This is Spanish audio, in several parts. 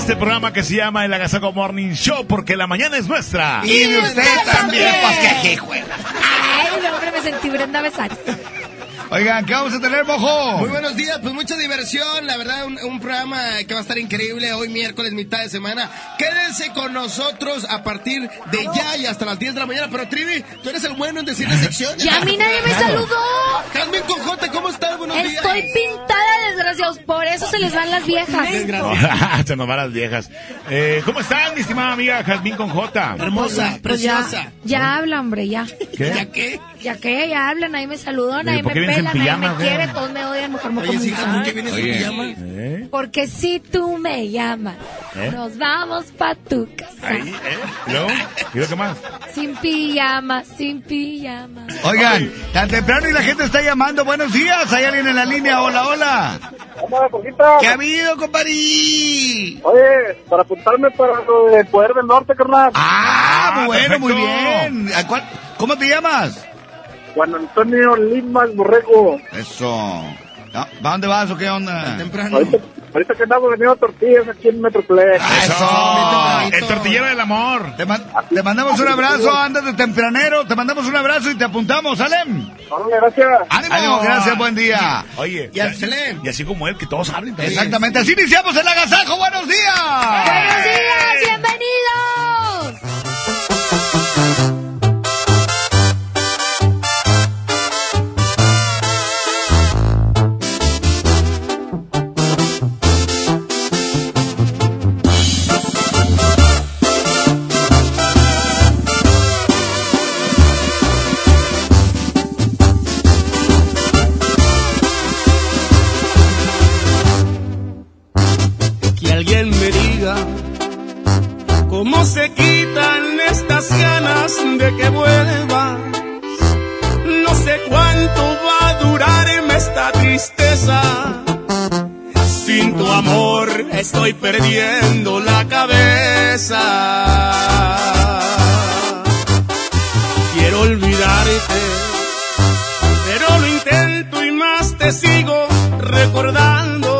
Este programa que se llama El Agasago Morning Show, porque la mañana es nuestra. Y de usted también, pues que. Ay, no, hombre, me sentí Brenda Besares. Oigan, ¿qué vamos a tener, mojo? Muy buenos días, pues mucha diversión, la verdad, un, un, programa que va a estar increíble hoy miércoles, mitad de semana. Quédense con nosotros a partir de ya y hasta las 10 de la mañana. Pero Trivi, tú eres el bueno en decir la sección. Ya a mí nadie me saludó. Jasmine Cojote, ¿cómo estás? Buenos días. Estoy pintada, desgraciados, por eso se les van las viejas. se nos van las viejas. Eh, ¿Cómo estás, mi estimada amiga Jazmín con J? Hermosa, Pues ya, preciosa. ya habla, hombre, ya. ¿Qué? ¿Ya qué? Ya que ya hablan, nadie me saludó, nadie ¿por me qué vienes en pela, nadie pijama, me güey? quiere, todos me odian, mejor me Oye. ¿qué vienes en Oye. pijama? ¿Eh? Porque si tú me llamas, ¿Eh? nos vamos pa' tu casa. Ahí, ¿eh? ¿Y luego? ¿Y luego qué más? Sin pijama, sin pijama. Oigan, tan temprano y la gente está llamando. Buenos días, hay alguien en la línea. Hola, hola. Hola, poquita. ¿Qué ha habido, compadre? Oye, para apuntarme para lo de Poder del Norte, carnal. Ah, Ah, bueno, muy bien. ¿A cuál- ¿Cómo te llamas? Juan Antonio Limas Borrego. Eso. Ah, ¿Para dónde vas o qué onda? Temprano. Ahorita, ahorita que andamos vendiendo tortillas aquí en Metroplex. Ah, Eso. Eso. El tortillero del amor. Te, man- te mandamos un abrazo, andas de tempranero, te mandamos un abrazo y te apuntamos, ¿sale? Órale, gracias. ¡Ánimo! Ánimo. Gracias, buen día. Oye. Y Selem. Y así como él, que todos hablen también. Exactamente, así iniciamos el agasajo. ¡Buenos días! ¡Buenos días! ¡Bienvenidos! Alguien me diga cómo se quitan estas ganas de que vuelvas. No sé cuánto va a durarme esta tristeza. Sin tu amor estoy perdiendo la cabeza. Quiero olvidarte, pero lo intento y más te sigo recordando.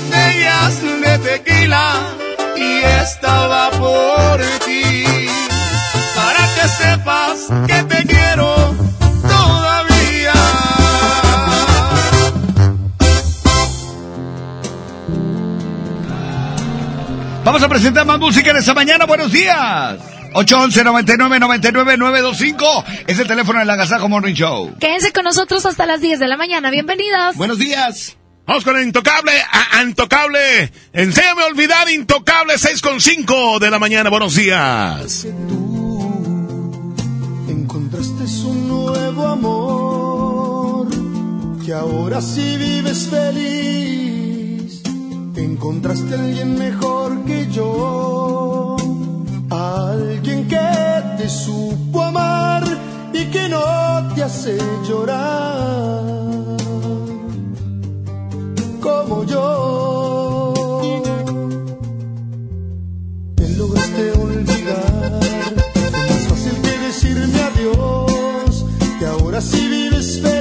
botellas de tequila y estaba por ti. Para que sepas que te quiero todavía. Vamos a presentar más música en esta mañana. Buenos días. 811 99 99 925 es el teléfono del Agasajo Morning Show. Quédense con nosotros hasta las 10 de la mañana. Bienvenidos. Buenos días. Vamos con el intocable, intocable. Enséñame a olvidar intocable 6 con 5 de la mañana. Buenos días. Encontraste un nuevo amor, que ahora sí vives feliz. Encontraste a alguien mejor que yo, alguien que te supo amar y que no te hace llorar como yo. Te lograste olvidar, fue más fácil que decirme adiós, que ahora sí vives feliz,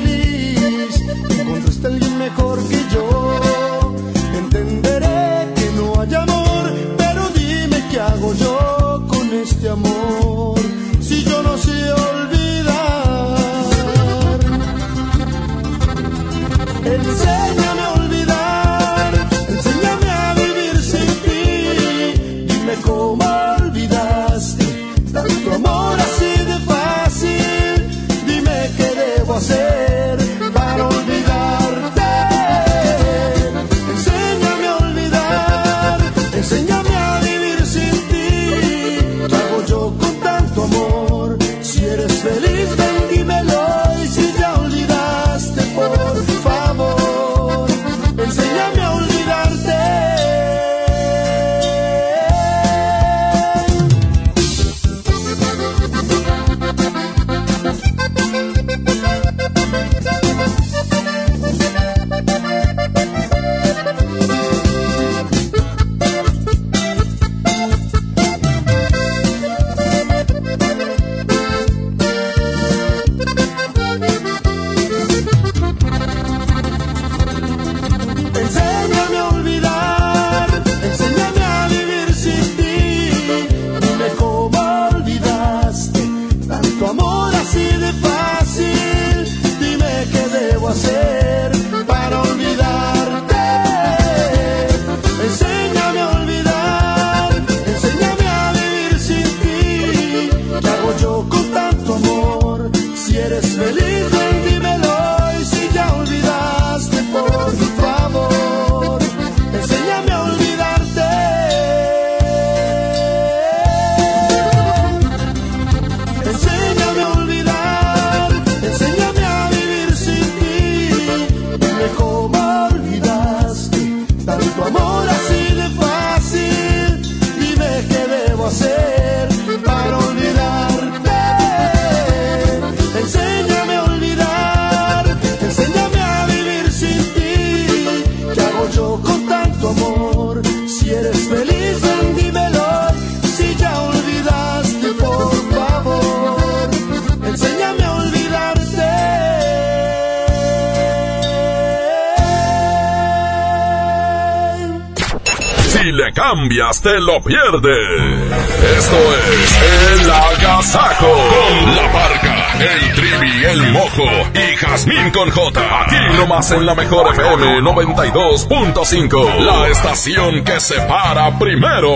te lo pierdes. Esto es El Agasajo. Con la parca, el trivi, el mojo y Jazmín con J. Aquí nomás en la mejor FM 92.5. La estación que se para primero.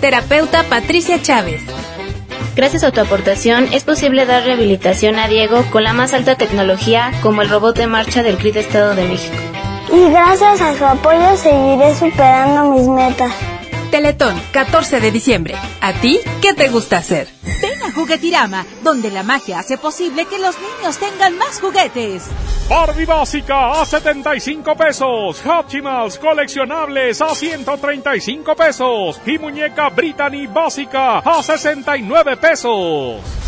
Terapeuta Patricia Chávez. Gracias a tu aportación es posible dar rehabilitación a Diego con la más alta tecnología como el robot de marcha del CRIT Estado de México. Y gracias a su apoyo seguiré superando mis metas. Teletón, 14 de diciembre. ¿A ti qué te gusta hacer? Ven a Juguetirama, donde la magia hace posible que los niños tengan más juguetes. Barbie básica a 75 pesos. Hatchimals coleccionables a 135 pesos. Y muñeca Brittany básica a 69 pesos.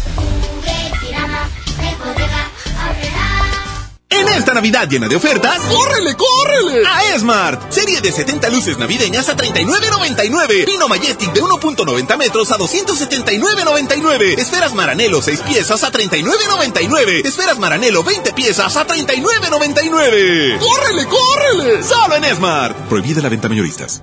Esta Navidad llena de ofertas, ¡córrele, córrele! A Esmart. Serie de 70 luces navideñas a 39.99. Pino Majestic de 1.90 metros a 279.99. Esferas Maranelo 6 piezas a 39.99. Esferas Maranelo 20 piezas a 39.99. ¡Córrele, córrele! Solo en Esmart. Prohibida la venta mayoristas.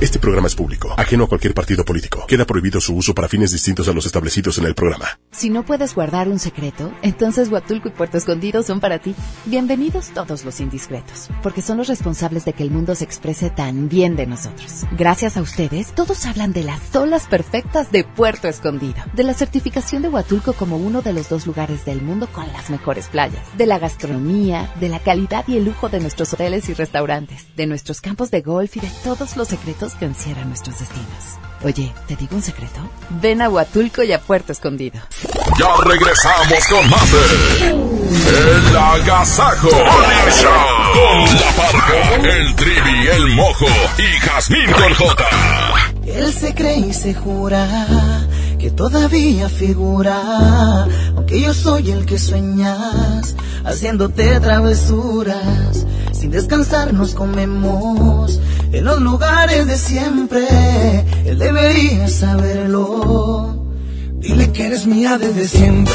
Este programa es público, ajeno a cualquier partido político. Queda prohibido su uso para fines distintos a los establecidos en el programa. Si no puedes guardar un secreto, entonces Huatulco y Puerto Escondido son para ti. Bienvenidos todos los indiscretos, porque son los responsables de que el mundo se exprese tan bien de nosotros. Gracias a ustedes, todos hablan de las olas perfectas de Puerto Escondido, de la certificación de Huatulco como uno de los dos lugares del mundo con las mejores playas, de la gastronomía, de la calidad y el lujo de nuestros hoteles y restaurantes, de nuestros campos de golf y de todos los secretos que encierran nuestros destinos. Oye, ¿te digo un secreto? Ven a Huatulco y a Puerto Escondido. Ya regresamos con más de El Agasajo con la parca, el trivi, el mojo y Jazmín con J. Él se cree y se jura que todavía figura, aunque yo soy el que sueñas, haciéndote travesuras. Sin descansar nos comemos en los lugares de siempre. Él debería saberlo. Dile que eres mía desde siempre.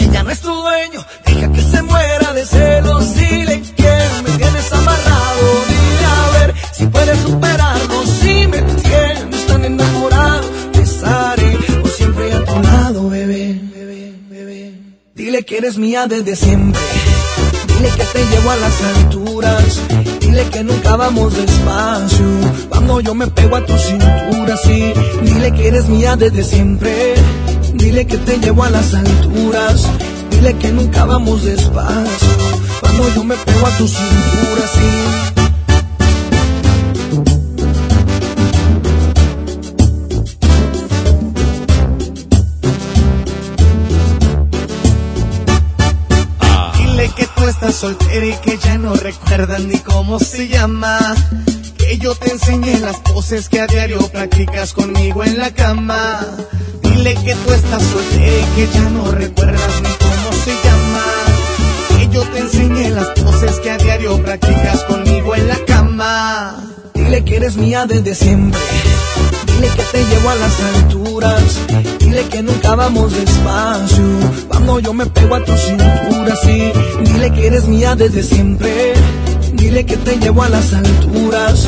Ella no es tu dueño. Deja que se muera de celos. Dile que me tienes amarrado. Dile a ver si puedes superarlo. Si me tienes tan enamorado, te estaré por siempre a tu lado, bebé. Dile que eres mía desde siempre. Dile que te llevo a las alturas. Dile que nunca vamos despacio. Cuando yo me pego a tu cintura, sí. Dile que eres mía desde siempre. Dile que te llevo a las alturas. Dile que nunca vamos despacio. Cuando yo me pego a tu cintura, sí. Soltera y que ya no recuerdas ni cómo se llama. Que yo te enseñé las poses que a diario practicas conmigo en la cama. Dile que tú estás soltera y que ya no recuerdas ni cómo se llama. Que yo te enseñé las poses que a diario practicas conmigo en la cama. Dile que eres mía desde siempre. Dile que te llevo a las alturas. Dile que nunca vamos despacio. Cuando yo me pego a tu cintura, sí. Dile que eres mía desde siempre. Dile que te llevo a las alturas.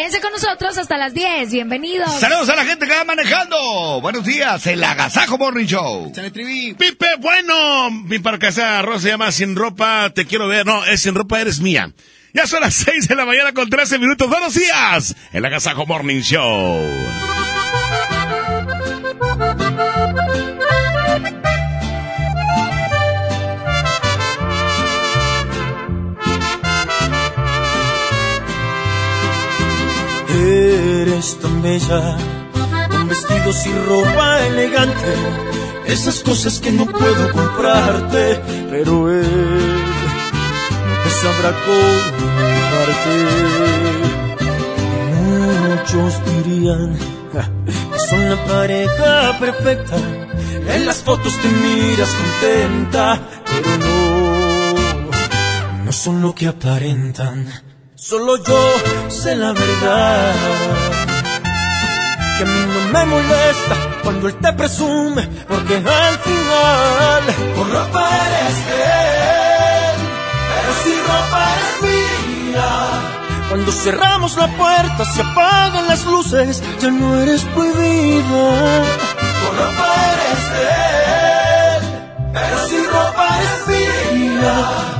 Quédense con nosotros hasta las 10. Bienvenidos. Saludos a la gente que va manejando. Buenos días, el Agasajo Morning Show. Pipe, bueno, mi parcasa Rosa se llama Sin Ropa, te quiero ver. No, es Sin Ropa, eres mía. Ya son las 6 de la mañana con 13 minutos. Buenos días, el Agasajo Morning Show. Es tan bella, con vestidos y ropa elegante, esas cosas que no puedo comprarte, pero él te sabrá comprarte. Muchos dirían que son la pareja perfecta, en las fotos te miras contenta, pero no, no son lo que aparentan. Solo yo sé la verdad. Que a mí no me molesta cuando él te presume, porque al final por ropa eres de él, pero si ropa eres mía. Cuando cerramos la puerta, se apagan las luces, ya no eres prohibida. Por ropa eres de él, pero si ropa es mía.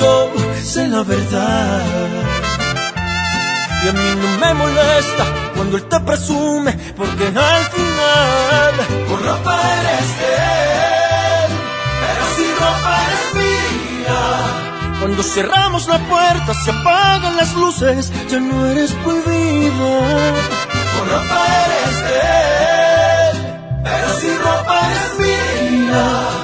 Yo sé la verdad. Y a mí no me molesta cuando él te presume, porque al final por ropa eres de él, pero si ropa eres mía. Cuando cerramos la puerta, se apagan las luces, ya no eres prohibida. Por ropa eres de él, pero si ropa es mía.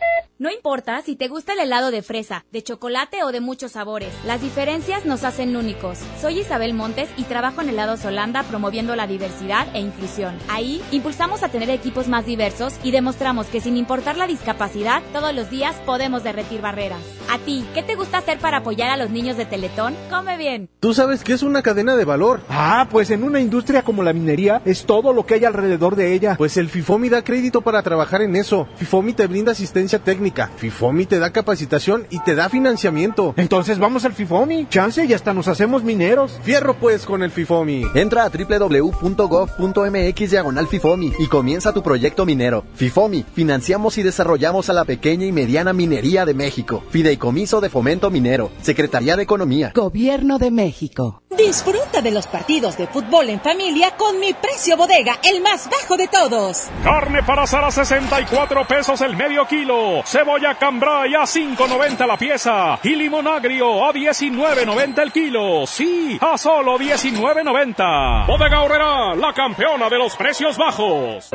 No importa si te gusta el helado de fresa, de chocolate o de muchos sabores, las diferencias nos hacen únicos. Soy Isabel Montes y trabajo en Helados Holanda promoviendo la diversidad e inclusión. Ahí impulsamos a tener equipos más diversos y demostramos que sin importar la discapacidad, todos los días podemos derretir barreras. A ti, ¿qué te gusta hacer para apoyar a los niños de Teletón? Come bien. Tú sabes que es una cadena de valor. Ah, pues en una industria como la minería es todo lo que hay alrededor de ella. Pues el FIFOMI da crédito para trabajar en eso. FIFOMI te brinda asistencia técnica. FIFOMI te da capacitación y te da financiamiento. Entonces vamos al FIFOMI. Chance y hasta nos hacemos mineros. Fierro pues con el FIFOMI. Entra a www.gov.mx diagonal FIFOMI y comienza tu proyecto minero. FIFOMI, financiamos y desarrollamos a la pequeña y mediana minería de México. Fideicomiso de Fomento Minero. Secretaría de Economía. Gobierno de México. Disfruta de los partidos de fútbol en familia con mi precio bodega, el más bajo de todos. Carne para asar a 64 pesos el medio kilo. Cebolla cambray a 5.90 la pieza. Y limón agrio a 19.90 el kilo. Sí, a solo 19.90. Bodega Horrera, la campeona de los precios bajos.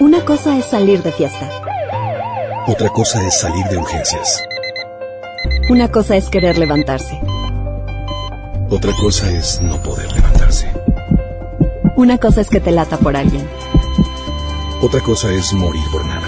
Una cosa es salir de fiesta. Otra cosa es salir de urgencias. Una cosa es querer levantarse. Otra cosa es no poder levantarse. Una cosa es que te lata por alguien. Otra cosa es morir por nada.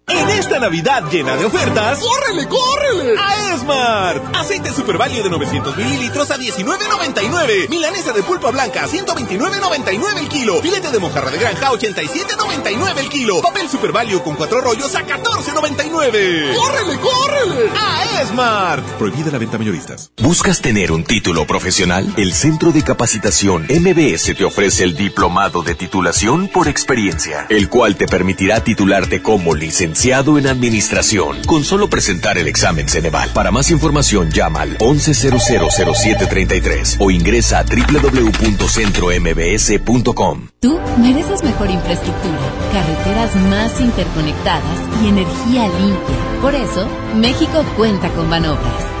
En esta Navidad llena de ofertas, ¡córrele, córrele! A Esmart. Aceite Super Value de 900 mililitros a 19.99. Milanesa de pulpa blanca a 129.99 el kilo. Filete de mojarra de granja a 87.99 el kilo. Papel Super Value con cuatro rollos a 14.99. ¡Córrele, córrele! A Esmart. Prohibida la venta mayoristas. ¿Buscas tener un título profesional? El Centro de Capacitación MBS te ofrece el Diplomado de Titulación por Experiencia, el cual te permitirá titularte como licenciado licenciado en Administración, con solo presentar el examen Ceneval. Para más información llama al 11000733 o ingresa a www.centrombs.com. Tú mereces mejor infraestructura, carreteras más interconectadas y energía limpia. Por eso, México cuenta con Banobras.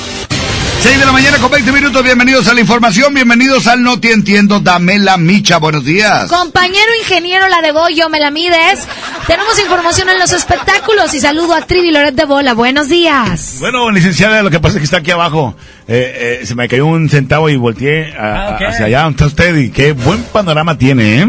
6 de la mañana con 20 minutos, bienvenidos a la información, bienvenidos al No Te Entiendo, dame la micha, buenos días. Compañero ingeniero La de Goyo, me la mides. Tenemos información en los espectáculos y saludo a Trivi Loret de Bola, buenos días. Bueno, licenciada, lo que pasa es que está aquí abajo. Eh, eh, se me cayó un centavo y volteé a- Ah, hacia allá donde está usted y qué buen panorama tiene, ¿eh?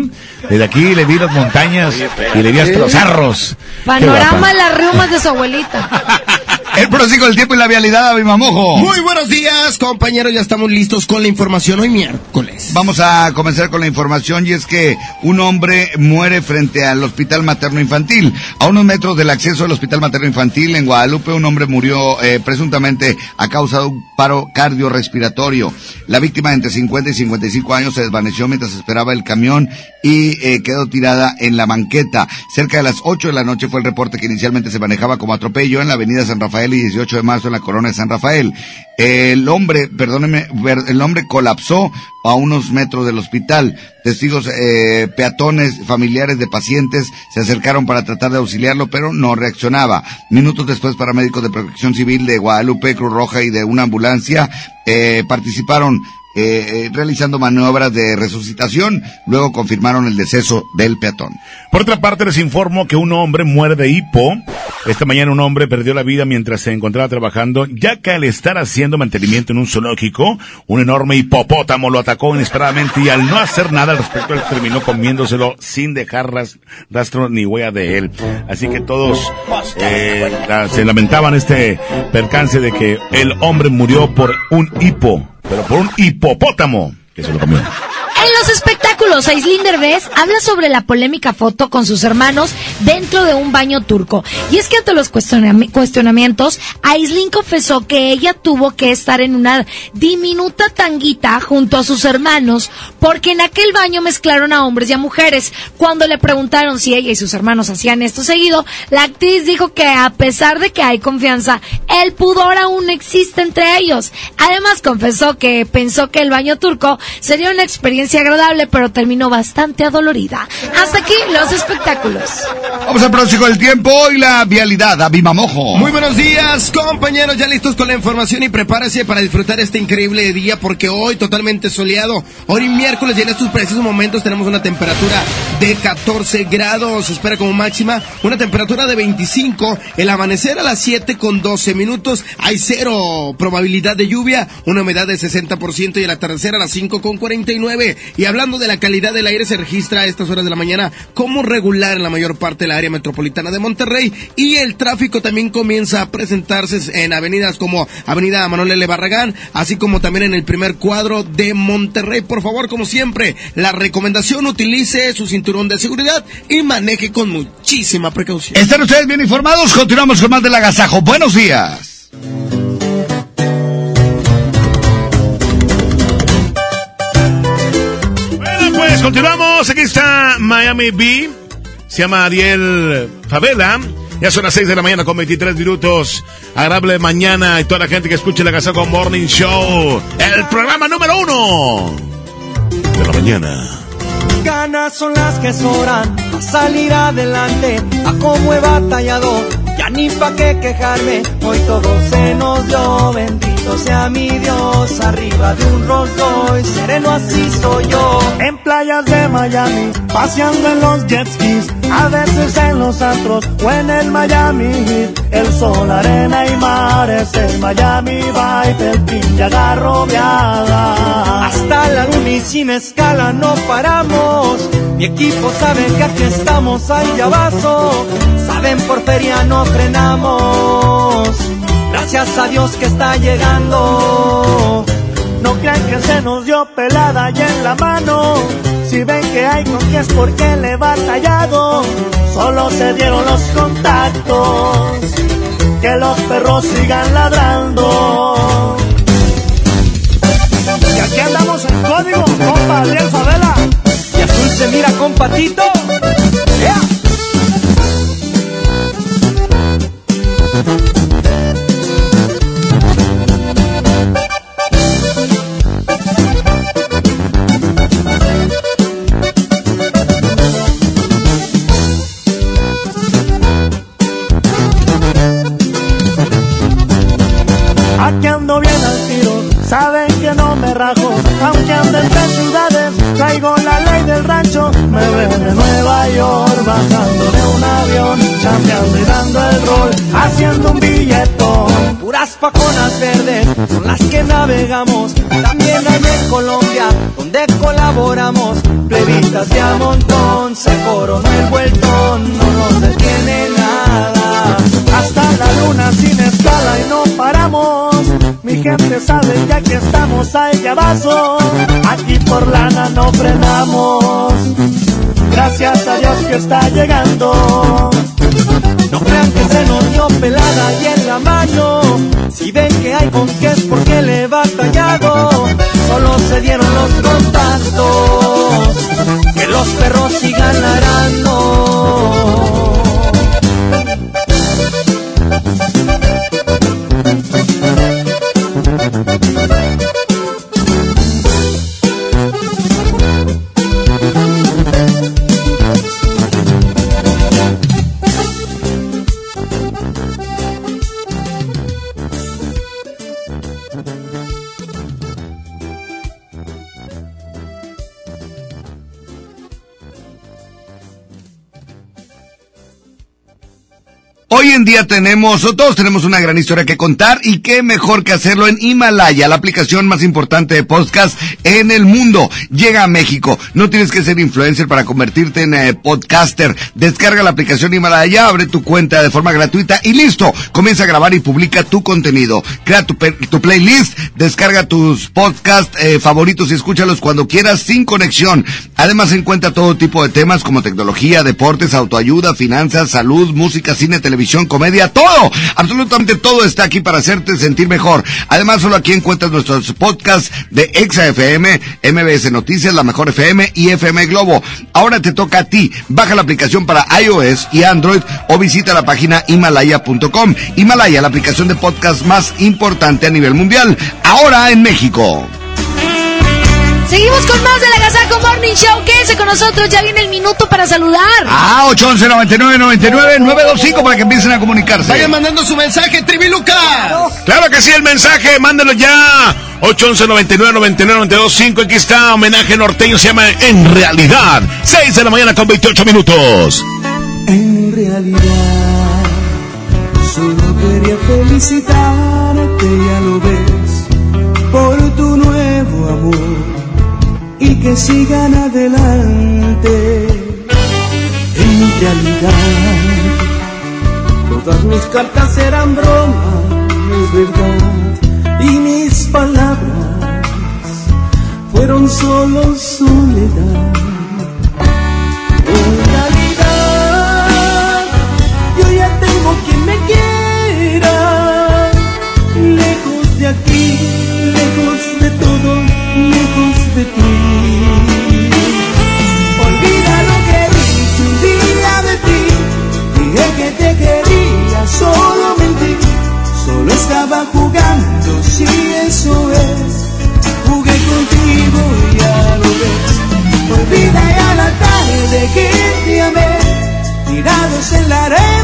Desde aquí le vi las montañas y le vi hasta los cerros. Panorama las riumas de su abuelita. El próximo del tiempo y la vialidad, mi mamojo. Muy buenos días, compañeros. Ya estamos listos con la información hoy miércoles. Vamos a comenzar con la información y es que un hombre muere frente al Hospital Materno Infantil. A unos metros del acceso al Hospital Materno Infantil en Guadalupe, un hombre murió eh, presuntamente a causa de un paro cardiorrespiratorio. La víctima de entre 50 y 55 años se desvaneció mientras esperaba el camión y eh, quedó tirada en la banqueta. Cerca de las 8 de la noche fue el reporte que inicialmente se manejaba como atropello en la avenida San Rafael y 18 de marzo en la corona de San Rafael. El hombre, perdóneme, el hombre colapsó a unos metros del hospital. Testigos eh, peatones, familiares de pacientes se acercaron para tratar de auxiliarlo, pero no reaccionaba. Minutos después, paramédicos de protección civil de Guadalupe, Cruz Roja y de una ambulancia eh, participaron eh, eh, realizando maniobras de resucitación. Luego confirmaron el deceso del peatón. Por otra parte, les informo que un hombre muere de hipo. Esta mañana un hombre perdió la vida mientras se encontraba trabajando, ya que al estar haciendo mantenimiento en un zoológico, un enorme hipopótamo lo atacó inesperadamente y al no hacer nada al respecto, él terminó comiéndoselo sin dejar ras- rastro ni huella de él. Así que todos eh, se lamentaban este percance de que el hombre murió por un hipo, pero por un hipopótamo que se lo comió. Aislinn Derbez habla sobre la polémica foto con sus hermanos dentro de un baño turco. Y es que ante los cuestionami- cuestionamientos, Aislinn confesó que ella tuvo que estar en una diminuta tanguita junto a sus hermanos porque en aquel baño mezclaron a hombres y a mujeres. Cuando le preguntaron si ella y sus hermanos hacían esto seguido, la actriz dijo que a pesar de que hay confianza, el pudor aún existe entre ellos. Además confesó que pensó que el baño turco sería una experiencia agradable, pero terminó bastante adolorida. Hasta aquí los espectáculos. Vamos al próximo del tiempo y la vialidad, a Bimamojo. Muy buenos días, compañeros. Ya listos con la información y prepárese para disfrutar este increíble día porque hoy totalmente soleado. Hoy miércoles y en estos precisos momentos tenemos una temperatura de 14 grados. Se espera como máxima una temperatura de 25. El amanecer a las 7 con 12 minutos. Hay cero probabilidad de lluvia. Una humedad de 60% y el atardecer a las 5 con 49. Y hablando de la calidad del aire, se registra a estas horas de la mañana como regular en la mayor parte de la área metropolitana de Monterrey. Y el tráfico también comienza a presentarse en avenidas como Avenida Manuel L. Barragán, así como también en el primer cuadro de Monterrey. Por favor, como siempre, la recomendación utilice su cinturón de seguridad y maneje con muchísima precaución. ¿Están ustedes bien informados? Continuamos con más del agasajo. Buenos días. Continuamos. Aquí está Miami B. Se llama Ariel Favela. Ya son las 6 de la mañana con 23 minutos. Agradable mañana y toda la gente que escuche la Casaco Morning Show. El programa número uno de la mañana. Ganas son las que sobran a salir adelante, a cómo he batallado, ya ni pa' qué quejarme, hoy todo se nos dio, bendito sea mi Dios, arriba de un Rolls Royce, sereno así soy yo, en playa playas de Miami, paseando en los jet skis, a veces en los antros o en el Miami Heat. El sol, arena y mares, el Miami Vibe, el pinche agarrobeada. Hasta la luna y sin escala no paramos. Mi equipo sabe que aquí estamos ahí abajo. Saben por feria no frenamos. Gracias a Dios que está llegando. No crean que se nos dio pelada y en la mano. Si ven que hay con que es porque le va tallado. Solo se dieron los contactos. Que los perros sigan ladrando. Y aquí andamos en código, compa, Ariel Favela. Y azul se mira con patito. ¡Ea! Traigo la ley del rancho. Me veo de Nueva York, bajando de un avión, chambeando y dando el rol, haciendo un billetón. Puras paconas verdes son las que navegamos. También hay en Colombia, donde colaboramos. Plebitas de a montón, se coronó el vueltón. No nos detiene nada. Hasta la luna sin escala y no paramos. Mi gente sabe que aquí estamos a ella vaso. Aquí por lana no frenamos. Gracias a Dios que está llegando. No crean que se nos dio pelada y en la mano. Si ven que hay con qué es porque le va tallado. Solo se dieron los contactos. Que los perros sigan ladrando. Hoy en día tenemos, o todos tenemos una gran historia que contar y qué mejor que hacerlo en Himalaya, la aplicación más importante de podcast en el mundo. Llega a México. No tienes que ser influencer para convertirte en eh, podcaster. Descarga la aplicación Himalaya, abre tu cuenta de forma gratuita y listo. Comienza a grabar y publica tu contenido. Crea tu, tu playlist, descarga tus podcasts eh, favoritos y escúchalos cuando quieras sin conexión. Además encuentra todo tipo de temas como tecnología, deportes, autoayuda, finanzas, salud, música, cine, televisión, comedia, todo. Absolutamente todo está aquí para hacerte sentir mejor. Además solo aquí encuentras nuestros podcasts de Exa FM, MBS Noticias, La Mejor FM y FM Globo. Ahora te toca a ti. Baja la aplicación para iOS y Android o visita la página himalaya.com. Himalaya, la aplicación de podcast más importante a nivel mundial. Ahora en México. Seguimos con más de la Gazaco Morning Show. Quédense con nosotros, ya viene el minuto para saludar. Ah, 811 99 99 925 para que empiecen a comunicarse. Vayan mandando su mensaje, Triviluca. Claro que sí, el mensaje, mándalo ya. 811 99 99 925 Aquí está, homenaje norteño, se llama En Realidad. 6 de la mañana con 28 minutos. En realidad, solo quería felicitarte, ya lo ves, por tu nuevo amor y que sigan adelante. En realidad, todas mis cartas eran broma, es verdad, y mis palabras fueron solo soledad. En realidad, yo ya tengo quien me quiera, lejos de aquí, lejos de todo, lejos Olvida lo que dije un día de ti, dije que te quería, solo mentí, solo estaba jugando, si eso es, jugué contigo y ya lo ves. Olvida ya la tarde que te amé, tirados en la arena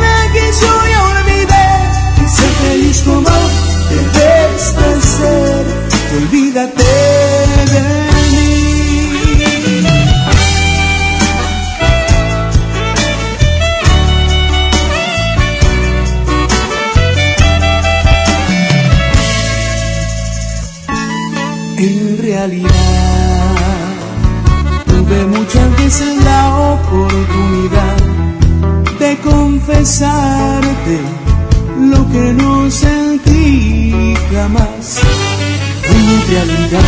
realidad,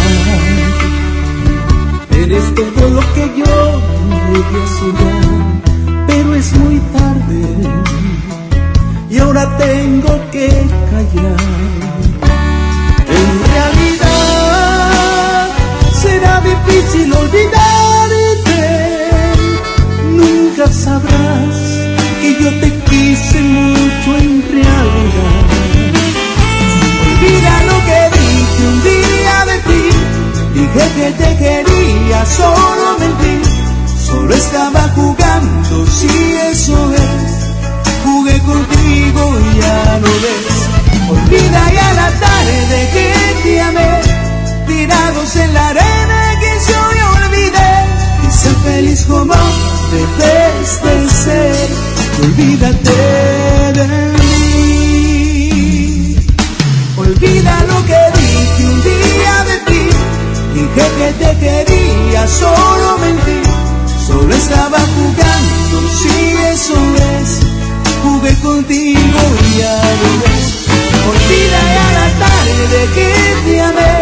eres todo lo que yo llegué soñar, pero es muy tarde. Y ahora tengo que te quería, solo mentí, solo estaba jugando, si eso es. Jugué contigo y ya lo ves. Olvida ya la tarde que te amé, tirados en la arena que yo olvidé. Y ser feliz como debes de ser, olvídate que te quería, solo mentí, solo estaba jugando, si eso es jugué contigo y ya lo ves. Olvida ya la tarde que te amé,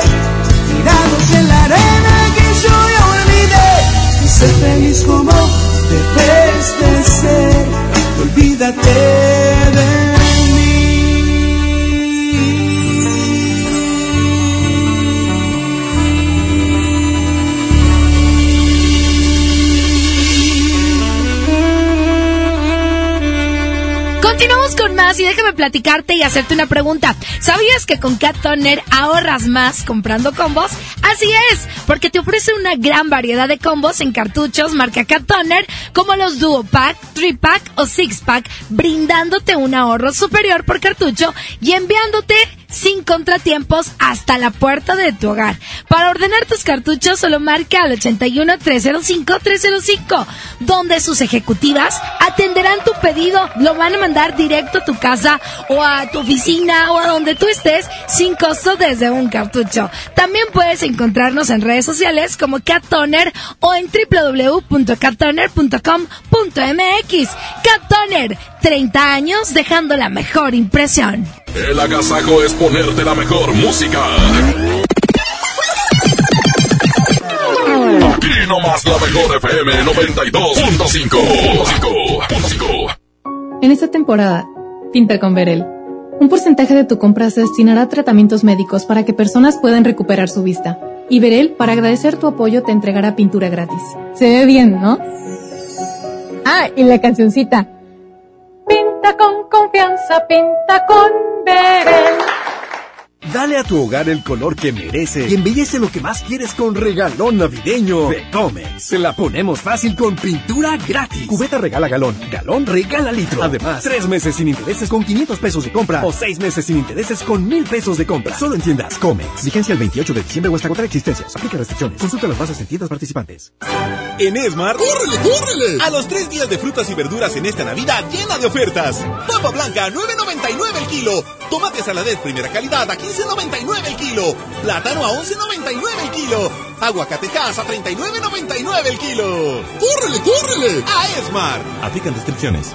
tirados en la arena que yo ya olvidé. Y ser feliz como debes de ser, olvídate de Continuamos con más y déjame platicarte y hacerte una pregunta. ¿Sabías que con Cat Toner ahorras más comprando combos? Así es, porque te ofrece una gran variedad de combos en cartuchos marca Cat Toner, como los Duo Pack, 3 Pack o 6 Pack, brindándote un ahorro superior por cartucho y enviándote sin contratiempos hasta la puerta de tu hogar. Para ordenar tus cartuchos solo marca al 81 305 305, donde sus ejecutivas atenderán tu pedido, lo van a mandar directo a tu casa o a tu oficina o a donde tú estés sin costo desde un cartucho. También puedes encontrarnos en redes sociales como Cat Toner o en www.cattoner.com.mx. Cat Toner, 30 años dejando la mejor impresión. El agasajo es ponerte la mejor música. Aquí nomás la mejor FM 92.5. En esta temporada, pinta con Verel. Un porcentaje de tu compra se destinará a tratamientos médicos para que personas puedan recuperar su vista. Y Verel, para agradecer tu apoyo, te entregará pintura gratis. Se ve bien, ¿no? Ah, y la cancioncita. Con confianza, pinta con Verel. Dale a tu hogar el color que merece y embellece lo que más quieres con regalón navideño de Comex. Se la ponemos fácil con pintura gratis. Cubeta regala galón, galón regala litro. Además, tres meses sin intereses con 500 pesos de compra o seis meses sin intereses con mil pesos de compra. Solo en tiendas Comex. Vigencia el 28 de diciembre o hasta agotar existencias. Aplica restricciones. Consulta las bases en tiendas participantes. En Esmar, ¡córrele, córrele! A los tres días de frutas y verduras en esta Navidad llena de ofertas. Papa blanca, 9.99 el kilo. Tomate saladez primera calidad a 15.99 el kilo. Plátano a 11.99 el kilo. Aguacatejas a 39.99 el kilo. ¡Córrele, córrele! A Esmar. Aplican descripciones.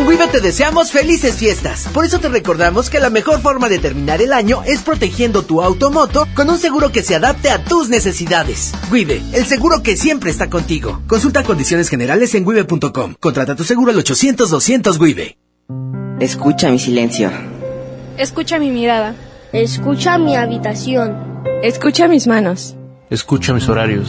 En Wibe te deseamos felices fiestas. Por eso te recordamos que la mejor forma de terminar el año es protegiendo tu automoto con un seguro que se adapte a tus necesidades. Wibe, el seguro que siempre está contigo. Consulta condiciones generales en wibe.com. Contrata tu seguro al 800-200 Wibe. Escucha mi silencio. Escucha mi mirada. Escucha mi habitación. Escucha mis manos. Escucha mis horarios.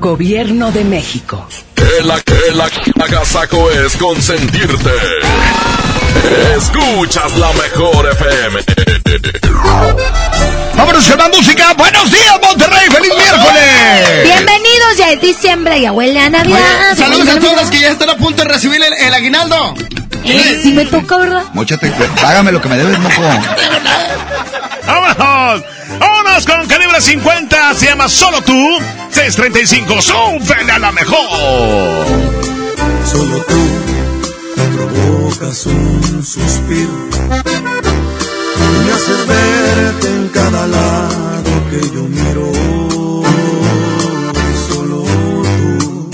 Gobierno de México. La agasaco es consentirte. Escuchas la mejor FM. Vámonos con la música. Buenos días, Monterrey. ¡Feliz miércoles! Bienvenidos, ya es diciembre y huele a Navidad. Oye, saludos a todos los que ya están a punto de recibir el, el aguinaldo. Eh, sí me toca, ¿verdad? Móchate, págame lo que me debes, moco. ¡Vámonos! ¡Vámonos con calibre 50! Se llama Solo tú. 635. ¡Súbele a la mejor! Solo tú provocas un suspiro. Me haces verte en cada lado que yo miro. Solo tú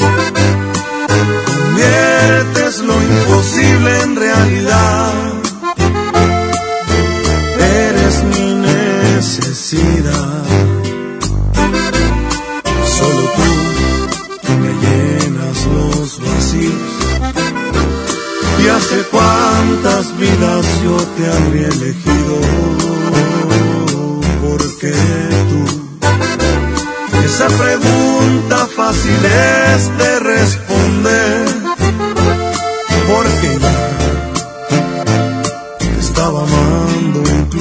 conviertes lo imposible en realidad. Solo tú me llenas los vacíos. Y hace cuántas vidas yo te habría elegido. Porque tú, esa pregunta fácil es de responder. Porque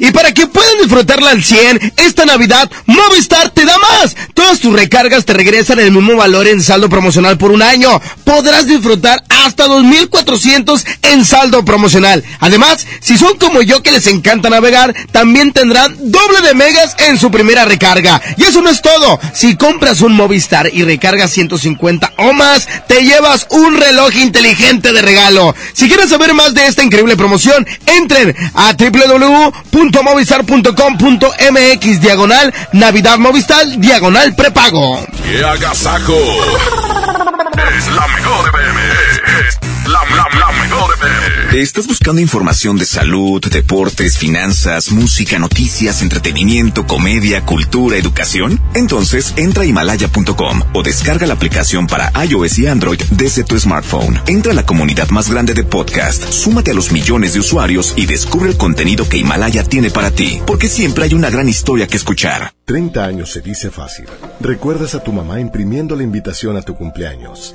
y para que puedan disfrutarla al 100, esta Navidad Movistar te da más. Todas tus recargas te regresan el mismo valor en saldo promocional por un año. Podrás disfrutar hasta 2.400 en saldo promocional. Además, si son como yo que les encanta navegar, también tendrán doble de megas en su primera recarga. Y eso no es todo. Si compras un Movistar y recargas 150 o más, te llevas un reloj inteligente de regalo. Si quieres saber más de esta increíble promoción, entren a www.movistar.com.mx diagonal Navidad Movistar diagonal prepago. ¡Qué agasajo! Es la mejor mejor FM. ¿Estás buscando información de salud, deportes, finanzas, música, noticias, entretenimiento, comedia, cultura, educación? Entonces entra a himalaya.com o descarga la aplicación para iOS y Android desde tu smartphone. Entra a la comunidad más grande de podcast, súmate a los millones de usuarios y descubre el contenido que Himalaya tiene para ti, porque siempre hay una gran historia que escuchar. 30 años se dice fácil. Recuerdas a tu mamá imprimiendo la invitación a tu cumpleaños.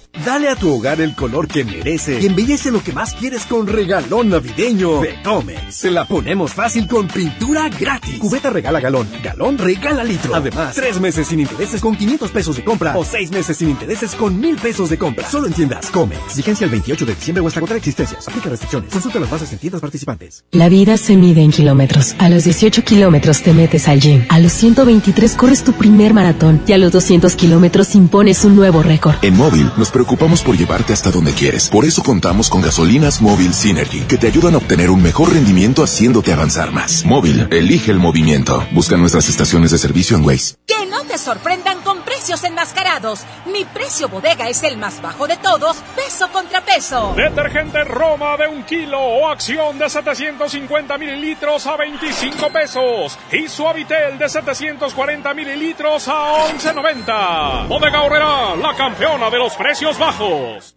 Dale a tu hogar el color que merece y embellece lo que más quieres con regalón navideño de Comex. Se la ponemos fácil con pintura gratis. Cubeta regala galón, galón regala litro. Además, tres meses sin intereses con 500 pesos de compra o seis meses sin intereses con mil pesos de compra. Solo en tiendas Comex. Vigencia el 28 de diciembre o hasta agotar existencias. Aplica restricciones. Consulta las bases en tiendas participantes. La vida se mide en kilómetros. A los 18 kilómetros te metes al gym. A los 123 corres tu primer maratón. Y a los 200 kilómetros impones un nuevo récord. En móvil nos preocupamos por llevarte hasta donde quieres. Por eso contamos con gasolinas móvil Synergy, que te ayudan a obtener un mejor rendimiento haciéndote avanzar más. Móvil, elige el movimiento. Busca nuestras estaciones de servicio en Waze. Que no te sorprendan con precios enmascarados. Mi precio bodega es el más bajo de todos, peso contra peso. Detergente Roma de un kilo o acción de 750 mililitros a 25 pesos. Y Suavitel de 740 mililitros a 11.90. Bodega Horrera, la campeona de los precios bajos.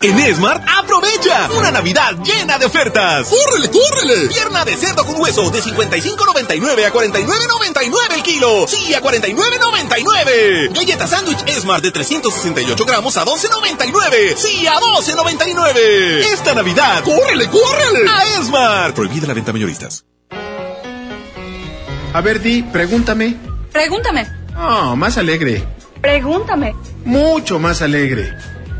En Esmart, aprovecha una Navidad llena de ofertas. ¡Córrele, córrele! Pierna de cerdo con hueso de 55.99 a 49.99 el kilo. Sí, a 49.99. Galleta sándwich Esmart de 368 gramos a 12.99. Sí, a 12.99. Esta Navidad, ¡córrele, córrele! A Esmart. Prohibida la venta mayoristas. A ver, Di, pregúntame. Pregúntame. Oh, más alegre. Pregúntame. Mucho más alegre.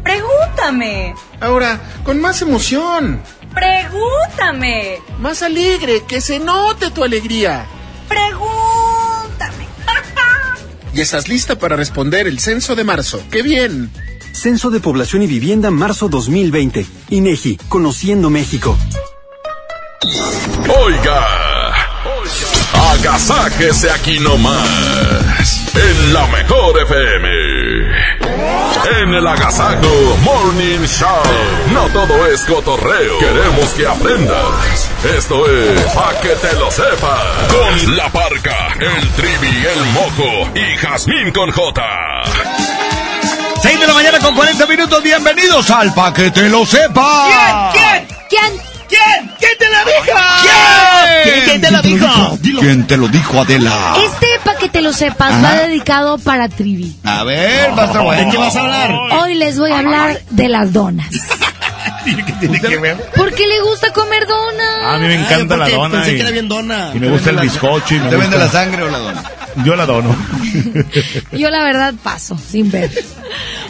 Pregúntame. Ahora, con más emoción. Pregúntame. Más alegre, que se note tu alegría. Pregúntame. ¿Y estás lista para responder el censo de marzo? ¡Qué bien! Censo de Población y Vivienda marzo 2020. INEGI, Conociendo México. Oiga, agasáquese aquí nomás, en la mejor FM. En el Agasajo Morning Show. No todo es cotorreo. Queremos que aprendas. Esto es Pa' que te lo sepas. Con la parca, el trivi, el mojo y Jazmín con J. 6 de la mañana con 40 minutos. Bienvenidos al Pa' que te lo sepa. ¿Quién? ¿Quién? ¿Quién? ¿Quién te la dijo? ¿Quién? ¿Quién te lo dijo? ¿Quién te lo dijo, Adela? Este, para que te lo sepas, Ajá. va dedicado para Trivi. A ver, va a estar bueno. ¿De qué vas a hablar? Hoy les voy a hablar de las donas. ¿Qué tiene que ver? Porque le gusta comer donas. A mí me encanta la dona. Pensé y, que era bien dona. y me gusta el bizcocho. Y me ¿Te vende la sangre o la dona? Yo la dono. Yo la verdad paso, sin ver.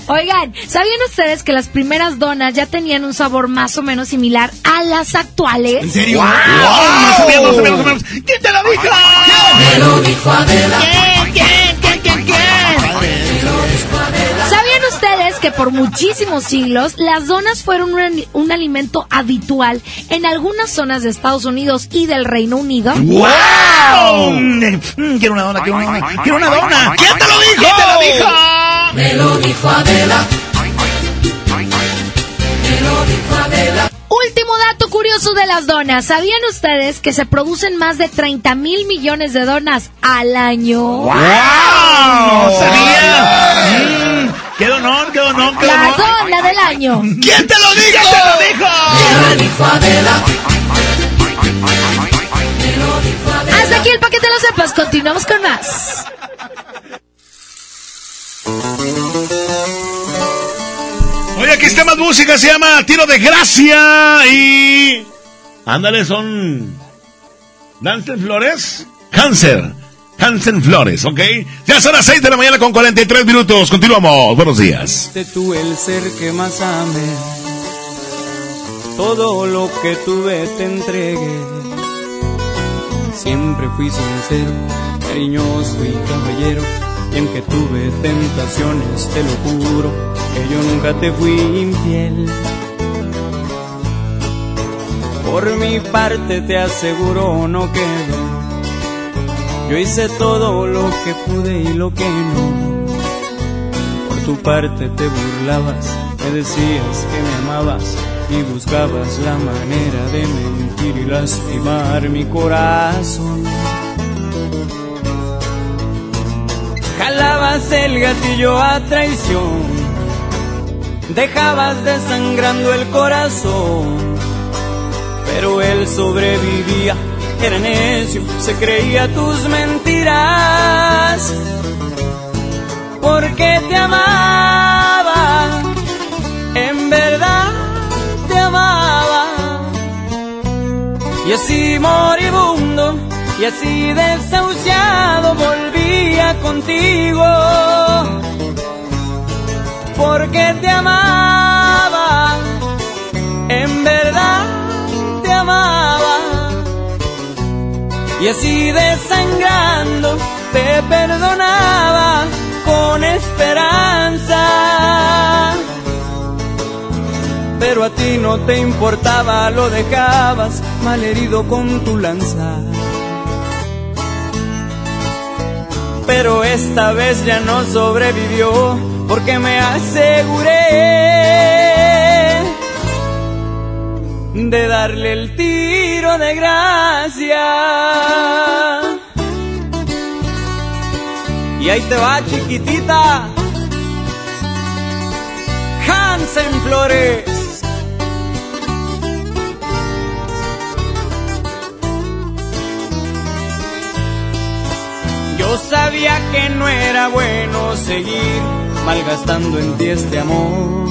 Oigan, ¿sabían ustedes que las primeras donas ya tenían un sabor más o menos similar a las actuales? ¿En serio? ¡Wow! Más o menos, más o menos, más o menos. ¿Quién te lo dijo? ¿Quién? ¿Quién? ¿Quién? ¿Quién? ¿Quién? ¿Sabían ustedes que por muchísimos siglos las donas fueron un, un alimento habitual en algunas zonas de Estados Unidos y del Reino Unido? ¡Wow! Mm, Quiero una dona, quiero una dona. Quiero una dona. ¿Quién te lo dijo? ¿Quién te lo dijo? Me lo dijo Adela. Me lo dijo Adela. Último dato curioso de las donas. ¿Sabían ustedes que se producen más de 30 mil millones de donas al año? ¡Wow! ¡No sabía! ¡Qué donón, qué donón, qué La dona del año. ¿Quién te lo dijo? ¿Quién te lo dijo? Me lo dijo Adela. Hasta aquí el paquete lo sepas. Continuamos con más. Oye, aquí está más música, se llama Tiro de Gracia y... Ándale, son... Dansen Flores. Cáncer. Hansen Flores, ¿ok? Ya son las 6 de la mañana con 43 minutos. Continuamos. Buenos días. Fuiste tú el ser que más amé. Todo lo que tuve te entregué. Siempre fui sincero, cariñoso y caballero. Y aunque tuve tentaciones, te lo juro, que yo nunca te fui infiel. Por mi parte te aseguro no quedó. Yo hice todo lo que pude y lo que no. Por tu parte te burlabas, me decías que me amabas y buscabas la manera de mentir y lastimar mi corazón. Jalabas el gatillo a traición, dejabas desangrando el corazón, pero él sobrevivía, era necio, se creía tus mentiras, porque te amaba, en verdad te amaba, y así moribundo, y así desahuciado volvía contigo, porque te amaba, en verdad te amaba, y así desangrando te perdonaba con esperanza. Pero a ti no te importaba, lo dejabas malherido con tu lanza. Pero esta vez ya no sobrevivió porque me aseguré de darle el tiro de gracia. Y ahí te va chiquitita, Hansen Flores. Yo sabía que no era bueno seguir malgastando en ti este amor.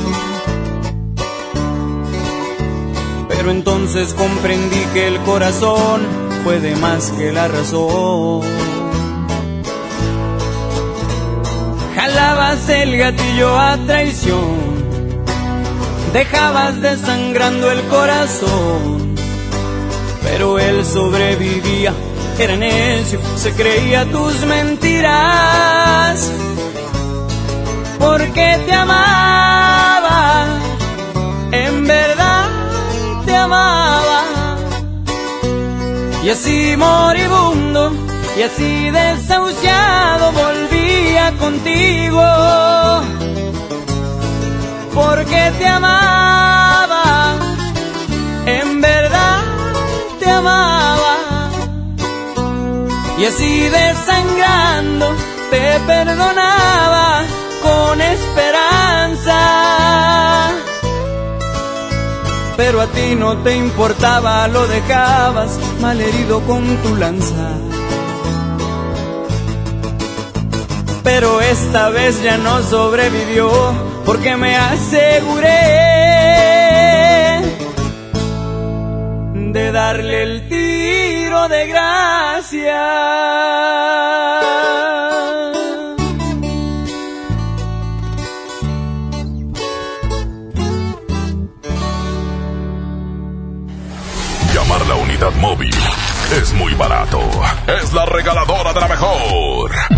Pero entonces comprendí que el corazón puede más que la razón. Jalabas el gatillo a traición, dejabas desangrando el corazón, pero él sobrevivía era necio, se creía tus mentiras, porque te amaba, en verdad te amaba, y así moribundo, y así desahuciado volvía contigo, porque te amaba, en verdad te amaba y así desangrando te perdonaba con esperanza. Pero a ti no te importaba, lo dejabas malherido con tu lanza. Pero esta vez ya no sobrevivió porque me aseguré de darle el tiro Llamar la unidad móvil es muy barato. Es la regaladora de la mejor.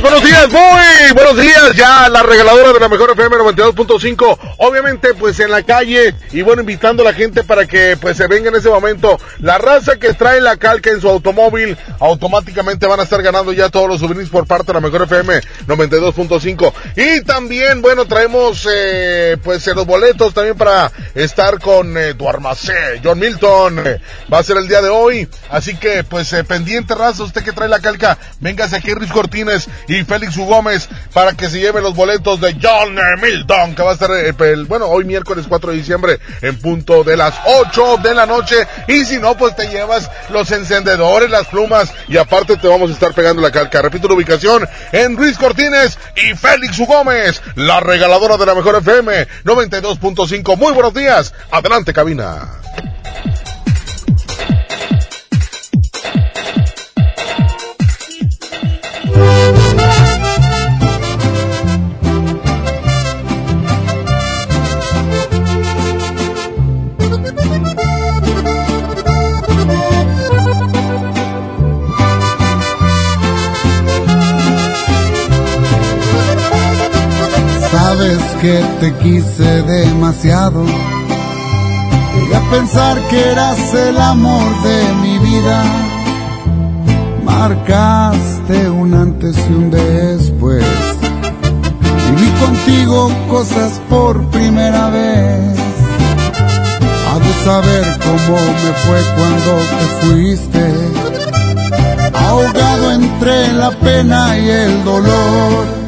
Buenos días, muy buenos días. Ya la regaladora de la mejor FM 92.5. Obviamente, pues en la calle y bueno, invitando a la gente para que pues se venga en ese momento. La raza que trae la calca en su automóvil, automáticamente van a estar ganando ya todos los souvenirs por parte de la mejor FM 92.5. Y también, bueno, traemos eh, pues los boletos también para estar con eh, Duarmacé, John Milton. Eh, va a ser el día de hoy. Así que pues eh, pendiente raza, usted que trae la calca, véngase aquí Riz Cortines y Félix U. Para que se lleve los boletos de John Milton, que va a estar, eh, el, bueno, hoy miércoles 4 de diciembre en punto de las 8 de la noche. Y si no, pues te llevas los encendedores, las plumas y aparte te vamos a estar pegando la calca. Repito la ubicación en Ruiz Cortines y Félix U. La regaladora de la mejor FM 92.5. Muy buenos días. Adelante, cabina. Que te quise demasiado. Llegué a pensar que eras el amor de mi vida. Marcaste un antes y un después. Viví contigo cosas por primera vez. Ha de saber cómo me fue cuando te fuiste. ahogado entre la pena y el dolor.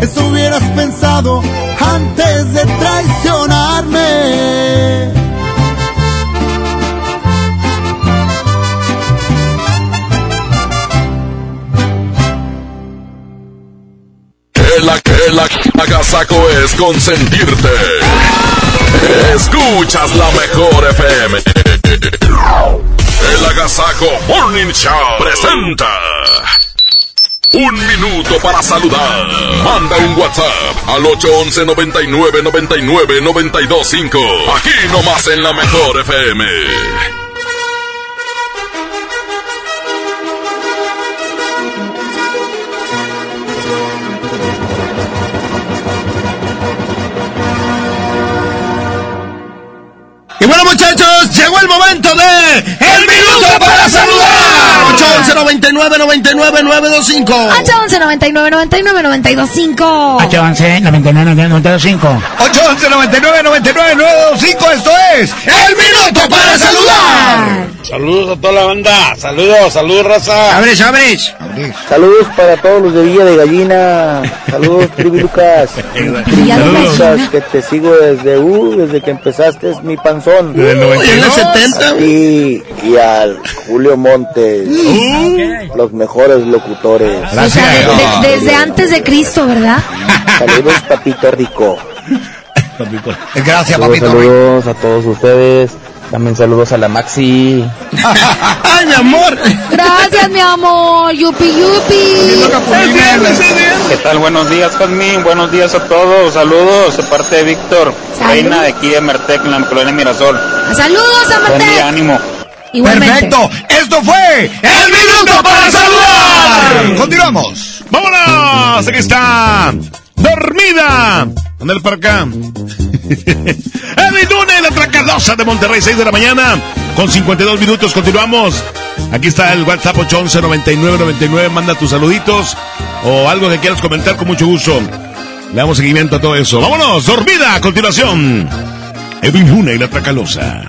Eso hubieras pensado antes de traicionarme. El, el agasaco es consentirte. Escuchas la mejor FM. El agasajo Morning Show presenta. Un minuto para saludar. Manda un WhatsApp al 811 99 99 925. Aquí nomás en la mejor FM. Y bueno, muchachos, llegó el momento de El Minuto para Saludar. 811 99 99 925 811 99 99 925 811 99 925 811 99 99 925 esto es El Minuto para Saludar. Saludos a toda la banda. Saludos, saludos, raza. Abres, abres. Saludos para todos los de Villa de Gallina. Saludos, Trivi Lucas. Lucas, que te sigo desde, uh, desde que empezaste es mi panzón. Desde el 92. ¿En el 70? Y, y al Julio Montes. Los mejores locutores. O sea, de- de- desde antes de Cristo, ¿verdad? Saludos, Papito Rico. Gracias, Saludos, papito. saludos a todos ustedes. También saludos a la Maxi. ¡Ay, mi amor! Gracias, mi amor. Yupi, yupi. ¿Qué tal? Buenos días, Jazmín. Buenos días a todos. Saludos de parte de Víctor, reina de aquí de Mertec, en la colonia Mirasol. Saludos, Buen Amarte. día, ánimo. Igualmente. Perfecto. Esto fue El Minuto para Saludar. Continuamos. ¡Vámonos! Aquí está. Dormida. Ándale para acá. Edwin Luna y la Tracalosa de Monterrey, 6 de la mañana. Con 52 minutos continuamos. Aquí está el WhatsApp 811 99 99. Manda tus saluditos o algo que quieras comentar con mucho gusto. Le damos seguimiento a todo eso. ¡Vámonos! Dormida a continuación. Edwin Luna y la Tracalosa.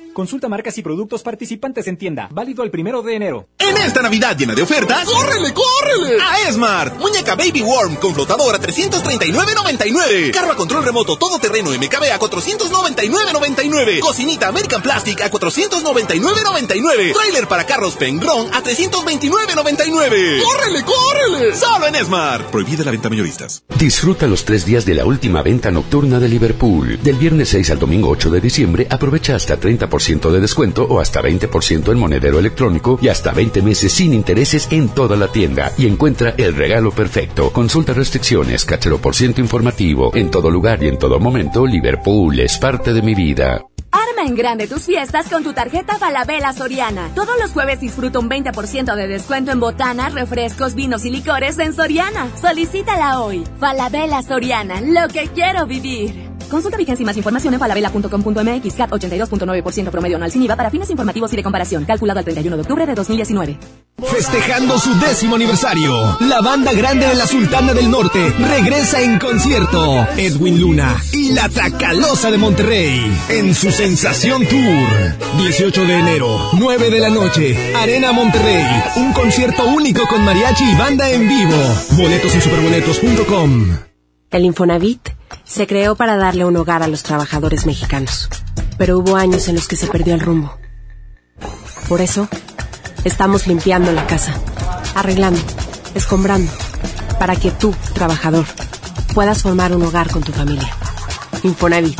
Consulta marcas y productos participantes en tienda. Válido el primero de enero. En esta Navidad llena de ofertas, ¡córrele, córrele! A Esmart. Muñeca Baby Worm con flotador a 339.99. Carro a control remoto todoterreno MKB a 499.99. Cocinita American Plastic a 499.99. Trailer para carros Pengron a 329.99. ¡Córrele, córrele! Solo en Esmart. Prohibida la venta mayoristas. Disfruta los tres días de la última venta nocturna de Liverpool. Del viernes 6 al domingo 8 de diciembre, aprovecha hasta 30% de descuento o hasta 20% en monedero electrónico y hasta 20 meses sin intereses en toda la tienda. Y encuentra el regalo perfecto. Consulta restricciones, cachero por ciento informativo. En todo lugar y en todo momento, Liverpool es parte de mi vida. Arma en grande tus fiestas con tu tarjeta Falabella Soriana. Todos los jueves disfruta un 20% de descuento en botanas, refrescos, vinos y licores en Soriana. Solicítala hoy. Falabella Soriana, lo que quiero vivir. Consulta vigencia y más información en falabella.com.mx CAT 82.9% promedio anual sin IVA para fines informativos y de comparación. Calculado al 31 de octubre de 2019. Festejando su décimo aniversario, la banda grande de la Sultana del Norte regresa en concierto. Edwin Luna y la Tracalosa de Monterrey en su Sensación Tour. 18 de enero, 9 de la noche, Arena Monterrey. Un concierto único con mariachi y banda en vivo. Boletos en superboletos.com. El Infonavit se creó para darle un hogar a los trabajadores mexicanos, pero hubo años en los que se perdió el rumbo. Por eso, estamos limpiando la casa, arreglando, escombrando, para que tú, trabajador, puedas formar un hogar con tu familia. Infonavit,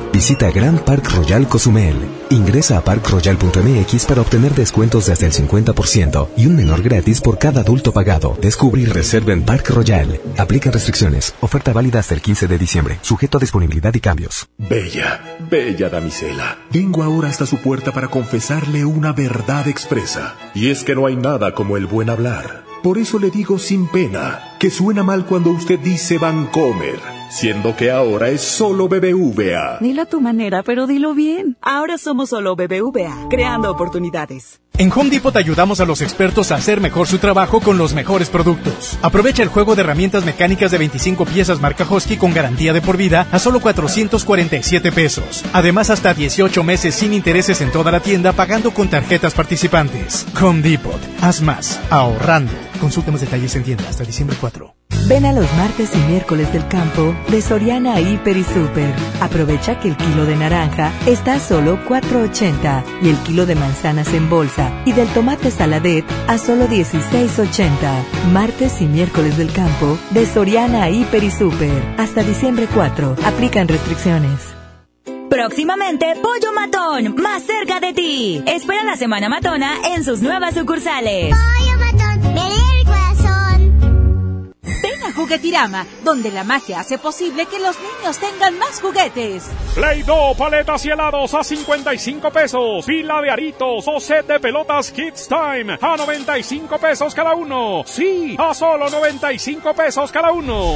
Visita Grand Park Royal Cozumel. Ingresa a parkroyal.mx para obtener descuentos desde el 50% y un menor gratis por cada adulto pagado. Descubre y reserva en Park Royal. Aplica restricciones. Oferta válida hasta el 15 de diciembre. Sujeto a disponibilidad y cambios. Bella, bella damisela. Vengo ahora hasta su puerta para confesarle una verdad expresa. Y es que no hay nada como el buen hablar. Por eso le digo sin pena que suena mal cuando usted dice Vancomer, siendo que ahora es solo BBVA. Dilo a tu manera, pero dilo bien. Ahora somos solo BBVA, creando oportunidades. En Home Depot ayudamos a los expertos a hacer mejor su trabajo con los mejores productos. Aprovecha el juego de herramientas mecánicas de 25 piezas marca Husky con garantía de por vida a solo 447 pesos. Además, hasta 18 meses sin intereses en toda la tienda pagando con tarjetas participantes. Home Depot. Haz más, ahorrando. Consulta más detalles en tienda hasta diciembre 4. Ven a los martes y miércoles del campo de Soriana Hiper y Super. Aprovecha que el kilo de naranja está a solo 4.80 y el kilo de manzanas en bolsa y del tomate saladet a solo 16.80. Martes y miércoles del campo de Soriana Hiper y Super. Hasta diciembre 4. Aplican restricciones. Próximamente, Pollo Matón, más cerca de ti. Espera la Semana Matona en sus nuevas sucursales. Pollo Matón, me el corazón. Ven a Juguetirama, donde la magia hace posible que los niños tengan más juguetes. Play Doh, paletas y helados a 55 pesos. Pila de aritos o set de pelotas Kids Time a 95 pesos cada uno. Sí, a solo 95 pesos cada uno.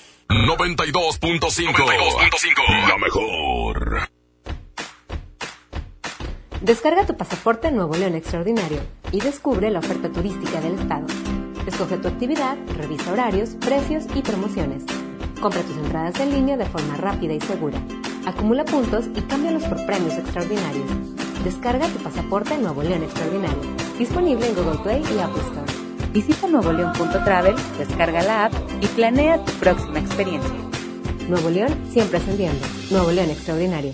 92.5. La mejor. Descarga tu pasaporte Nuevo León Extraordinario y descubre la oferta turística del estado. Escoge tu actividad, revisa horarios, precios y promociones. Compra tus entradas en línea de forma rápida y segura. Acumula puntos y cámbialos por premios extraordinarios. Descarga tu pasaporte Nuevo León Extraordinario. Disponible en Google Play y Apple Store. Visita nuevoleón.travel, descarga la app y planea tu próxima experiencia. Nuevo León siempre ascendiendo. Nuevo León Extraordinario.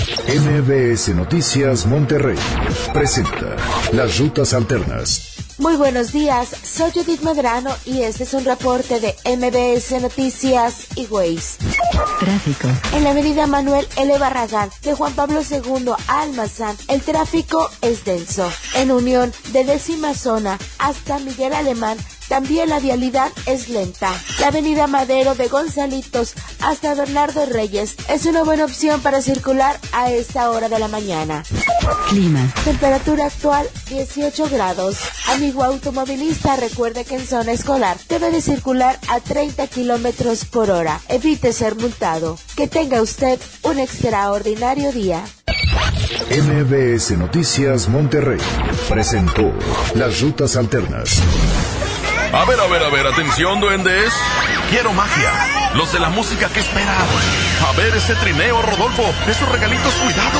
MBS Noticias Monterrey presenta Las Rutas Alternas. Muy buenos días, soy Judith Medrano y este es un reporte de MBS Noticias y Waze. Tráfico. En la avenida Manuel L. Barragán de Juan Pablo II a Almazán, el tráfico es denso. En unión de décima zona hasta Miguel Alemán, también la vialidad es lenta. La avenida Madero de Gonzalitos hasta Bernardo Reyes es una buena opción para circular a esta hora de la mañana. Clima. Temperatura actual 18 grados. Amigo automovilista, recuerde que en zona escolar debe de circular a 30 kilómetros por hora. Evite ser multado. Que tenga usted un extraordinario día. MBS Noticias Monterrey presentó Las Rutas Alternas. A ver, a ver, a ver, atención, duendes. Quiero magia. Los de la música, ¿qué esperan? A ver ese trineo, Rodolfo. Esos regalitos, cuidado.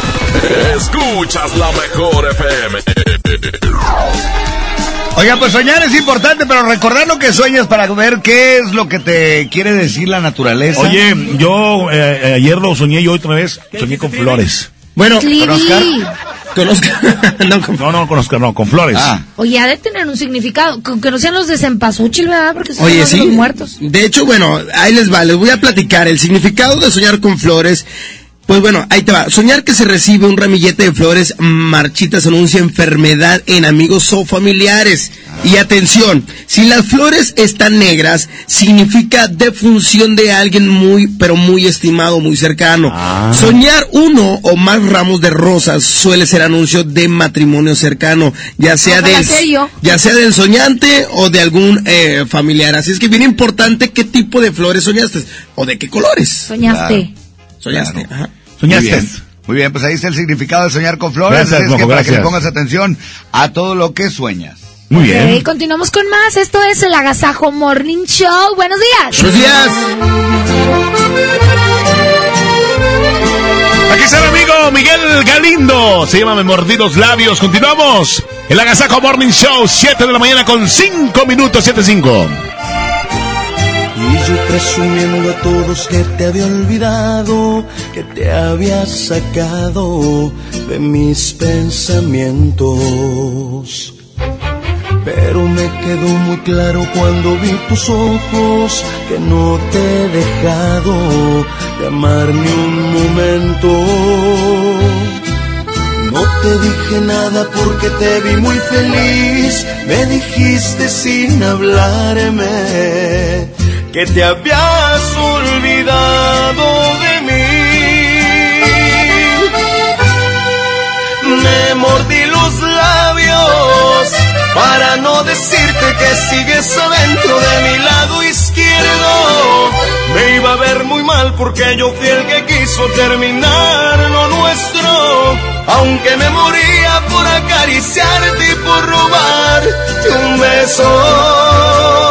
Escuchas la mejor FM. Oiga, pues soñar es importante, pero recordar lo que sueñas para ver qué es lo que te quiere decir la naturaleza. Oye, yo eh, ayer lo soñé y hoy otra vez soñé con flores. Bueno, ¿con Oscar? Con Oscar. no, con... no, no, con Oscar, no, con flores. Ah. Oye, ha de tener un significado, que no sean los de cempasúchil, ¿verdad? Porque son Oye, los, sí. los muertos. De hecho, bueno, ahí les va, les voy a platicar. El significado de soñar con flores pues bueno, ahí te va. Soñar que se recibe un ramillete de flores marchitas anuncia enfermedad en amigos o familiares. Y atención, si las flores están negras, significa defunción de alguien muy, pero muy estimado, muy cercano. Ah. Soñar uno o más ramos de rosas suele ser anuncio de matrimonio cercano, ya sea del, ya sea del soñante o de algún eh, familiar. Así es que bien importante qué tipo de flores soñaste o de qué colores. Soñaste. Soñaste, ajá. Soñaste. Muy bien. Muy bien, pues ahí está el significado de soñar con flores. Gracias, es que Mojo, para que le pongas atención a todo lo que sueñas. Muy bien. Continuamos con más. Esto es el Agasajo Morning Show. Buenos días. Buenos días. Aquí está el amigo Miguel Galindo. Se llama Me Mordí los Labios. Continuamos. El Agasajo Morning Show, 7 de la mañana con 5 minutos, 7-5. Y yo presumiendo a todos que te había olvidado, que te había sacado de mis pensamientos. Pero me quedó muy claro cuando vi tus ojos que no te he dejado de amar ni un momento. No te dije nada porque te vi muy feliz. Me dijiste sin hablarme que te habías olvidado de mí. Me mordí los labios para no decirte que sigues adentro de mi lado izquierdo. Me iba a ver muy mal porque yo fui el que quiso terminar lo nuestro. Aunque me moría por acariciarte y por robarte un beso.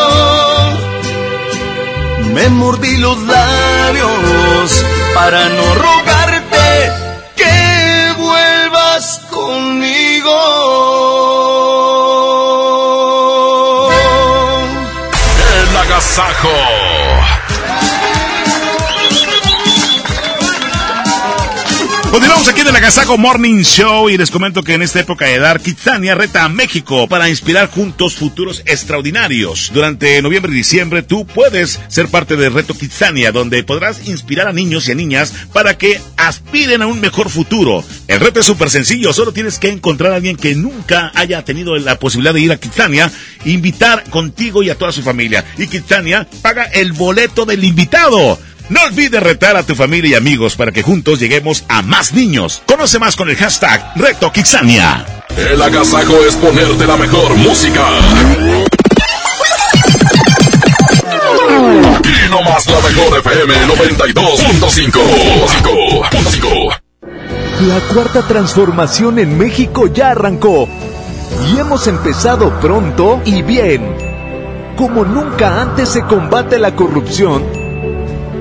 Me mordí los labios para no rogarte que vuelvas conmigo. El agasajo. Continuamos aquí en el Agasajo Morning Show y les comento que en esta época de dar, Kitsania reta a México para inspirar juntos futuros extraordinarios. Durante noviembre y diciembre tú puedes ser parte del reto Kitsania, donde podrás inspirar a niños y a niñas para que aspiren a un mejor futuro. El reto es súper sencillo, solo tienes que encontrar a alguien que nunca haya tenido la posibilidad de ir a Kitsania, invitar contigo y a toda su familia. Y Kitsania paga el boleto del invitado. No olvides retar a tu familia y amigos para que juntos lleguemos a más niños. Conoce más con el hashtag Reto Kitsania. El agasajo es ponerte la mejor música. Aquí nomás la mejor FM 92.5. La cuarta transformación en México ya arrancó y hemos empezado pronto y bien. Como nunca antes se combate la corrupción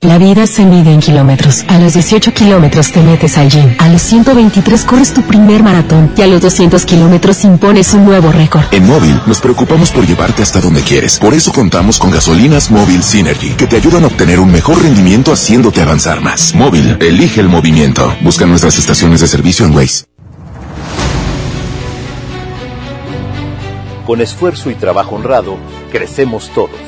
La vida se mide en kilómetros. A los 18 kilómetros te metes al gym. A los 123 corres tu primer maratón. Y a los 200 kilómetros impones un nuevo récord. En Móvil nos preocupamos por llevarte hasta donde quieres. Por eso contamos con gasolinas Móvil Synergy, que te ayudan a obtener un mejor rendimiento haciéndote avanzar más. Móvil, elige el movimiento. Busca nuestras estaciones de servicio en Waze. Con esfuerzo y trabajo honrado, crecemos todos.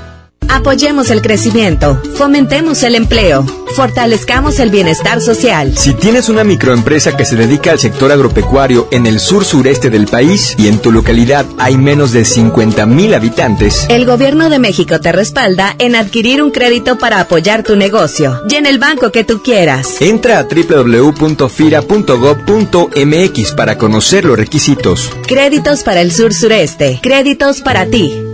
Apoyemos el crecimiento, fomentemos el empleo, fortalezcamos el bienestar social. Si tienes una microempresa que se dedica al sector agropecuario en el sur sureste del país y en tu localidad hay menos de 50 mil habitantes, el gobierno de México te respalda en adquirir un crédito para apoyar tu negocio y en el banco que tú quieras. Entra a www.fira.gov.mx para conocer los requisitos. Créditos para el sur sureste, créditos para ti.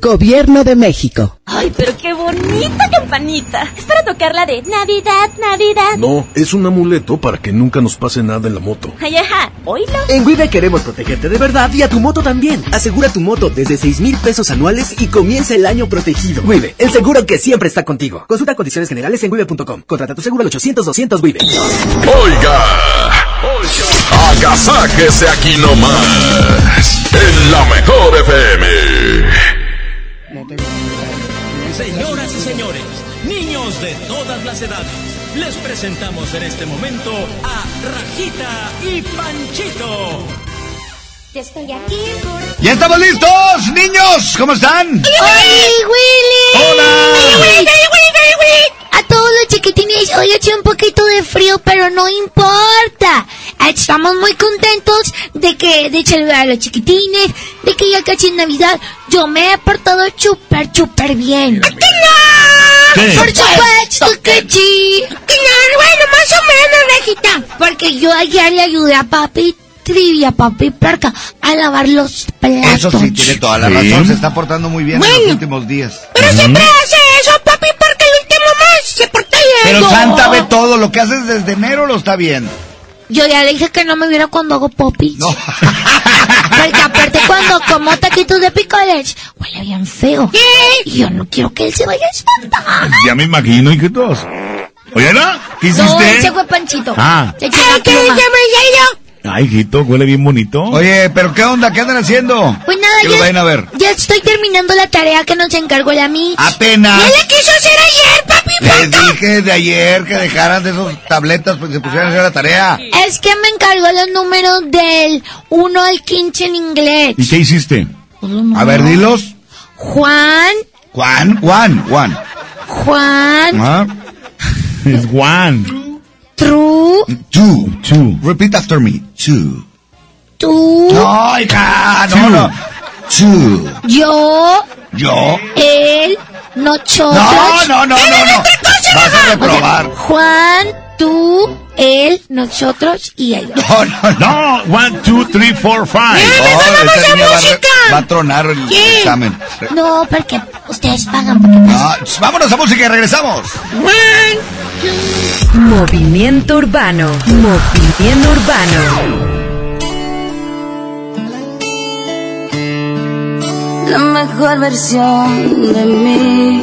Gobierno de México. Ay, pero qué bonita campanita. Es para tocar la de Navidad, Navidad. No, es un amuleto para que nunca nos pase nada en la moto. Ay, ajá, oílo. En Wibe queremos protegerte de verdad y a tu moto también. Asegura tu moto desde 6 mil pesos anuales y comienza el año protegido. Wibe, el seguro que siempre está contigo. Consulta condiciones generales en wibe.com. Contrata tu seguro al 800-200 Wibe. Oiga, oiga, agasáquese aquí nomás. En la mejor FM. Señoras y señores, niños de todas las edades, les presentamos en este momento a Rajita y Panchito. Ya estoy aquí por... ¡Ya estamos listos, niños! ¿Cómo están? ¡Hola, Willy! ¡Hola! ¡Willy, Willy, Willy! Todos los chiquitines, hoy ha hecho un poquito de frío, pero no importa. Estamos muy contentos de que, de saludar a los chiquitines, de que ya casi es Navidad. Yo me he portado súper, súper bien. ¿Qué no? Por supuesto que sí. Que no, bueno, más o menos, Rejita. Porque yo ayer le ayudé a papi trivia, papi perca, a lavar los platos. Eso sí, tiene toda la Sí. razón. Se está portando muy bien en los últimos días. Pero siempre hace Pero Santa ve todo. Lo que haces desde enero lo está bien. Yo ya le dije que no me viera cuando hago popis. No. Porque aparte cuando como taquitos de picoles, huele bien feo. Y yo no quiero que él se vaya a espantar. Ya me imagino, ¿y qué tos? Oye, ¿no? ¿Qué No, hiciste? ese fue Panchito. Ah. Se echó la pluma. Ay, hijito, huele bien bonito. Oye, pero ¿qué onda? ¿Qué andan haciendo? Pues nada, Que lo ya, vayan a ver. ya estoy terminando la tarea que nos encargó la Mitch. Apenas. ¡Ya la quiso hacer ayer, papi! Les dije de ayer que dejaran de esos tabletas porque se pusieran a hacer la tarea. Es que me encargó los números del 1 al 15 en inglés. ¿Y qué hiciste? A ver, dilos. Juan, Juan, Juan, Juan. Juan, Ah, Es Juan. True, Two. Two. Repeat after me. Two. tú, No, hija, no, no. Two. yo, Yo. él, nosotros. No, no, no, no, ¡Espérame, no. Vas a mamá! reprobar. Juan, tú, él, nosotros y ellos. No, no, no. No, one, two, three, four, five. Oh, vamos esta a niña va, música! va a tronar el ¿Qué? examen. No, porque ustedes pagan porque Ah, vámonos a música y regresamos. Movimiento Urbano. Movimiento Urbano. La mejor versión de mí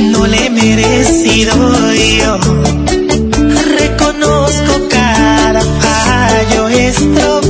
no le he merecido yo. Reconozco cada fallo, estropeé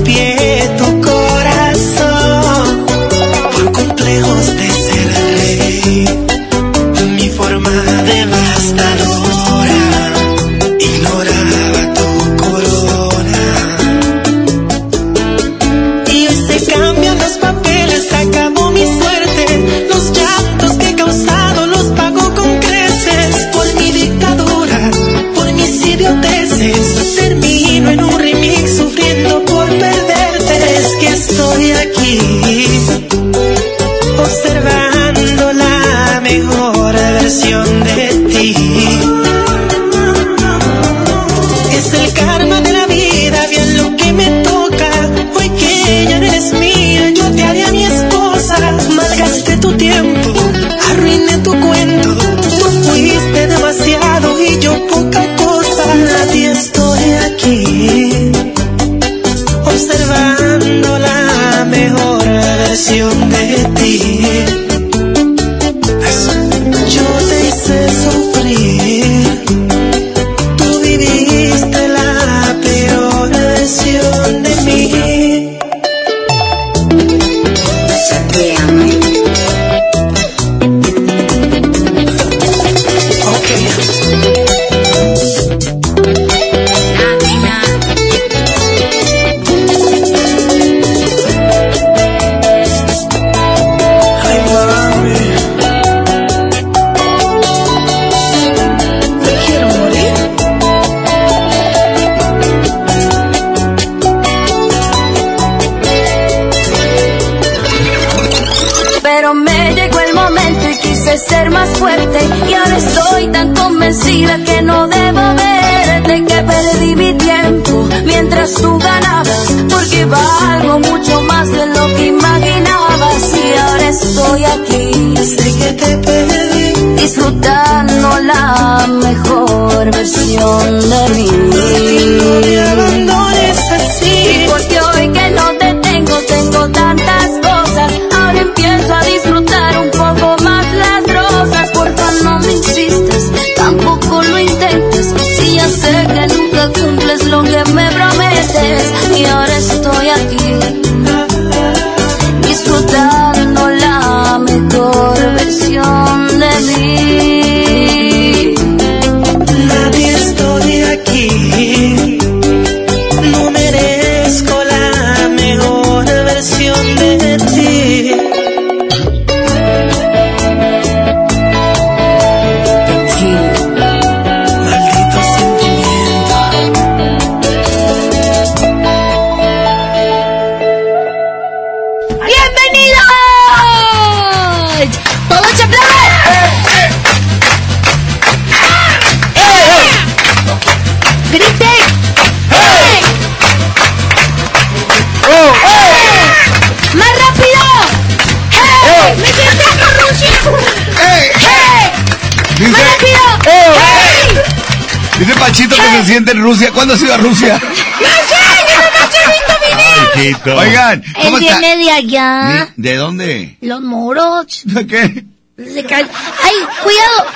En Rusia. ¿Cuándo has ido a Rusia? ¡No sé! ¡Yo nomás he visto Ay. Oigan, Él ¿cómo está? viene de allá. ¿De dónde? Los moros. ¿De qué? Se cae- ¡Ay, cuidado!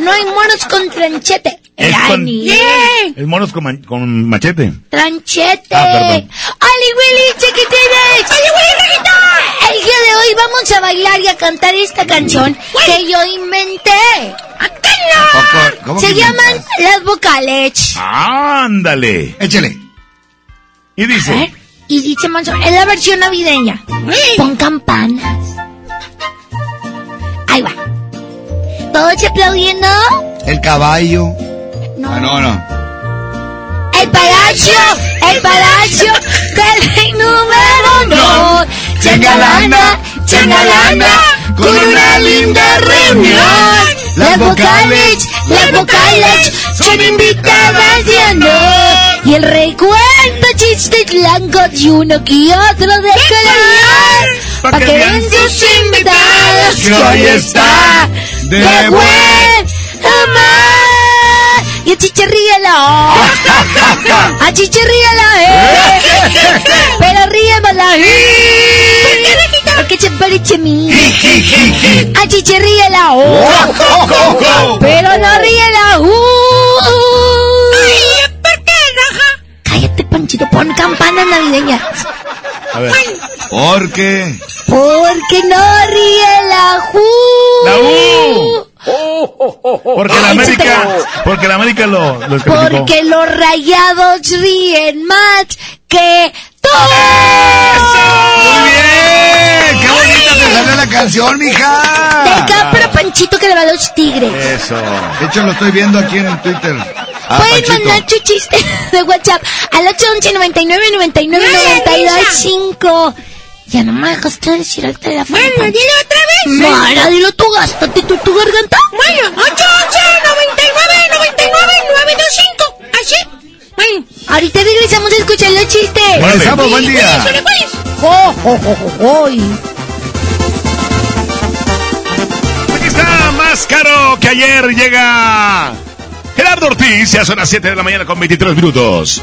No hay moros con tranchete. Es Ay, con- ni- Es monos con, con machete. ¡Tranchete! Ah, perdón. ¡Ali Willy, chiquitines! ¡Ali Willy, reggaetón! El día de hoy vamos a bailar y a cantar esta canción que yo inventé. Poco- ¿Cómo Se llaman las vocales. Ándale. Échale. Y dice. Y dice Manso, es la versión navideña. Con campanas. Ahí va. ¿Todos aplaudiendo? El caballo. Ah, no, no. El palacio, el palacio del rey número dos. Changalana, changalana, con una linda reunión. Las vocales, las vocales son invitadas de honor. Y el rey cuenta chistes blancos y uno que otro de color. Pa' que vean sus invitados que hoy está de buen. Y a chicharríala. A chicharríala, eh. Pero ríemala, eh. Porque se parece a mí. A chicharríala, oh. Pero no ríela, uh. ¿Por qué, Raja? Cállate, Panchito, pon campanas navideñas. A ver. Porque. Porque no ríe la ju. La U. Porque la Ay, América, porque la América lo. Porque los rayados ríen más que. ¡Muy bien! ¡Qué bonita te salió la canción, mija! De acá, pero Panchito que le va a los tigres. Eso. De hecho, lo estoy viendo aquí en Twitter. Ah, Pueden Panchito. mandar su chiste de WhatsApp al 811 99 99 92 5. Ya no me dejaste decir el teléfono. Bueno, dilo otra vez. Mara, dilo tú, gástate tu, tu garganta. Bueno, 811 99 99 925. Así. Bueno, ahorita regresamos a escuchar los chistes. Regresamos, buen día. Pues. ¡Oh, oh, oh, oh, oh! Aquí está, más caro que ayer llega Gerardo Ortiz, ya son las 7 de la mañana con 23 minutos.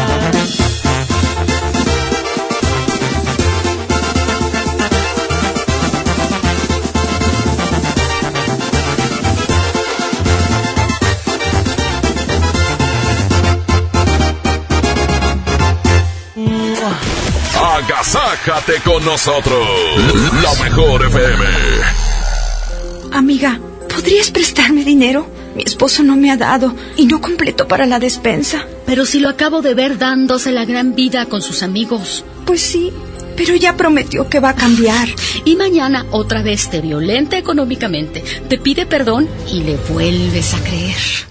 Agasájate con nosotros. La mejor FM. Amiga, ¿podrías prestarme dinero? Mi esposo no me ha dado y no completo para la despensa. Pero si lo acabo de ver dándose la gran vida con sus amigos. Pues sí, Pero ya prometió que va a cambiar. Y mañana otra vez te violenta económicamente, te pide perdón y le vuelves a creer.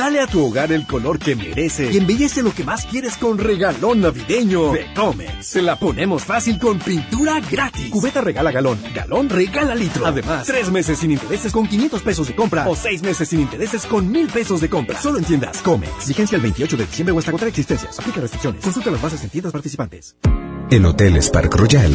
Dale a tu hogar el color que merece y embellece lo que más quieres con regalón navideño de Comex. Se la ponemos fácil con pintura gratis. Cubeta regala galón, galón regala litro. Además, tres meses sin intereses con 500 pesos de compra o seis meses sin intereses con mil pesos de compra. Solo en tiendas Comex. Vigencia el 28 de diciembre o hasta contra existencias. Aplica restricciones. Consulta las bases en tiendas participantes. En Hoteles Park Royal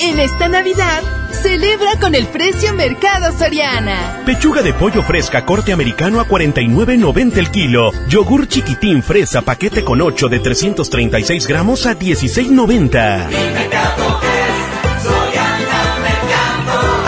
En esta Navidad, celebra con el precio Mercado Soriana. Pechuga de pollo fresca corte americano a 49.90 el kilo. Yogur chiquitín fresa paquete con 8 de 336 gramos a 16.90.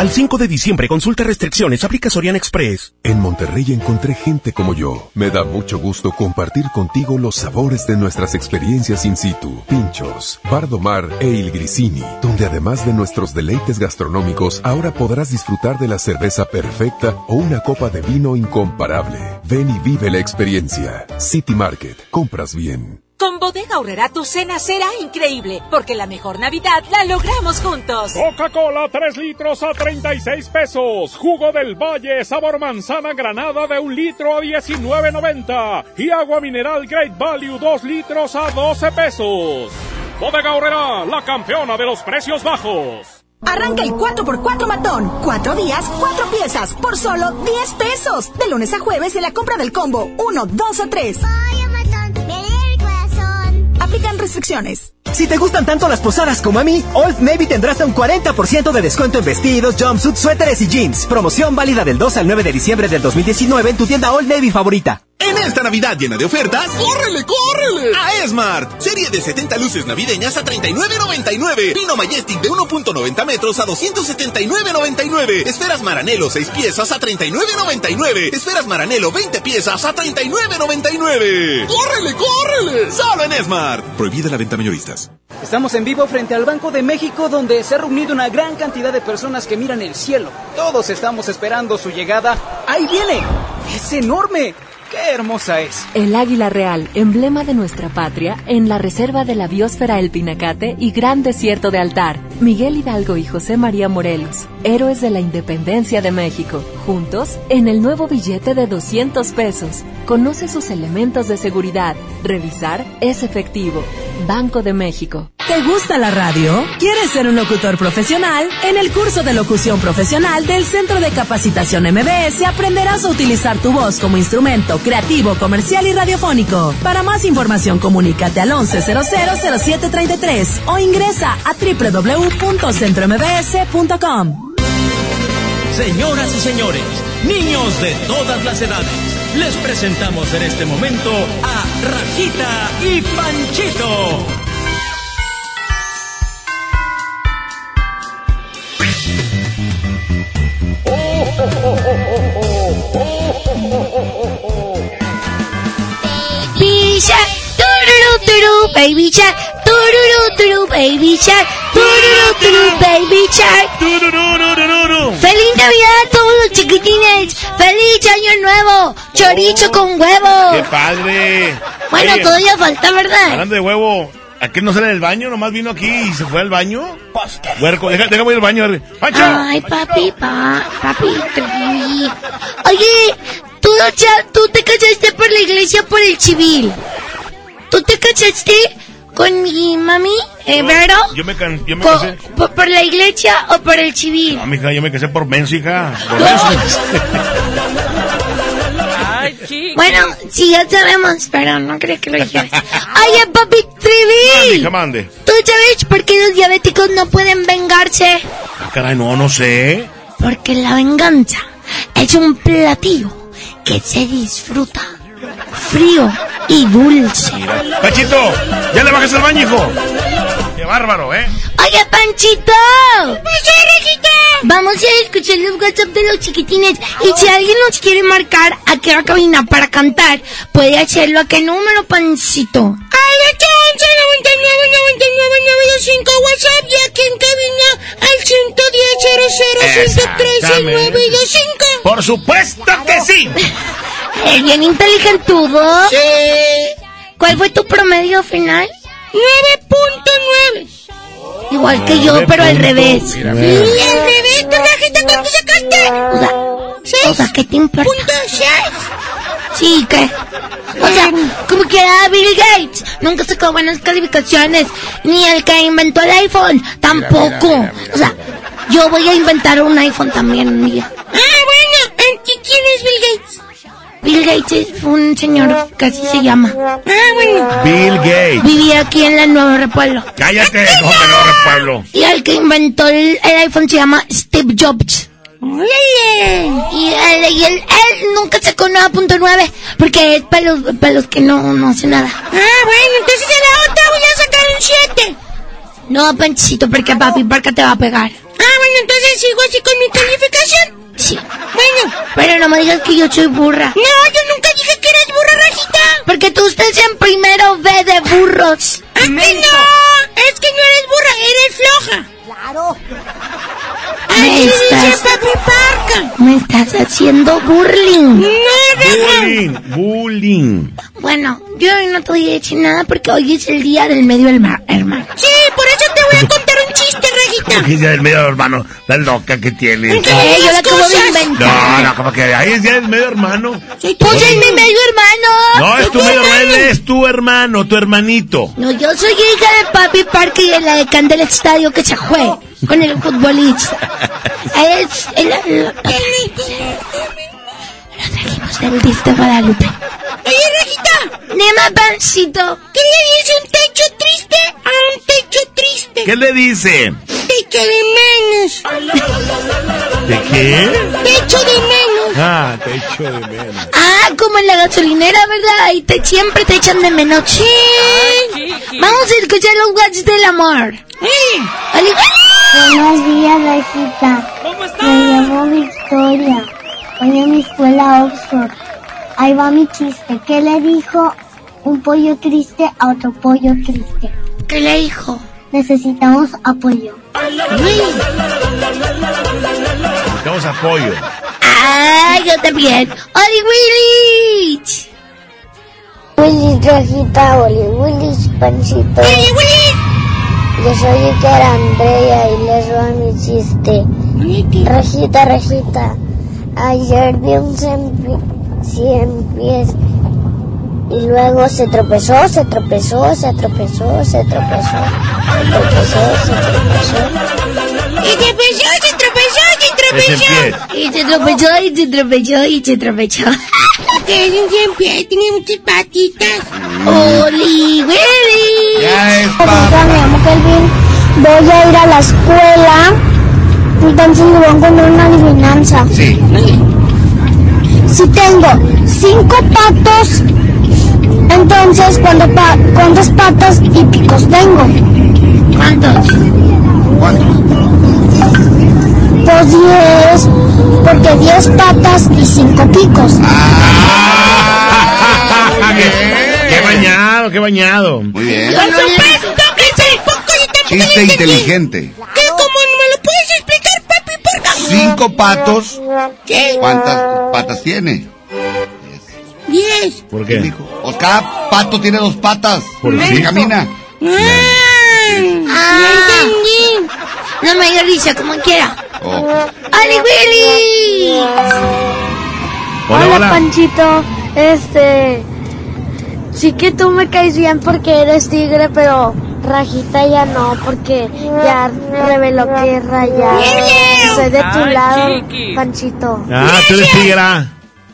Al 5 de diciembre, consulta restricciones, aplica Soriana Express. En Monterrey encontré gente como yo. Me da mucho gusto compartir contigo los sabores de nuestras experiencias in situ. Pinchos, Bardomar e Il Grisini, donde además de nuestros deleites gastronómicos, ahora podrás disfrutar de la cerveza perfecta o una copa de vino incomparable. Ven y vive la experiencia. City Market, compras bien. Con Bodega Aurrera tu cena será increíble, porque la mejor Navidad la logramos juntos. Coca-Cola 3 litros a 36 pesos. Jugo del Valle sabor manzana granada de un litro a 19.90. Y agua mineral Great Value 2 litros a 12 pesos. Bodega Aurrera, la campeona de los precios bajos. Arranca el 4x4 matón. Cuatro días, cuatro piezas, por solo 10 pesos. De lunes a jueves en la compra del combo 1, 2 o 3. Aplican restricciones. Si te gustan tanto las posadas como a mí, Old Navy tendrá hasta un 40% de descuento en vestidos, jumpsuits, suéteres y jeans. Promoción válida del 2 al 9 de diciembre del 2019 en tu tienda Old Navy favorita. En esta Navidad llena de ofertas, ¡córrele, córrele! A Esmart. Serie de 70 luces navideñas a 39.99. Pino Majestic de 1.90 metros a 279.99. Esferas Maranelo 6 piezas a 39.99. Esferas Maranelo 20 piezas a 39.99. ¡Córrele, córrele! Solo en Esmart. Prohibida la venta mayoristas. Estamos en vivo frente al Banco de México donde se ha reunido una gran cantidad de personas que miran el cielo. Todos estamos esperando su llegada. ¡Ahí viene! ¡Es enorme! ¡Qué hermosa es! El águila real, emblema de nuestra patria, en la reserva de la biosfera El Pinacate y Gran Desierto de Altar. Miguel Hidalgo y José María Morelos, héroes de la independencia de México. Juntos, en el nuevo billete de 200 pesos. Conoce sus elementos de seguridad. Revisar es efectivo. Banco de México. ¿Te gusta la radio? ¿Quieres ser un locutor profesional? En el curso de locución profesional del Centro de Capacitación MBS aprenderás a utilizar tu voz como instrumento creativo, comercial y radiofónico. Para más información comunícate al 11000733 o ingresa a www.centrombs.com. Señoras y señores, niños de todas las edades, les presentamos en este momento a Rajita y Panchito. Baby shark, tururu turu, baby shark, tururu turu, baby shark, tururu turu, baby shark. ¡Feliz Navidad a todos los chiquitines! ¡Feliz Año Nuevo! ¡Chorizo con huevo! ¡Qué padre! Bueno, Oye, todavía falta, ¿verdad? Hablando de huevo, ¿a qué no sale del baño? Nomás vino aquí y se fue al baño. Huerco, déjame ir al baño. ¡Pancho! Ay, papi, pa, papi, papi. Oye, tú, ya, tú te casaste por la iglesia por el civil. ¿Tú te casaste con mi mami, eh, Vero? Yo me, can- yo me Co- casé. ¿Por, por la iglesia o por el civil? No, mija, yo me casé por menso, hija. Por menso. Bueno, sí, ya sabemos, pero no creo que lo dijeras. Oye, papi, Trivi, mande. ¿tú sabes por qué los diabéticos no pueden vengarse? Ah, caray, no, no sé. Porque la venganza es un platillo que se disfruta frío y dulce. Panchito, ya le bajas al baño, hijo. Qué bárbaro, ¿eh? Oye, Panchito. Vamos a escuchar los WhatsApp de los chiquitines. Y si alguien nos quiere marcar a la cabina para cantar, puede hacerlo. ¿A qué número, Panchito? Al 811 99 99 925 WhatsApp y aquí en cabina al 110 00 925. Por supuesto que sí. Es bien inteligentudo. Sí. ¿Cuál fue tu promedio final? 9.9. Igual que yo, pero al revés. Y al revés, ¿tú Rajita cuánto sacaste? O sea, o sea, ¿qué te importa? Punto seis. Sí, ¿qué? O sea, como que era Bill Gates. Nunca sacó buenas calificaciones. Ni el que inventó el iPhone. Tampoco. O sea, yo voy a inventar un iPhone también un día. Ah, bueno. ¿y ¿Quién es Bill Gates? Bill Gates es un señor que así se llama. Ah, bueno. Bill Gates. Vivía aquí en la Nueva Repueblo. Cállate, no, no, Pablo. Y el que inventó el, el iPhone se llama Steve Jobs. Y él, y él, él nunca sacó 9.9 porque es para los, para los que no, no hace nada. Ah, bueno, entonces en la otra voy a sacar un 7. No, Panchito, porque papi Parca te va a pegar. Ah, bueno, entonces sigo así con mi calificación. Sí. Bueno. Pero no me digas que yo soy burra. No, yo nunca dije que eras burra, Rajita. Porque tú estás en primero B de burros. ¡Ah, que no! Es que no eres burra, eres floja. Claro. Estás, Parca. me estás haciendo burling. Bullying, bullying. Bueno, yo hoy no te voy a decir nada porque hoy es el día del medio herma- hermano. Sí, por eso te voy a contar un chiste, Rajita. ¿Qué es día del medio hermano? La loca que tienes. ¿Qué? Yo la acabo de cosas. No, inventar. no, como que ahí es día del medio hermano. Pues es mi medio hermano. No, es tu medio hermano, es tu hermano, tu hermanito. No, yo soy hija de Papi Parque y de la decán del estadio que se juega con el futbolista. Es el, el- lo trajimos del de Guadalupe. Oye, Rajita, Dime, pancito. ¿qué le dice un techo triste a un techo triste? ¿Qué le dice? Techo de menos. ¿De qué? Techo de menos. Ah, te echo de menos. Ah, como en la gasolinera, ¿verdad? Ahí te, siempre te echan de menos. Sí. Vamos a escuchar los watts del amor. ¡Ali, Buenos días, Rajita. ¿Cómo estás? Me llamo Victoria. Voy a mi escuela Oxford. Ahí va mi chiste. ¿Qué le dijo un pollo triste a otro pollo triste? ¿Qué le dijo? Necesitamos apoyo. Necesitamos apoyo. Ah, yo también. ¡Oli, Willy! Willy, Rajita, Oli, Willy, Panchito. Oye, Willy. Yo soy Iker Andrea y les va mi chiste. Rajita, Rajita. Ayer vi un cien, pi- cien pies y luego se tropezó, se tropezó, se tropezó, se tropezó, se tropezó, se tropezó. Se tropezó, se tropezó, tropezó. pie. Y se tropezó, y se tropezó, y se tropezó. Que es un cien pies, tiene muchas patitas. ¡Oli, Willy! Ya es Hola, me llamo Kelvin. Voy a ir a la escuela. Entonces me voy a encontrar una adivinanza. Sí. Si tengo cinco patos, entonces ¿cuánto pa- ¿cuántas patas y picos tengo? ¿Cuántos? Pues diez, porque diez patas y cinco picos. Ah, qué, qué bañado, qué bañado. Muy bien. Por supuesto que tampoco, yo tampoco Chiste lo entendí. inteligente. ¿Qué? ¿Cómo no me lo puedes explicar, papi? Porca? Cinco patos. ¿Qué? ¿Cuántas patas tiene? Diez. ¿Por qué? Pues cada pato tiene dos patas. Por ¿Por qué camina? Ah, Ah. entendí. No me dio risa, como quiera. Oh. ¡Oli, Willy! Hola, hola. Panchito. Este. Sí que tú me caes bien porque eres tigre, pero Rajita ya no, porque ya reveló que es. Soy de tu lado, Panchito. Ah, tú eres tigra.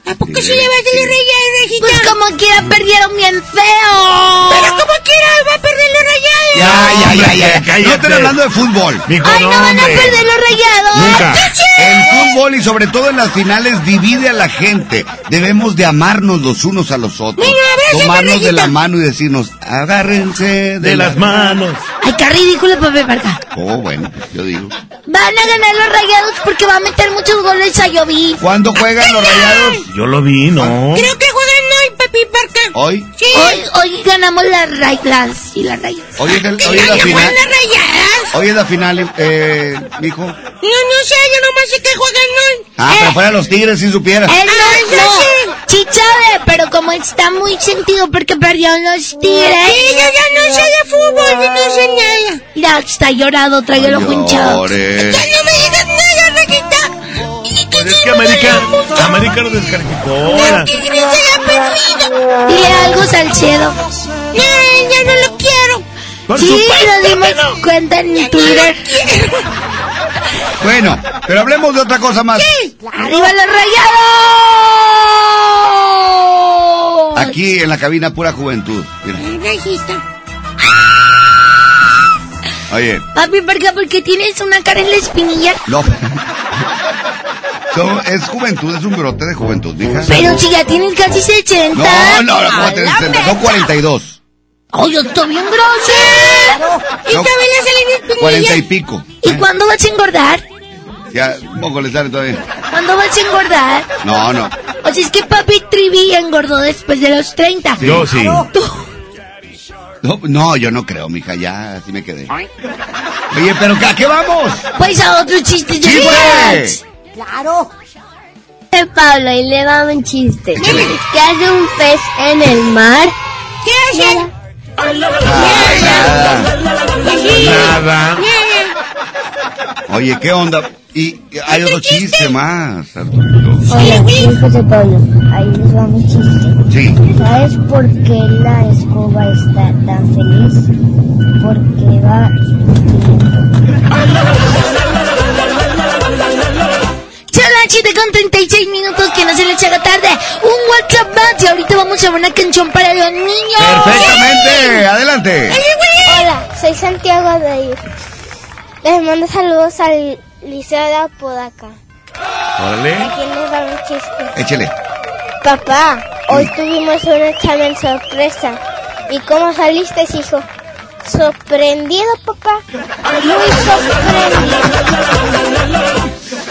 ¿A poco sí le vas a los rayados, Rejita? Pues como quiera perdieron bien feo. Pero como quiera va a perder los rayados. Ya, ya, ya, ya. cállate. No estén hablando de fútbol. Mijo, Ay, no van a perder los rayados. Nunca. El fútbol y sobre todo en las finales divide a la gente. Debemos de amarnos los unos a los otros. Abrázame, Tomarnos de la mano y decirnos, agárrense De las manos. Ay, qué ridículo, papi Parca. Oh, bueno, pues yo digo. Van a ganar los rayados porque va a meter muchos goles a Lloví. ¿Cuándo juegan los rayados? Yo lo vi, ¿no? Creo que juegan hoy, Papi Parca. Hoy. Sí. Hoy, hoy ganamos las rayadas y las rayas. Hoy es, el- ¿Que hoy es la ya final. las rayadas? Hoy es la final, eh, mijo. No, no sé, yo nomás sé que juegan hoy. Ah, pero fuera los tigres si supiera. Él Ah, no, ya no. sé. Sí sabe, pero como está muy sentido porque perdieron los tigres. Sí, yo ya no sé de fútbol, yo no sé nada. Mira, está llorado, trae el ojo hinchado. Llores. Ya no me que América, América lo descalificó. El tigre se ha perdido. Dile algo, Salcedo. No, ya no lo quiero. Por Sí, supuesto nos dimos no. cuenta en Twitter. Bueno, pero hablemos de otra cosa más. ¡Arriba los rayados! Aquí en la cabina pura juventud. Mira. Oye, Papi, ¿por qué? Porque tienes una cara en la espinilla. no. Es juventud, es un brote de juventud, mija. Pero si ya tienes casi 60. No, no, no, ¿cómo A te la dicen? Son mecha. 42. ¡Oh, yo estoy bien grande! Y No, también le salen 40 y pico. ¿Y cuándo vas a engordar? Ya, un poco le sale todavía. ¿Cuándo vas a engordar? No, no. O sea, es que papi Trivi engordó después de los 30. Yo sí. No, no, yo no creo, mija, ya así me quedé. Oye, pero ¿a qué vamos? Pues a otro chiste Sí, Relax. Claro. Pablo, y le va un chiste. ¿Qué hace un pez en el mar? ¿Qué hacen? Nada. Oye, ¿qué onda? Y hay otro chiste más, Arturito. Hola, soy José Pablo. Ahí les va mi chiste. Sí. ¿Sabes por qué la escoba está tan feliz? Porque va las 7 con 36 minutos que no se les haga tarde. Un WhatsApp más y ahorita vamos a ver una canción para los niños. Perfectamente, adelante. Hola, soy Santiago de Les mando saludos al Liceo de Apodaca. Órale. Aquí les va un chiste. Échele. Papá, hoy tuvimos un examen sorpresa. ¿Y cómo saliste, hijo? Sorprendido, papá. Muy sorprendido.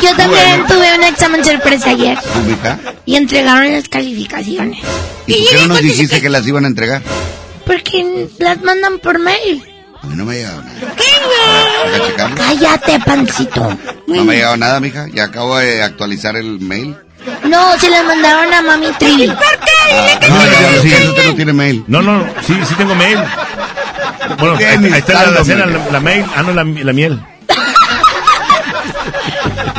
Yo también Bueno. tuve un examen sorpresa ayer y entregaron las calificaciones. ¿Y por qué no nos dijiste que las iban a entregar? Porque las mandan por mail. A mí no me ha llegado nada. A ver, deja checarlo. Cállate, pancito. No me ha llegado nada, mija. Ya acabo de actualizar el mail. No, se las mandaron a Mami Trivi. Ah, no, ya, sí, eso usted no tiene mail. No, no, sí, sí tengo mail. Bueno, ahí, ahí está la, la cena, la, la mail. Ah, no, la, la miel.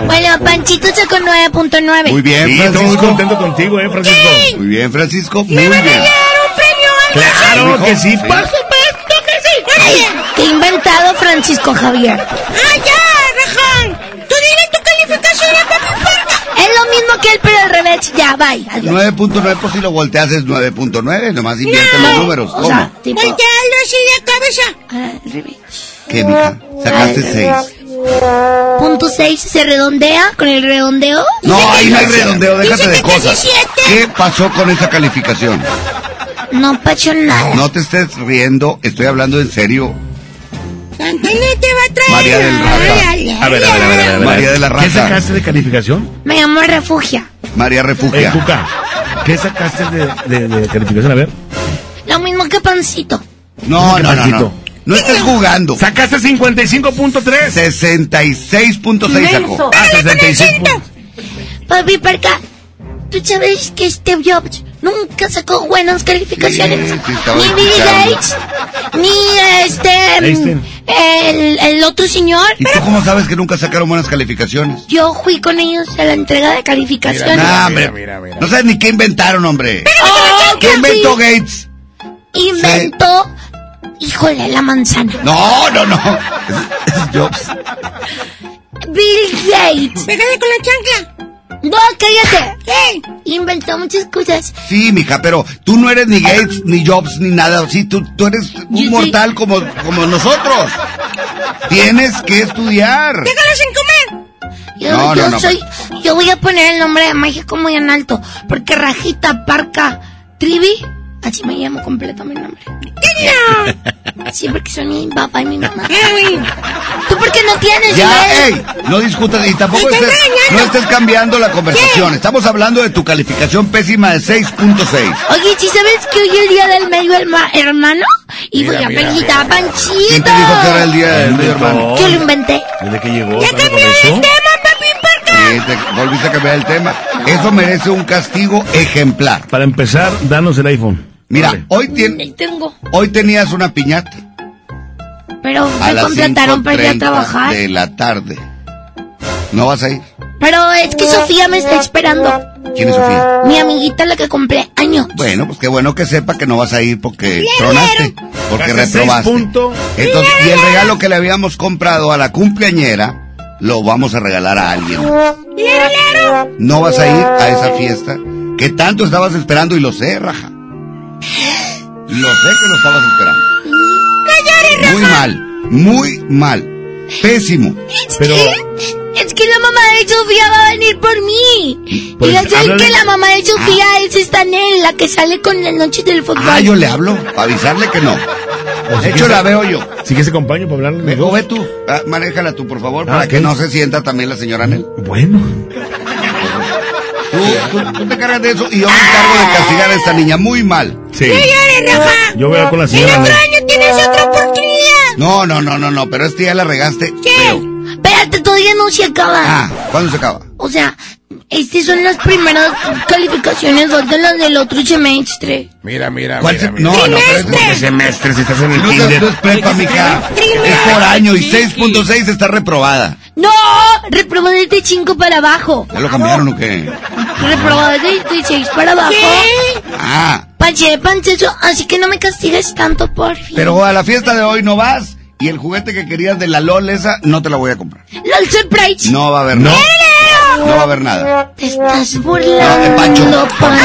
Bueno, Panchito sacó 9.9. Muy bien, Sí, estoy muy contento contigo, eh, Francisco. Muy bien, Francisco. Muy bien. un premio Claro que sí, Sí. pa- supuesto que sí. Oye, Qué inventado Francisco Javier. ah, ya, Rajón. Tú dile tu calificación a Papi Parca. Es lo mismo que él, pero al revés. Ya, bye. Adiós. 9.9, pues si lo volteas es 9.9. Nomás invierte los números. O sea, tipo... Voltealo así de cabeza. al revés. ¿Qué, mija? Sacaste 6. Punto 6 se redondea con el redondeo. No, ahí no hay redondeo. Déjate de que cosas. 17. ¿Qué pasó con esa calificación? No pasó nada. No te estés riendo. Estoy hablando en serio. Santa Inés te va a traer. María del ay, A ver, a ver, a ver, a ver. María de la ¿Qué sacaste de calificación? Me llamo Refugia. María Eh, Refugia. Cuca, ¿qué sacaste de, de, de calificación? A ver. Lo mismo que Pancito. No, no, no, no. No estés jugando. Sacaste 55.3. 66.6 sacó. Ah, 66. Papi Parca, tú sabes que Steve Jobs nunca sacó buenas calificaciones. Sí, sí, estaba ni Bill. Gates, ni este. El, el otro señor. ¿Y tú cómo sabes que nunca sacaron buenas calificaciones? Yo fui con ellos a la entrega de calificaciones. Mira, mira. No sabes ni qué inventaron, hombre. Oh, ¿Qué inventó. Gates? Inventó. Híjole, la manzana. No, no, no. Es Jobs. Bill Gates. Pégale con la chancla. No, cállate. ¿Qué? Inventó muchas cosas. Sí, mija, pero tú no eres ni Gates, ni Jobs, ni nada. Sí, tú, tú eres un mortal como, como nosotros. Tienes que estudiar. Déjalo sin comer. Yo, No, yo no, no. soy, yo voy a poner el nombre de México muy en alto, porque Rajita Parca Trivi, así me llamo completo mi nombre. Sí, porque son mi papá y mi mamá. ¿Tú por qué no tienes? Ya, ey, no discutas y tampoco Me estés, no estés cambiando la conversación. Estamos hablando de tu calificación pésima de 6.6. Oye, ¿sí sabes que hoy es el día del medio herma- hermano? Y Mira, voy a felicitar a. Panchito. ¿Quién te dijo que era el día del medio hermano? Yo lo inventé. Desde que llegó. Ya ¿sabe cambió por eso? el tema, papi, ¿por qué? Sí, te volviste a cambiar el tema. Eso merece un castigo ejemplar. Para empezar, danos el iPhone. Mira, hoy, tien- tengo. hoy tenías una piñata Pero a me contrataron para ir a 5.30 trabajar. de la tarde. ¿No vas a ir? Pero es que Sofía me está esperando. ¿Quién es Sofía? Mi amiguita la que cumple años. Bueno, pues qué bueno que sepa que no vas a ir porque tronaste, porque reprobaste. Entonces, y el regalo que le habíamos comprado a la cumpleañera, lo vamos a regalar a alguien. No vas a ir a esa fiesta que tanto estabas esperando y lo sé, Raja. Lo sé que lo estabas esperando. Muy mal, muy mal. Pésimo. Pero, Es que la mamá de Sofía va a venir por mí. Pues, y ya háblale. que la mamá de Sofía es esta Nel, la que sale con la noche del fútbol. ah, yo le hablo, para avisarle que no. De si hecho, la veo yo. Si quieres acompaño para hablarle. O ve tú, ah, manéjala tú, por favor, Ah, para que no se sienta también la señora Nel. Bueno. Tú, te encargas de eso y yo me encargo de castigar a esta niña muy mal. Sí. Yo voy a con la señora. Nel. año tienes otra oportunidad. No, no, no, no, no, pero este ya la regaste. feo. Espérate, todavía no se acaba. Ah, ¿cuándo se acaba? O sea, estas son las primeras calificaciones, faltan las del otro semestre. Mira, mira, ¿Cuál mira, se- mira. No, no, pero es ¿Por qué semestre si estás en el No, kinder? no, no es prepa, mija. Es por año y 6.6 está reprobada. ¡No! Reprobó desde 5 para abajo. ¿Ya lo cambiaron o qué? Reprobó desde 6 para abajo. Ah, Panche, panchecho, así que no me castigues tanto, por fin. pero a la fiesta de hoy no vas y el juguete que querías de la LOL esa no te la voy a comprar. LOL Surprise. No va a haber No. No va a haber nada. Te estás No, burlando, eh, Pancho. Pancho.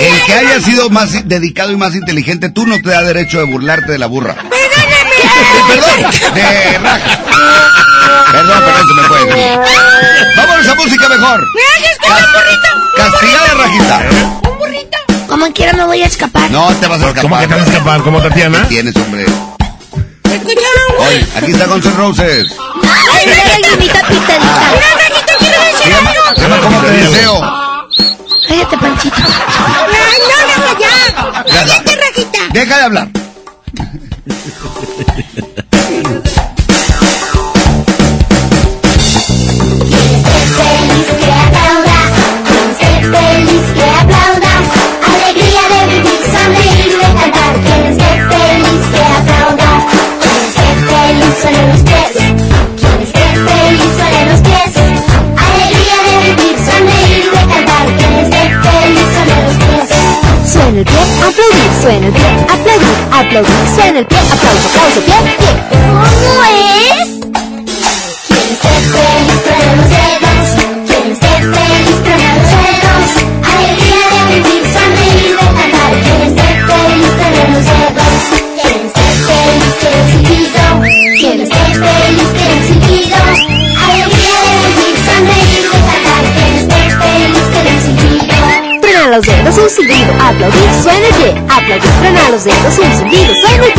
El que haya sido más dedicado y más inteligente, tú no te da derecho de burlarte de la burra. Perdón, de raja. Perdón, perdón, tú me puedes. Vámonos a música mejor. Castigada, rajita. Como quiera me voy a escapar. No te vas a escapar. ¿Cómo que te vas a escapar? ¿Como Tatiana? ¿Qué tienes, hombre? Oye, aquí está Guns N' Roses. Ay, gallinita pintadita. Se llama, se llama ¿Cómo te deseo? Cállate, Panchito. No, no, ya. Cállate, Rajita. Deja de hablar. Suena el pie, aplaudir, aplaudir, suena el pie, aplauso, aplauso, pie, pie. Silbido, aplaudir, suena el pie, aplaudir, truena los dedos, un silbido, suena el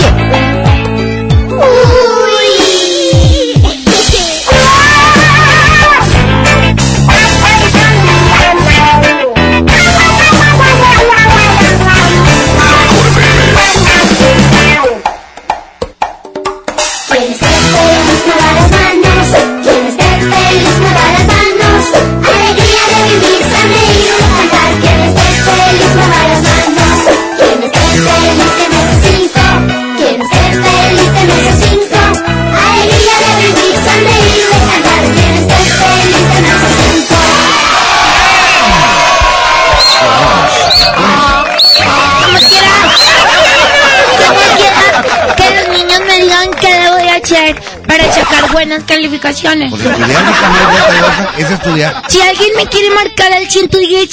buenas calificaciones. Porque estudiar es estudiar. Si alguien me quiere marcar al 110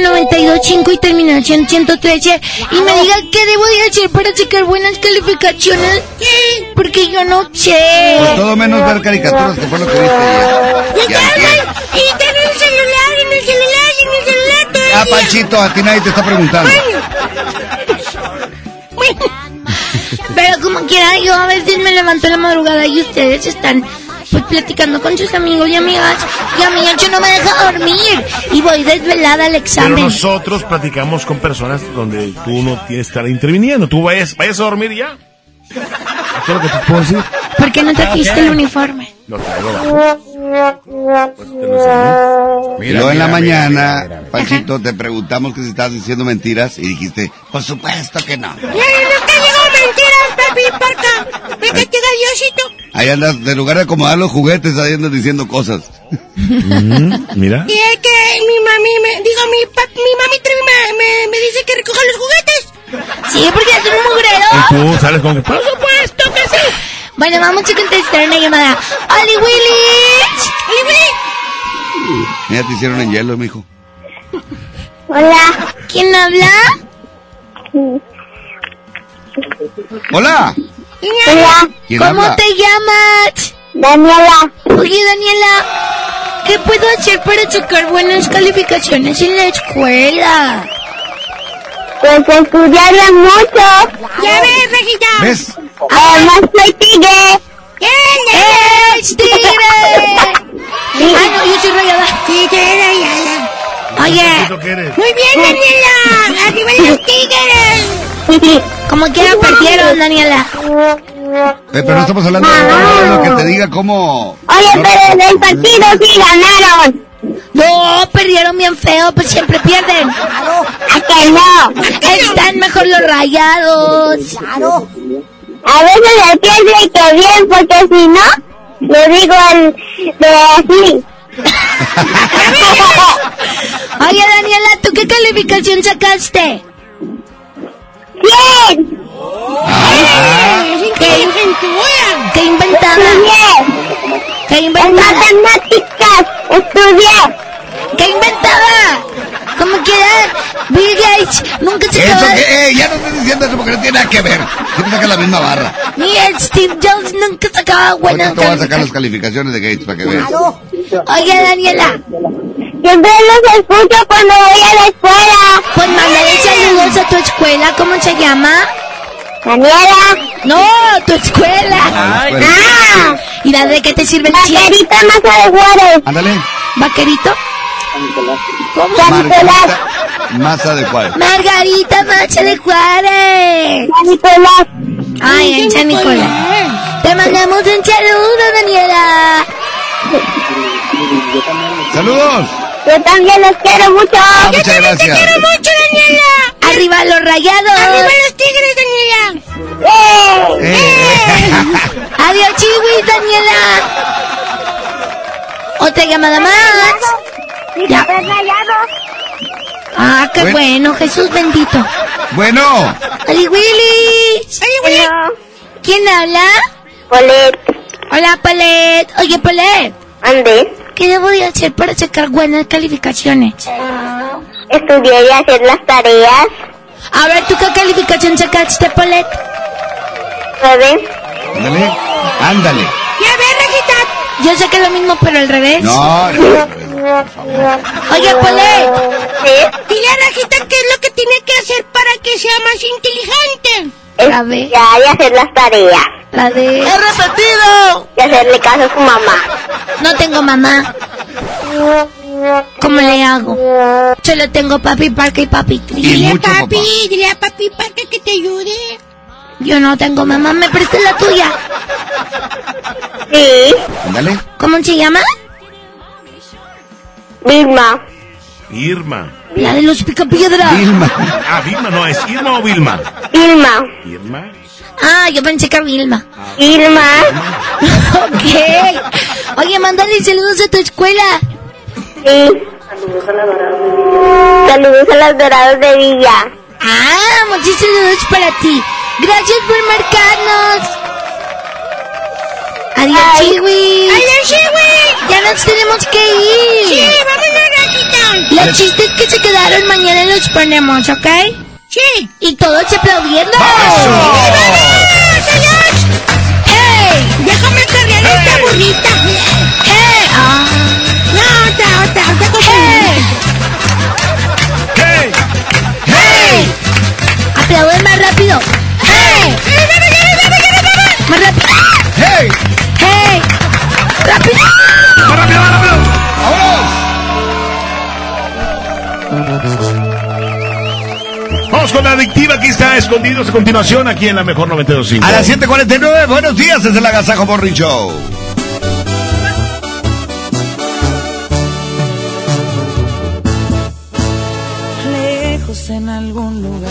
925 y terminación 113 y me diga qué debo de hacer para sacar buenas calificaciones, porque yo no sé. Pues todo menos ver caricaturas, que fue lo que viste ayer. Y y está en el celular, en el celular, en el celular. Ah. Panchito, a ti nadie te está preguntando. Pero quiera, yo a veces me levanto en la madrugada y ustedes están pues platicando con sus amigos y amigas y a mí eso no me deja dormir y voy desvelada al Pero examen. nosotros platicamos con personas donde tú no tienes que estar interviniendo. Tú vayas, vayas a dormir ya. Eso es lo que te puedo decir. ¿Por qué no trajiste el uniforme? Lo traigo. Pues te lo enseño. y luego en la mañana, Panchito, te preguntamos que si estabas diciendo mentiras y dijiste, por supuesto que no digo mentiras, papi, porca. Métete gallosito. Ahí andas, de lugar de acomodar los juguetes, ahí andas diciendo cosas. Mira. Y es que mi mami, me, digo, mi, pap, mi mami me, me, me dice que recoja los juguetes. Sí, porque es un mugrero. Y tú sales con que... Por supuesto que sí. Bueno, vamos a contestar una llamada. ¡Oli Willy! ¡Oli Willy! Mira, te hicieron en hielo, mijo. Hola. ¿Quién habla? ¡Hola! Hola. ¿Quién ¿Cómo habla? te llamas? Daniela. Oye, Daniela, ¿qué puedo hacer para sacar buenas calificaciones en la escuela? Pues estudiarla mucho. Ya ves, Rejita. ¿Ves? Además soy tigre. ¡Es tigre! Ah, no, yo soy rayada. Era rayada. Oye, Muy bien, Daniela. Arriba los tigres. como quiera perdieron, Daniela. Eh, pero no estamos hablando de hablando de que te diga cómo... Oye, pero en el partido sí ganaron. No, perdieron bien feo, pues siempre pierden. ¿A que no? Están mejor los rayados. Claro. A veces el pierde y que bien, porque si no, le digo el de así. Oye, Daniela, ¿tú qué calificación sacaste? ¡Bien! ¿Qué, qué inventada? ¿Qué En inventada? matemáticas estudié. ¿Qué inventada? Como quiera, Bill Gates nunca se Eso acaba que, eh, ya no estoy diciendo eso porque no tiene nada que ver. Siempre saca la misma barra. Ni el Steve Jobs nunca sacaba buenas Ahorita te voy a sacar las calificaciones de Gates para que veas. Oye, Daniela, Siempre los escucho cuando voy a la escuela. pues mándale saludos a tu escuela. ¿Cómo se llama? Daniela. No, tu escuela. Ah, ¿Y la de qué te sirve el chip? Vaquerita Maza de Juárez. Ándale. ¿Vaquerito? ¿Cómo? Margarita Maza de Juárez. Margarita Macha de Juárez. San Nicolás. Ay, en San Nicolás. Te mandamos un saludo, Daniela. ¡Saludos! Yo también los quiero mucho. Ah, muchas gracias. mucho, Daniela. Arriba los rayados. Arriba los tigres, Daniela. ¡Eh! Eh, Adiós, chihuis, Daniela. Otra llamada más. Papás rayados. Ah, qué Bueno. bueno, Jesús bendito. Bueno, ¡Ali Willy! Bueno, ¿Quién habla? Polet. Hola, Palet. Oye, Palet, Ande. ¿qué debo de hacer para sacar buenas calificaciones? Estudié y hacer las tareas. A ver, ¿tú qué calificación sacaste, Palet? ¿Nueve? ándale. Ándale. Ya ves, Rejita. Yo saqué lo mismo, pero al revés. No, no. Oye, Palet, ¿Sí? Dile a Rejita qué es lo que tiene que hacer para que sea más inteligente. A ver. Estudiar y hacer las tareas. la de... ¡He repetido! Y hacerle caso a su mamá. No tengo mamá. ¿Cómo le hago? Solo tengo papi Parque y papi Dile a papi, papá. dile a papi para que te ayude. Yo no tengo mamá, me prestas la tuya. Sí. Ándale. ¿Cómo se llama? Vilma. Irma. La de los picapiedra. Vilma. Ah, Vilma no, ¿es Irma o Vilma? Vilma. Irma. Ah, yo pensé que era Vilma. Vilma. ok. Oye, mándale saludos a tu escuela. Sí. Saludos a las doradas de Villa. Ah, muchos saludos para ti. Gracias por marcarnos. Adiós, Chiwi. Adiós, Chiwi. Ya nos tenemos que ir. Sí, vámonos, Rajita. Los chistes que se quedaron mañana los ponemos, ¿ok? Sí. Y todos aplaudiendo. ¡Hey! Déjame cargar esta burrita. ¡Hey! Ah. No, otra, otra, otra cosa. ¡Hey! ¡Hey! Aplauden más rápido. ¡Hey! Más rápido. ¡Hey! ¡Hey! ¡Rápido! ¡Más rápido, más rápido! Vamos con la adictiva que está escondidos a continuación aquí en la mejor 92.5. A las 7.49, buenos días desde el Agasajo Morning Show. lejos en algún lugar,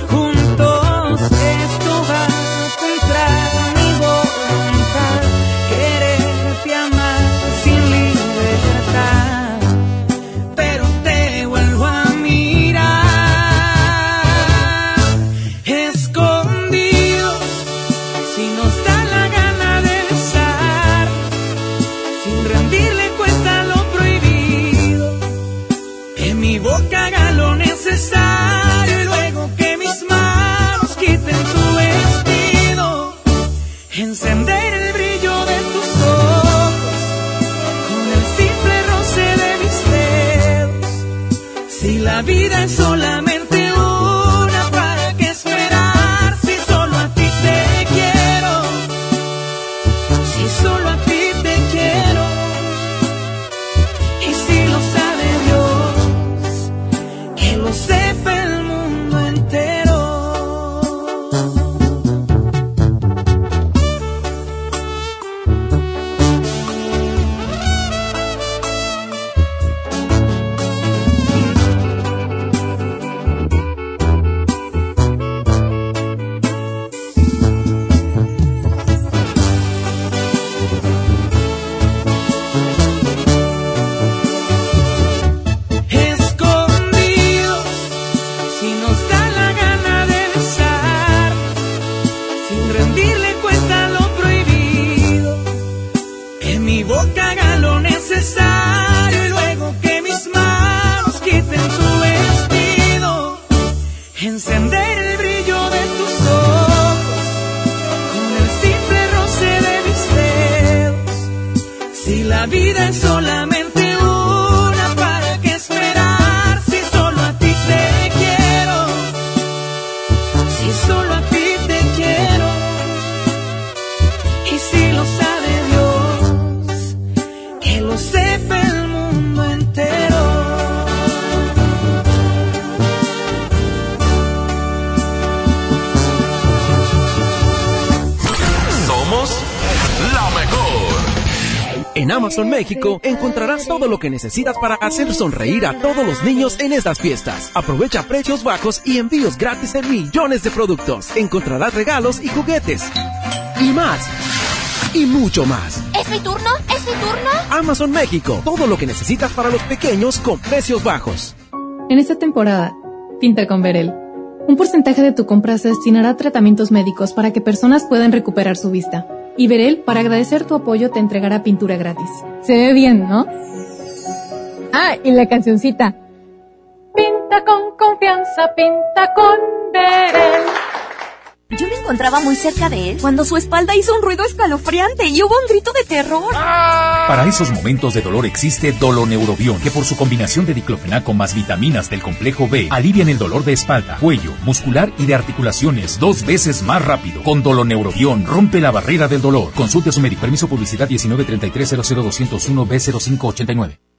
necesitas para hacer sonreír a todos los niños en estas fiestas. Aprovecha precios bajos y envíos gratis en millones de productos. Encontrarás regalos y juguetes. Y más. Y mucho más. ¿Es mi turno? ¿Es mi turno? Amazon México. Todo lo que necesitas para los pequeños con precios bajos. En esta temporada, pinta con Verel. Un porcentaje de tu compra se destinará a tratamientos médicos para que personas puedan recuperar su vista. Y Verel, para agradecer tu apoyo, te entregará pintura gratis. Se ve bien, ¿no? Ah, y la cancioncita. Pinta con confianza, pinta con Verel. Yo me encontraba muy cerca de él cuando su espalda hizo un ruido escalofriante y hubo un grito de terror. Para esos momentos de dolor existe Doloneurobión, que por su combinación de diclofenaco más vitaminas del complejo B alivian el dolor de espalda, cuello, muscular y de articulaciones dos veces más rápido. Con Doloneurobión rompe la barrera del dolor. Consulte a su médico. Permiso publicidad 1933 00201 B0589.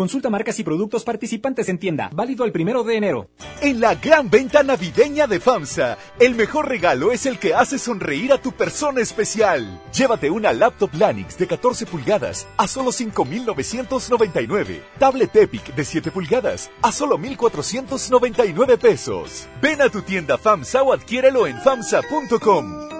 Consulta marcas y productos participantes en tienda. Válido el primero de enero. En la gran venta navideña de FAMSA, el mejor regalo es el que hace sonreír a tu persona especial. Llévate una laptop Lanix de 14 pulgadas a solo 5,999. Tablet Epic de 7 pulgadas a solo 1,499 pesos. Ven a tu tienda FAMSA o adquiérelo en FAMSA.com.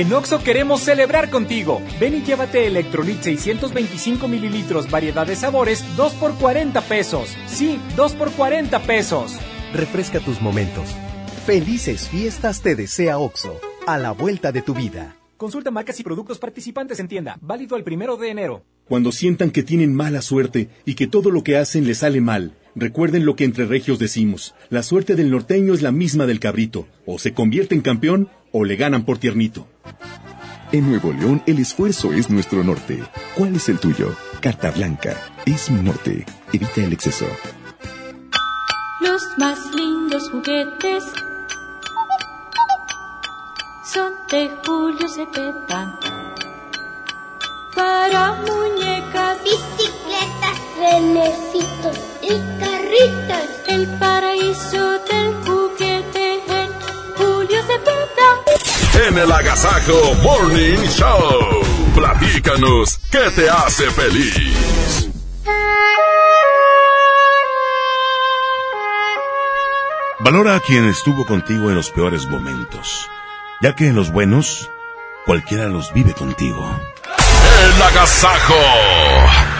En Oxo queremos celebrar contigo. Ven y llévate Electrolit 625 mililitros, variedad de sabores, 2 por 40 pesos. Sí, 2 por 40 pesos. Refresca tus momentos. Felices fiestas te desea Oxo. A la vuelta de tu vida. Consulta marcas y productos participantes en tienda. Válido el primero de enero. Cuando sientan que tienen mala suerte y que todo lo que hacen les sale mal, recuerden lo que entre regios decimos. La suerte del norteño es la misma del cabrito. O se convierte en campeón o le ganan por tiernito. En Nuevo León el esfuerzo es nuestro norte. ¿Cuál es el tuyo? Carta Blanca. Es mi norte. Evita el exceso. Los más lindos juguetes son de Julio Cepeda. Para muñecas, bicicletas, renecitos y carritas. El paraíso del juguete en Julio Cepeda. En el Agasajo Morning Show. Platícanos, ¿qué te hace feliz? Valora a quien estuvo contigo en los peores momentos, ya que en los buenos, cualquiera los vive contigo. El Agasajo.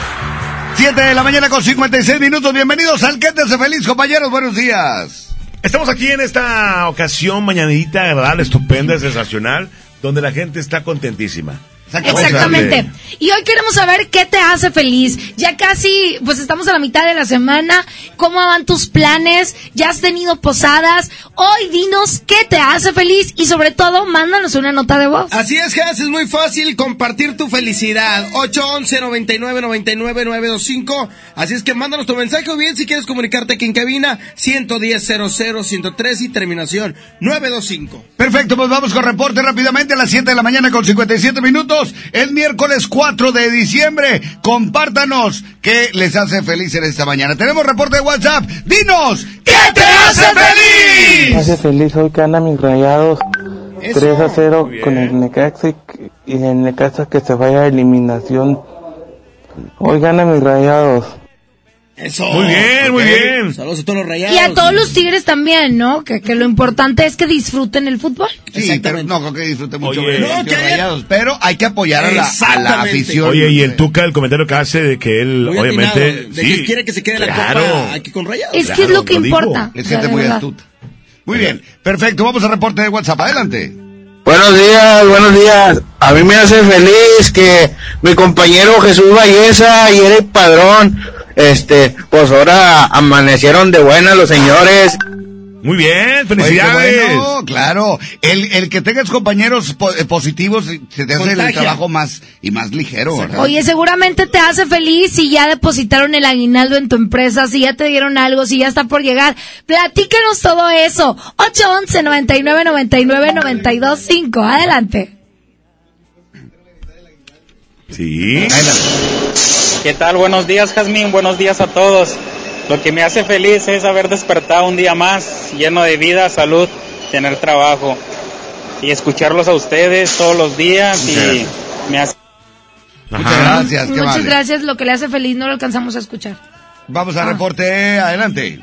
7 de la mañana con 56 minutos. Bienvenidos al hace feliz, compañeros. Buenos días. Estamos aquí en esta ocasión mañanita agradable, estupenda, sensacional, donde la gente está contentísima. Exactamente. Y hoy queremos saber qué te hace feliz. Ya casi, pues estamos a la mitad de la semana. ¿Cómo van tus planes? ¿Ya has tenido posadas? Hoy dinos qué te hace feliz y sobre todo, mándanos una nota de voz. Así es, Jas, es muy fácil compartir tu felicidad. 811 99 99 925. Así es que mándanos tu mensaje o bien si quieres comunicarte aquí en cabina 110 00 103 y terminación 925. Perfecto, pues vamos con reporte rápidamente a las 7 de la mañana con 57 minutos. Es miércoles 4 de diciembre. Compártanos qué les hace feliz en esta mañana. Tenemos reporte de WhatsApp. Dinos, ¿qué te hace feliz? Me hace feliz hoy que andan mis rayados 3 a 0 con el Necaxa y, el Necaxa que se vaya a eliminación. Hoy ganan mis rayados. Eso. Muy bien, muy bien. Saludos a todos los rayados. Y a todos los tigres también, ¿no? Que, que lo importante es que disfruten el fútbol. Sí, pero no creo que disfrute mucho Oye. No, que rayados, pero hay que apoyar a la, a la afición. Oye, y el Tuca, el comentario que hace de que él, Muy obviamente, atinado, de que quiere que se quede la claro. copa aquí con rayados. Es que es lo que lo importa. Es gente muy verdad. astuta. Muy bien, perfecto. Vamos al reporte de WhatsApp. Adelante. Buenos días, buenos días. A mí me hace feliz que mi compañero Jesús Valleza y Eric Padrón, este, pues ahora amanecieron de buena los señores. Muy bien, Oye, felicidades. bueno, claro. El, el que tengas compañeros po- eh, positivos se te hace el trabajo más y más ligero, ¿verdad? Oye, seguramente te hace feliz si ya depositaron el aguinaldo en tu empresa, si ya te dieron algo, si ya está por llegar. Platícanos todo eso. 811 99 99 92 5. Adelante. Sí. ¿Qué tal? Buenos días, Jazmín. Buenos días a todos. Lo que me hace feliz es haber despertado un día más, lleno de vida, salud, tener trabajo y escucharlos a ustedes todos los días y me hace... Muchas gracias, qué Muchas gracias. Lo que le hace feliz no lo alcanzamos a escuchar. Vamos Ah. al reporte, adelante.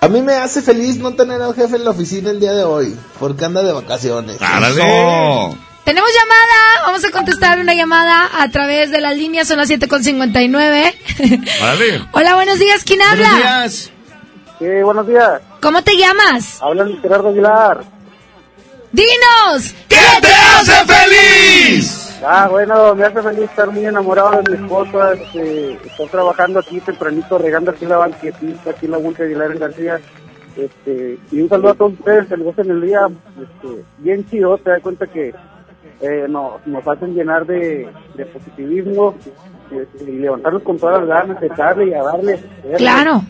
A mí me hace feliz no tener al jefe en la oficina el día de hoy, porque anda de vacaciones. Eso. Tenemos llamada. Vamos a contestar una llamada a través de las líneas. Son las 7.59. Vale. Hola, buenos días. ¿Quién habla? Buenos días. Sí, buenos días. ¿Cómo te llamas? Hablan Gerardo Aguilar. ¡Dinos! ¿Qué te hace feliz? Ah, bueno, me hace feliz estar muy enamorado de mi esposa. Este, estoy trabajando aquí tempranito, regando aquí la banquetita, aquí en la Buncha Aguilar en García. Este, y un saludo a todos ustedes, el gozo en el día, este, bien chido, te das cuenta que eh, nos, nos hacen llenar de, de positivismo este, y levantarnos con todas las ganas, de darle y a darle. Claro.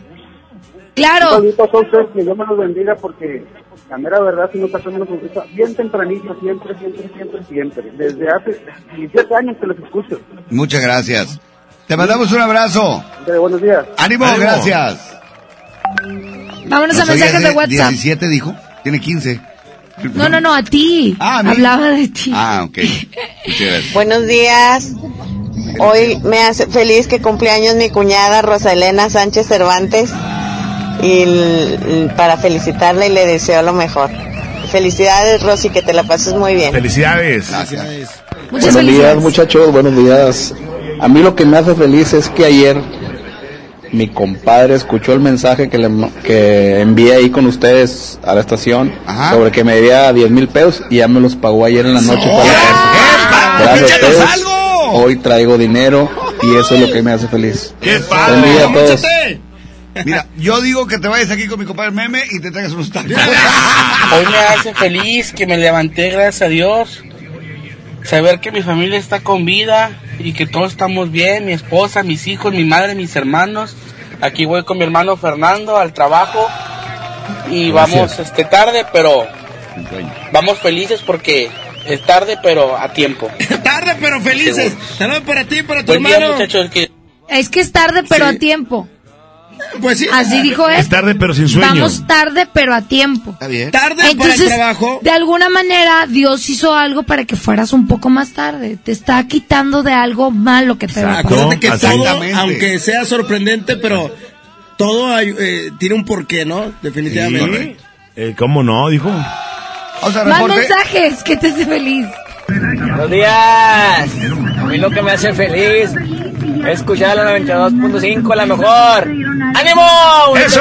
Claro. Todos ustedes, que Dios me los bendiga porque la mera verdad si no sacamos una sonrisa bien tempranito, siempre, siempre, siempre, siempre. Desde hace 17 años que los escucho. Muchas gracias. Te mandamos un abrazo. De buenos días. Ánimo, Ánimo. gracias. Vámonos a No mensajes de WhatsApp. 17 dijo, tiene 15. No, no, no, a ti. Ah, a. Hablaba de ti. Ah, ok. Gracias. Buenos días. Hoy me hace feliz que cumpleaños mi cuñada Rosa Elena Sánchez Cervantes y para felicitarla y le deseo lo mejor. Felicidades Rosy, que te la pases muy bien. Felicidades. Muchas buenos días, muchachos, buenos días. A mí lo que me hace feliz es que ayer mi compadre escuchó el mensaje que, le, que envié ahí con ustedes a la estación sobre que me debía 10 mil pesos y ya me los pagó ayer en la noche. fue a la casa. Gracias a ¡Échanos ustedes. Hoy traigo dinero y eso es lo que me hace feliz. Buen día a todos. Mira, yo digo que te vayas aquí con mi compadre Meme y te traigas unos tacos. Hoy me hace feliz que me levanté, gracias a Dios. Saber que mi familia está con vida y que todos estamos bien, mi esposa, mis hijos, mi madre, mis hermanos. Aquí voy con mi hermano Fernando al trabajo y Gracias. vamos este tarde, pero vamos felices porque es tarde, pero a tiempo. Tarde pero felices. Saludos para ti y para tu Buen día, hermano. muchachos. Que... Es que es tarde, pero a tiempo. Pues sí. Así dijo él. Es tarde, pero sin sueño. Vamos tarde, pero a tiempo. Está bien. Tarde para el Entonces, trabajo. de alguna manera, Dios hizo algo para que fueras un poco más tarde. Te está quitando de algo malo que te va a pasar. Acuérdate que todo, aunque sea sorprendente, pero todo hay, eh, tiene un porqué, ¿no? Definitivamente. Eh, ¿Cómo no? Dijo. Más mensajes que te hace feliz. Buenos días. A mí lo que me hace feliz escuchar la 92.5, la mejor. ¡Ánimo! ¡Eso!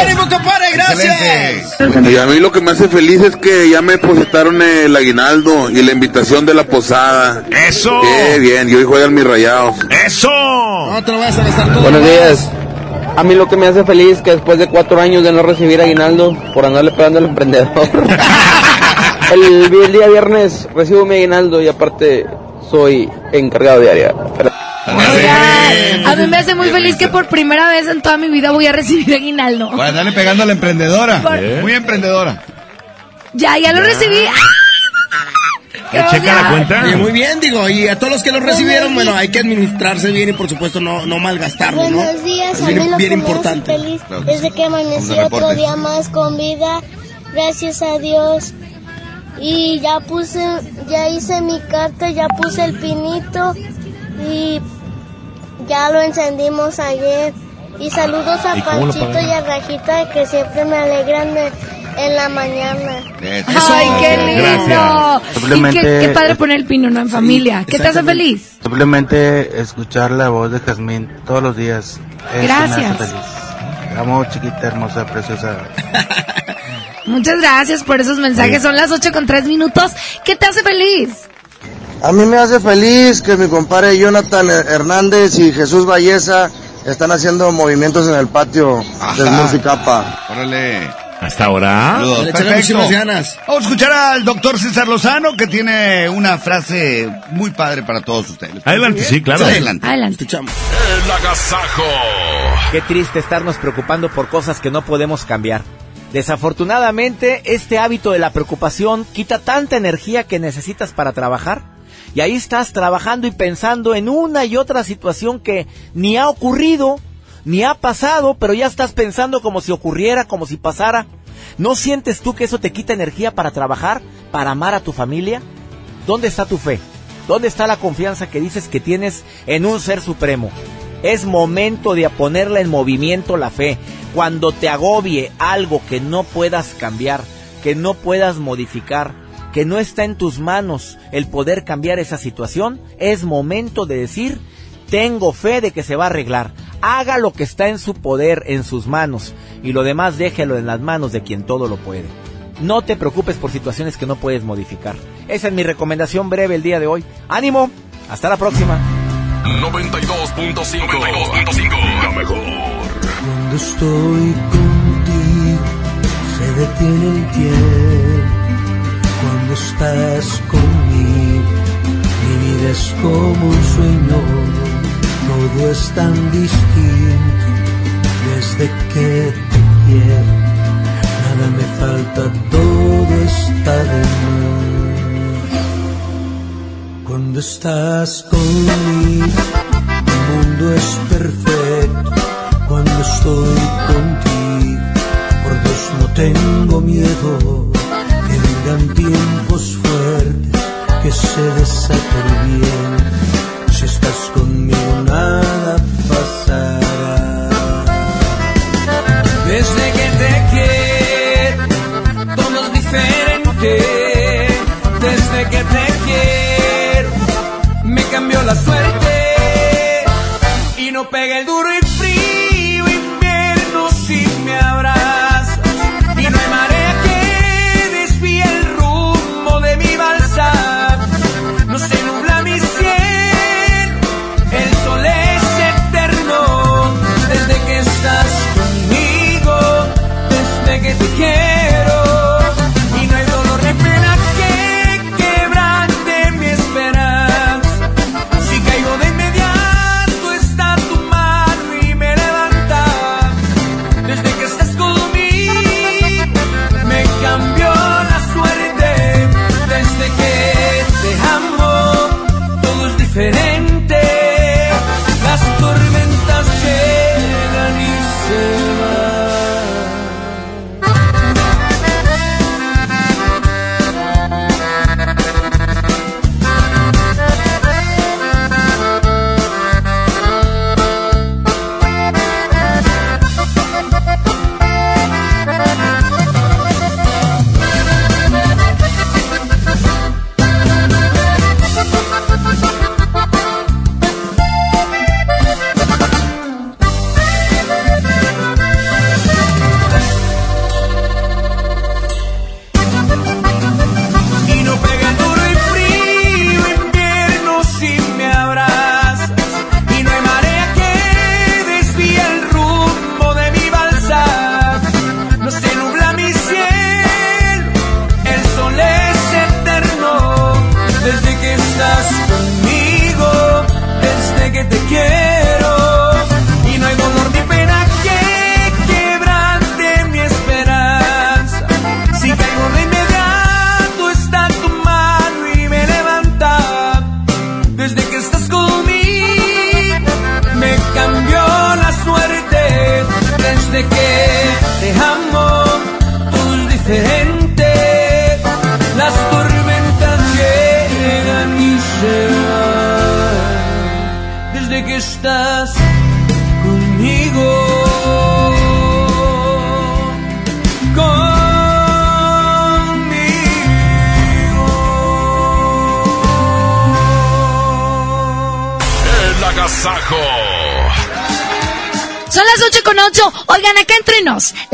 ¡Ánimo, compadre! ¡Gracias! Y a mí lo que me hace feliz es que ya me depositaron el aguinaldo y la invitación de la posada. ¡Eso! Qué bien, y hoy juegan mis rayados. ¡Eso! No te lo vas a gastar todo. Buenos días. A mí lo que me hace feliz que después de cuatro años de no recibir aguinaldo por andarle pegando al emprendedor. el, el día viernes recibo mi aguinaldo y aparte soy encargado de área. A mí me hace muy feliz que por primera vez en toda mi vida voy a recibir aguinaldo. Para darle pegando a la emprendedora. Por- Muy emprendedora. Ya, ya lo recibí. ¡Qué emoción! Oye, muy bien, digo, y a todos los que lo recibieron, bueno, hay que administrarse bien y por supuesto no, no malgastarlo, ¿no? Buenos días, Es a mí bien, lo bien que me hace importante. feliz Claro desde sí. que amanecí otro día más con vida, gracias a Dios. Y ya puse, ya hice mi carta, ya puse el pinito y ya lo encendimos ayer. Y saludos a ¿Y cómo lo Panchito y a Rajita que siempre me alegran de- en la mañana. Ay, qué lindo. Gracias. Y qué, qué padre poner el pino, ¿no? En familia. ¿Qué te hace feliz? Simplemente escuchar la voz de Jazmín todos los días. Eso Gracias. Feliz. Amo, chiquita, hermosa, preciosa. Muchas gracias por esos mensajes. Son las 8 con 3 minutos. ¿Qué te hace feliz? A mí me hace feliz que mi compadre Jonathan Hernández y Jesús Valleza están haciendo movimientos en el patio del Murficapa. Órale. ¿Hasta ahora? Saludos, perfecto. ganas. Vamos a escuchar al doctor César Lozano que tiene una frase muy padre para todos ustedes. Adelante, sí, claro. Adelante. Adelante. Escuchamos. El agasajo. Qué triste estarnos preocupando por cosas que no podemos cambiar. Desafortunadamente, este hábito de la preocupación quita tanta energía que necesitas para trabajar. Y ahí estás trabajando y pensando en una y otra situación que ni ha ocurrido, ni ha pasado, pero ya estás pensando como si ocurriera, como si pasara. ¿No sientes tú que eso te quita energía para trabajar, para amar a tu familia? ¿Dónde está tu fe? ¿Dónde está la confianza que dices que tienes en un ser supremo? Es momento de ponerla en movimiento la fe. Cuando te agobie algo que no puedas cambiar, que no puedas modificar, que no está en tus manos el poder cambiar esa situación, es momento de decir, tengo fe de que se va a arreglar. Haga lo que está en su poder, en sus manos, y lo demás déjelo en las manos de quien todo lo puede. No te preocupes por situaciones que no puedes modificar. Esa es mi recomendación breve el día de hoy. Ánimo, hasta la próxima. 92.5 La mejor. Cuando estoy contigo, se detiene el tiempo. Cuando estás conmigo, mi vida es como un sueño. Todo es tan distinto desde que te quiero. Nada me falta, todo está de más. Cuando estás conmigo, el mundo es perfecto. Cuando estoy contigo, por Dios no tengo miedo. Vengan tiempos fuertes, que se desate el bien. Si estás conmigo, nada pasará. Desde que te quiero, todo es diferente. Desde que te quiero, me cambió la suerte. Y no pega el duro y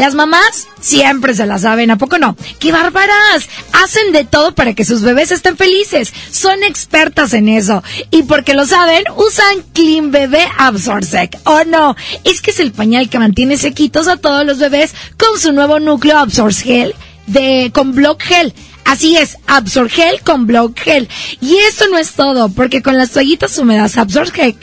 Las mamás siempre se la saben, ¿a poco no? ¡Qué bárbaras! Hacen de todo para que sus bebés estén felices. Son expertas en eso. Y porque lo saben, usan Clean Bebé Absorsec. ¿O no? Es que es el pañal que mantiene sequitos a todos los bebés con su nuevo núcleo Absorb Gel de, con Block Gel. Así es, Absorgel con Block Gel. Y esto no es todo, porque con las toallitas húmedas Absorgel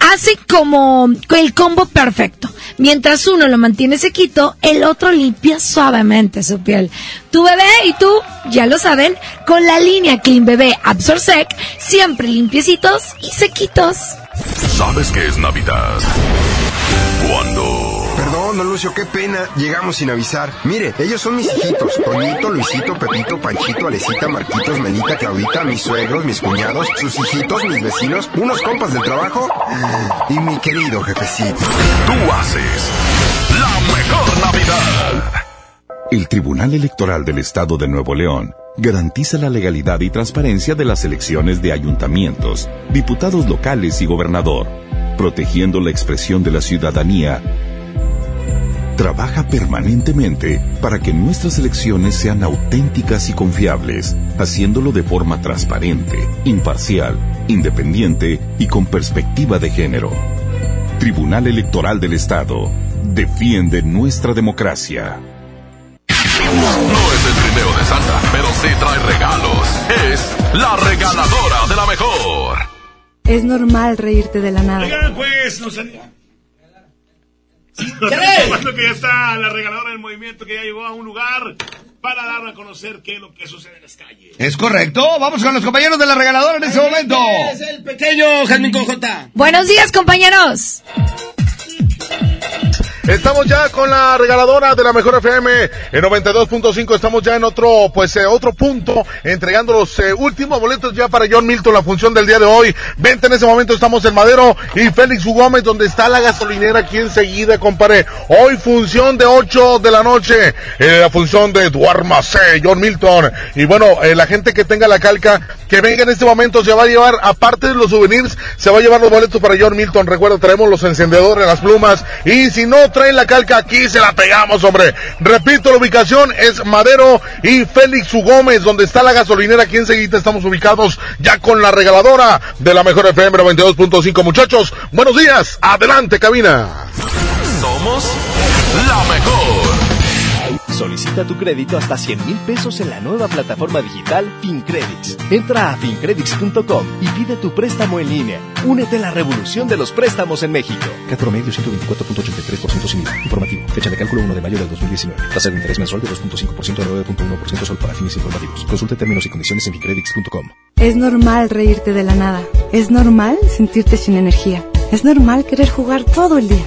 hace como el combo perfecto. Mientras uno lo mantiene sequito, el otro limpia suavemente su piel. Tu bebé y tú, ya lo saben, con la línea Clean Bebé Absorsec, siempre limpiecitos y sequitos. ¿Sabes qué es Navidad? Cuando... Don Lucio, qué pena. Llegamos sin avisar. Mire, ellos son mis hijitos. Toñito, Luisito, Pepito, Panchito, Alecita, Marquitos, Melita, Claudita, mis suegros, mis cuñados, sus hijitos, mis vecinos, unos compas del trabajo y mi querido jefecito. Tú haces la mejor Navidad. El Tribunal Electoral del Estado de Nuevo León garantiza la legalidad y transparencia de las elecciones de ayuntamientos, diputados locales y gobernador, protegiendo la expresión de la ciudadanía trabaja permanentemente para que nuestras elecciones sean auténticas y confiables, haciéndolo de forma transparente, imparcial, independiente y con perspectiva de género. Tribunal Electoral del Estado defiende nuestra democracia. No es el trineo de Santa, pero sí trae regalos. Es la regaladora de la mejor. Es normal reírte de la nada. Oigan, pues, nos Cuando que ya está la regaladora del movimiento que ya llegó a un lugar para dar a conocer qué es lo que sucede en las calles. Es correcto. Vamos con los compañeros de la regaladora en este momento. Es el pequeño Jasmine Cojota. Buenos días, compañeros. Estamos ya con la regaladora de la Mejor FM en 92.5. Estamos ya en otro, pues, eh, otro punto, entregando los eh, últimos boletos ya para John Milton, la función del día de hoy. Vente, en ese momento estamos en Madero y Félix. Gómez, donde está la gasolinera aquí enseguida, compadre. Hoy función de 8 de la noche, eh, la función de Duarmacé, John Milton. Y bueno, la gente que tenga la calca, que venga en este momento, se va a llevar, aparte de los souvenirs, se va a llevar los boletos para John Milton. Recuerda, traemos los encendedores, las plumas, y si no traen la calca aquí, se la pegamos, hombre. Repito, la ubicación es Madero y Félix U. Gómez, donde está la gasolinera. Aquí enseguida estamos ubicados ya con la regaladora de la mejor FM 92.5. Muchachos, buenos días. Adelante, cabina. Somos la mejor. Solicita tu crédito hasta 100 mil pesos en la nueva plataforma digital FinCredits. Entra a fincredits.com y pide tu préstamo en línea. Únete a la revolución de los préstamos en México. Cat promedio 124.83% sin IVA. Informativo. Fecha de cálculo 1 de mayo del 2019. Tasa de interés mensual de 2.5% a 9.1% sol para fines informativos. Consulte términos y condiciones en fincredits.com. Es normal reírte de la nada. Es normal sentirte sin energía. Es normal querer jugar todo el día.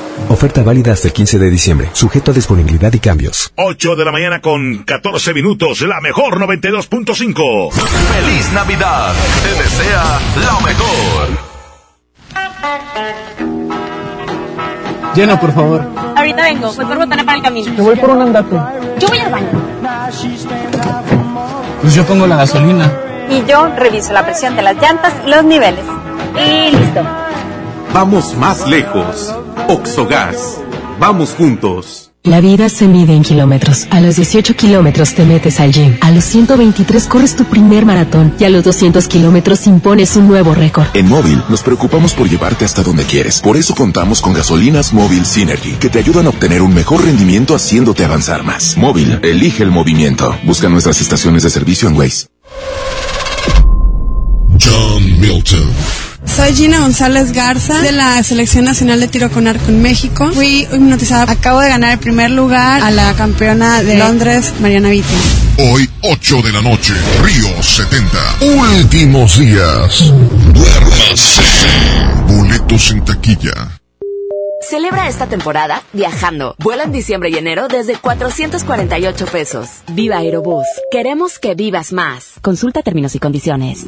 Oferta válida hasta el 15 de diciembre, sujeto a disponibilidad y cambios. 8 de la mañana con 14 minutos, la mejor 92.5. ¡Feliz Navidad! Te desea la mejor. Llena, por favor. Ahorita vengo, voy por botana para el camino. Yo voy por un andate. Yo voy al baño. Pues yo pongo la gasolina. Y yo reviso la presión de las llantas y los niveles. Y listo. Vamos más lejos. Oxogas. Vamos juntos. La vida se mide en kilómetros. A los 18 kilómetros te metes al gym. A los 123 corres tu primer maratón. Y a los 200 kilómetros impones un nuevo récord. En Móvil nos preocupamos por llevarte hasta donde quieres. Por eso contamos con gasolinas Móvil Synergy, que te ayudan a obtener un mejor rendimiento haciéndote avanzar más. Móvil, elige el movimiento. Busca nuestras estaciones de servicio en Waze. John Milton. Soy Gina González Garza de la Selección Nacional de Tiro con Arco en México. Fui hipnotizada. Acabo de ganar el primer lugar a la campeona de Londres, Mariana Vitti. Hoy, 8 de la noche, Río 70. Últimos días. Duérmase. Boletos en taquilla. Celebra esta temporada viajando. Vuela en diciembre y enero desde 448 pesos. Viva Aerobús. Queremos que vivas más. Consulta términos y condiciones.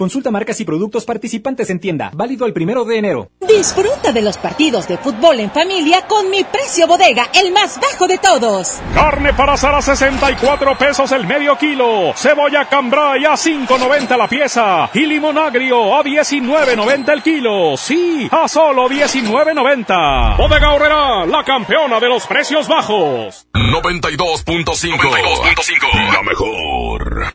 Consulta marcas y productos participantes en tienda. Válido el primero de enero. Disfruta de los partidos de fútbol en familia con mi precio bodega, el más bajo de todos. Carne para asar a 64 pesos el medio kilo. Cebolla cambray a 5.90 la pieza. Y limón agrio a 19.90 el kilo. Sí, a solo 19.90. Bodega Horrera, la campeona de los precios bajos. 92.5. La mejor.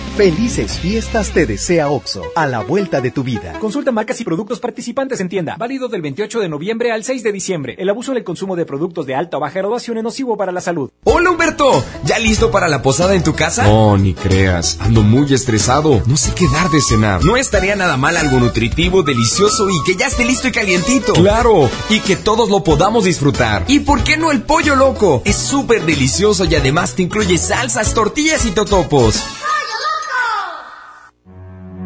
Felices fiestas te desea OXO, a la vuelta de tu vida. Consulta marcas y productos participantes en tienda. Válido del 28 de noviembre al 6 de diciembre. El abuso en el consumo de productos de alta o baja graduación es nocivo para la salud. Hola Humberto, ¿ya listo para la posada en tu casa? No, ni creas, ando muy estresado. No sé qué dar de cenar. No estaría nada mal algo nutritivo, delicioso y que ya esté listo y calientito. Claro, y que todos lo podamos disfrutar. ¿Y por qué no el pollo loco? Es súper delicioso y además te incluye salsas, tortillas y totopos.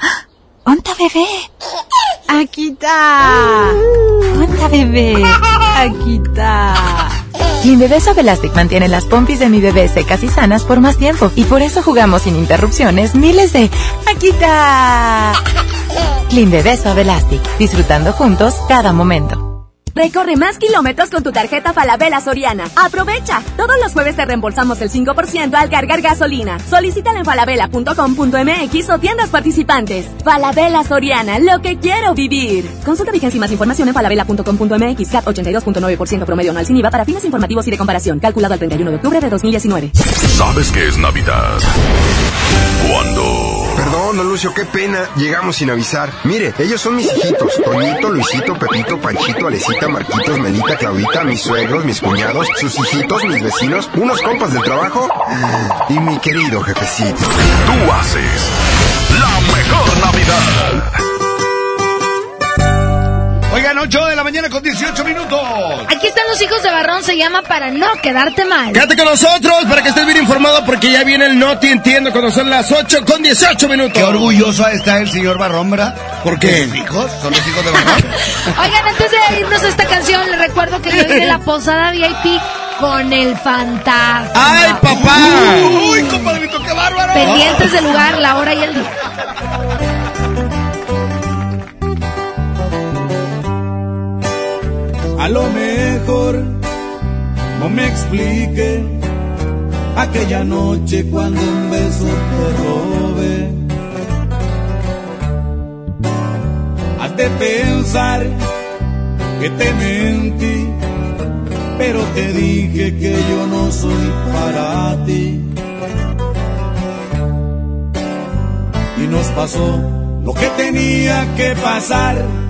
¡Onta bebé! Aquí está. ¡Onta bebé! Aquí está. Clean Suave Elastic mantiene las pompis de mi bebé secas y sanas por más tiempo y por eso jugamos sin interrupciones miles de aquí está. Clean Bebé Suave Elastic, disfrutando juntos cada momento. Recorre más kilómetros con tu tarjeta Falabella Soriana. ¡Aprovecha! Todos los jueves te reembolsamos el 5% al cargar gasolina. Solicítala en falabella.com.mx o tiendas participantes. Falabella Soriana, lo que quiero vivir. Consulta vigencia y más información en falabella.com.mx. CAT 82.9% promedio anual sin IVA para fines informativos y de comparación. Calculado al 31 de octubre de 2019. ¿Sabes qué es Navidad? Cuando... Perdón, don Lucio, qué pena. Llegamos sin avisar. Mire, ellos son mis hijitos. Toñito, Luisito, Pepito, Panchito, Alecita, Marquitos, Melita, Claudita, mis suegros, mis cuñados, sus hijitos, mis vecinos, unos compas del trabajo y mi querido jefecito. Tú haces la mejor Navidad. Oigan, 8 de la mañana con 18 minutos. Aquí están los hijos de Barrón, se llama Para no quedarte mal. Quédate con nosotros para que estés bien informado porque ya viene el Noti Entiendo cuando son las 8 con 18 minutos. Qué orgulloso está el señor Barrón, ¿verdad? ¿Por qué? ¿Sus hijos? ¿Son los hijos de Barrón? Oigan, antes de irnos a esta canción, les recuerdo que yo hice la posada VIP con el fantasma. ¡Ay, papá! ¡Uy, compadrito, qué bárbaro! Pendientes del lugar, la hora y el día. A lo mejor no me explique aquella noche cuando un beso te robé. Has pensar que te mentí, pero te dije que yo no soy para ti. Y nos pasó lo que tenía que pasar,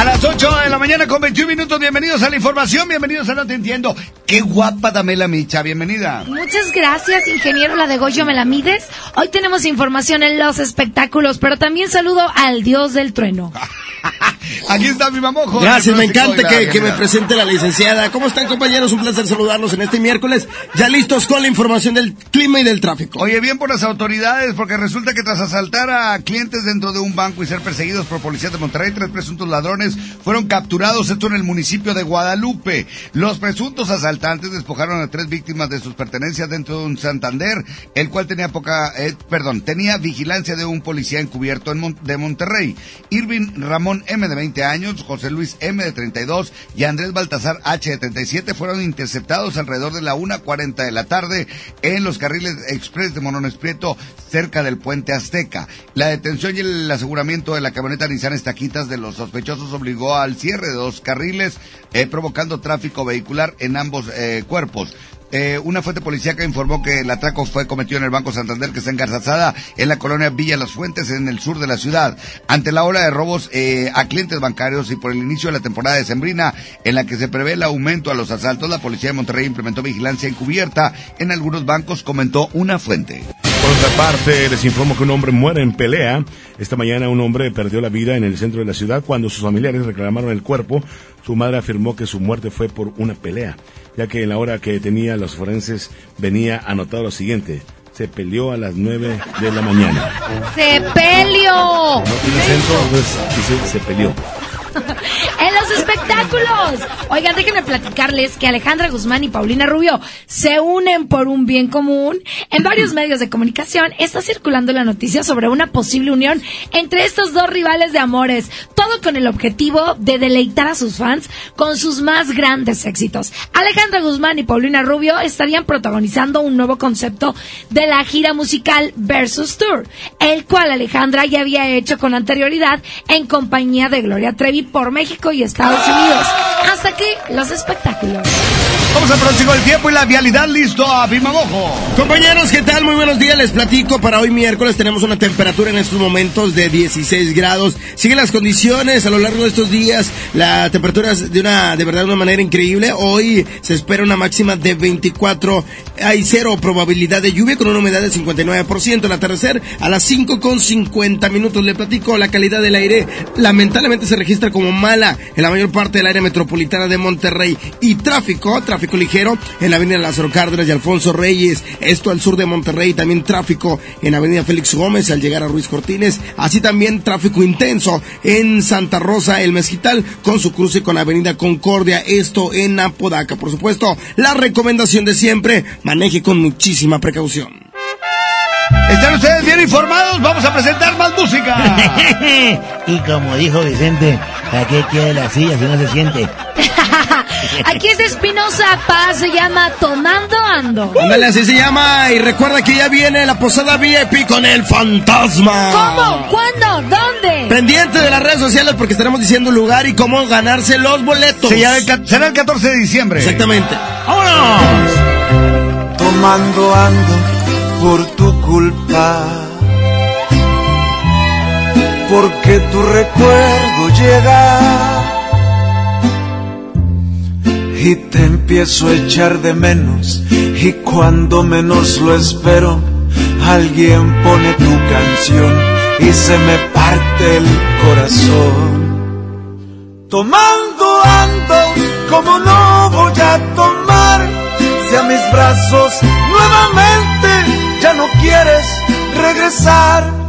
A las 8 de la mañana con 21 minutos, bienvenidos a la información, bienvenidos a No Te Entiendo. Qué guapa Damela Micha, bienvenida. Muchas gracias, ingeniero La de Goyo ¿me la mides? Hoy tenemos información en los espectáculos, pero también saludo al dios del trueno. Aquí está mi mamojo. Gracias, me encanta que, que me presente la licenciada. ¿Cómo están compañeros? Un placer saludarlos en este miércoles. Ya listos con la información del clima y del tráfico. Oye, bien por las autoridades, porque resulta que tras asaltar a clientes dentro de un banco y ser perseguidos por policías de Monterrey, tres presuntos ladrones fueron capturados, esto en el municipio de Guadalupe. Los presuntos asaltantes despojaron a tres víctimas de sus pertenencias dentro de un Santander, el cual tenía poca, eh, perdón, tenía vigilancia de un policía encubierto en Mon- de Monterrey. Irving Ramón M de 20 años, José Luis M de 32 y Andrés Baltasar H de 37 fueron interceptados alrededor de la 1.40 de la tarde en los carriles express de Morones Prieto cerca del puente Azteca. La detención y el aseguramiento de la camioneta Nissan Estaquitas de los sospechosos obligó al cierre de dos carriles, eh, provocando tráfico vehicular en ambos eh, cuerpos. Eh, una fuente policíaca informó que el atraco fue cometido en el Banco Santander, que está engarzazada en la colonia Villa Las Fuentes, en el sur de la ciudad. Ante la ola de robos eh, a clientes bancarios y por el inicio de la temporada de Sembrina, en la que se prevé el aumento a los asaltos, la policía de Monterrey implementó vigilancia encubierta en algunos bancos, comentó una fuente. Por otra parte, les informo que un hombre muere en pelea. Esta mañana un hombre perdió la vida en el centro de la ciudad cuando sus familiares reclamaron el cuerpo. Su madre afirmó que su muerte fue por una pelea, ya que en la hora que tenía los forenses venía anotado lo siguiente. se peleó a las 9 de la mañana. ¡Sepelio! No tiene acento, entonces dice se peleó. en los espectáculos. Oigan, déjenme platicarles que Alejandra Guzmán y Paulina Rubio se unen por un bien común. En varios medios de comunicación está circulando la noticia sobre una posible unión entre estos dos rivales de amores. Todo con el objetivo de deleitar a sus fans con sus más grandes éxitos. Alejandra Guzmán y Paulina Rubio estarían protagonizando un nuevo concepto de la gira musical Versus Tour, el cual Alejandra ya había hecho con anterioridad en compañía de Gloria Trevi por México y Estados Unidos. Hasta aquí los espectáculos. Vamos al próximo el tiempo y la vialidad listo a Pimamojo. Compañeros, ¿qué tal? Muy buenos días. Les platico. Para hoy miércoles tenemos una temperatura en estos momentos de 16 grados. Siguen las condiciones a lo largo de estos días. La temperatura es de una, de verdad, de una manera increíble. Hoy se espera una máxima de 24. Hay cero probabilidad de lluvia con una humedad del 59%. El atardecer a las 5 con 50 minutos. Le platico. La calidad del aire lamentablemente se registra como mala en la mayor parte del área metropolitana de Monterrey. Y tráfico, tráfico ligero en la avenida Lázaro Cárdenas y Alfonso Reyes. Esto al sur de Monterrey. También tráfico en avenida Félix Gómez al llegar a Ruiz Cortines. Así también tráfico intenso en Santa Rosa, el Mezquital, con su cruce con avenida Concordia. Esto en Apodaca. Por supuesto, la recomendación de siempre, maneje con muchísima precaución. ¿Están ustedes bien informados? Vamos a presentar más música. y como dijo Vicente, ¿a qué quiere la silla si no se siente? Aquí es de Espinosa Paz, se llama Tomando Ando. Ándale, así se llama. Y recuerda que ya viene la posada VIP con el fantasma. ¿Cómo? ¿Cuándo? ¿Dónde? Pendiente de las redes sociales porque estaremos diciendo lugar y cómo ganarse los boletos. Será el, será el 14 de diciembre. Exactamente. ¡Vámonos! Tomando ando por tu culpa. Porque tu recuerdo llega y te empiezo a echar de menos. Y cuando menos lo espero, alguien pone tu canción y se me parte el corazón. Tomando ando como no voy a tomar si a mis brazos nuevamente ya no quieres regresar.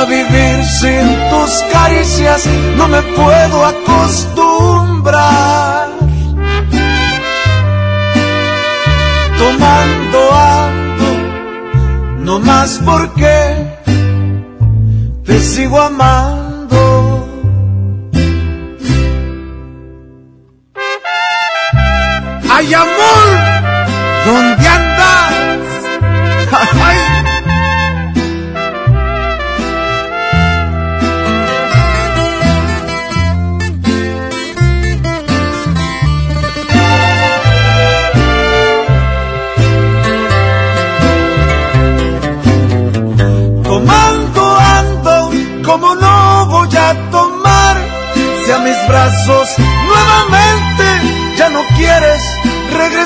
A vivir sin tus caricias no me puedo acostumbrar. Tomando ando, no más porque te sigo amando. ¡Ay, amor! ¿Dónde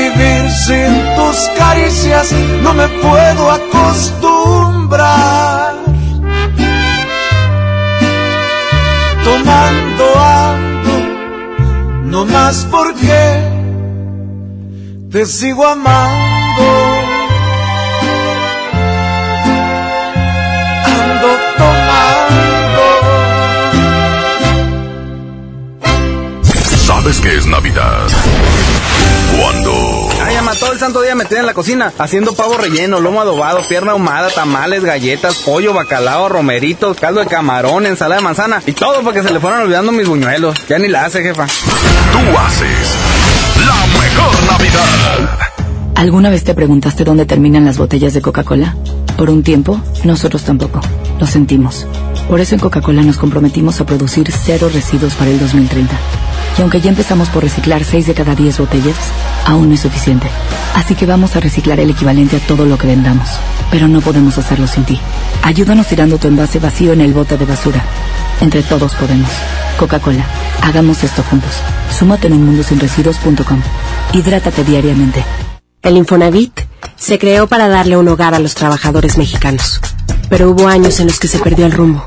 Vivir sin tus caricias no me puedo acostumbrar. Tomando ando, no más porque te sigo amando. Ando tomando. ¿Sabes qué es Navidad? Cuando Ah, ya mató el santo día me tienen en la cocina haciendo pavo relleno, lomo adobado, pierna ahumada, tamales, galletas, pollo, bacalao, romeritos, caldo de camarón, ensalada de manzana y todo porque se le fueron olvidando mis buñuelos. Ya ni la hace, jefa. Tú haces la mejor Navidad. ¿Alguna vez te preguntaste dónde terminan las botellas de Coca-Cola? Por un tiempo, nosotros tampoco. Lo sentimos. Por eso en Coca-Cola nos comprometimos a producir cero residuos para el 2030. Y aunque ya empezamos por reciclar 6 de cada 10 botellas, aún no es suficiente. Así que vamos a reciclar el equivalente a todo lo que vendamos. Pero no podemos hacerlo sin ti. Ayúdanos tirando tu envase vacío en el bote de basura. Entre todos podemos. Coca-Cola, hagamos esto juntos. Súmate en unmundosinresiduos.com. Hidrátate diariamente. El Infonavit se creó para darle un hogar a los trabajadores mexicanos, pero hubo años en los que se perdió el rumbo.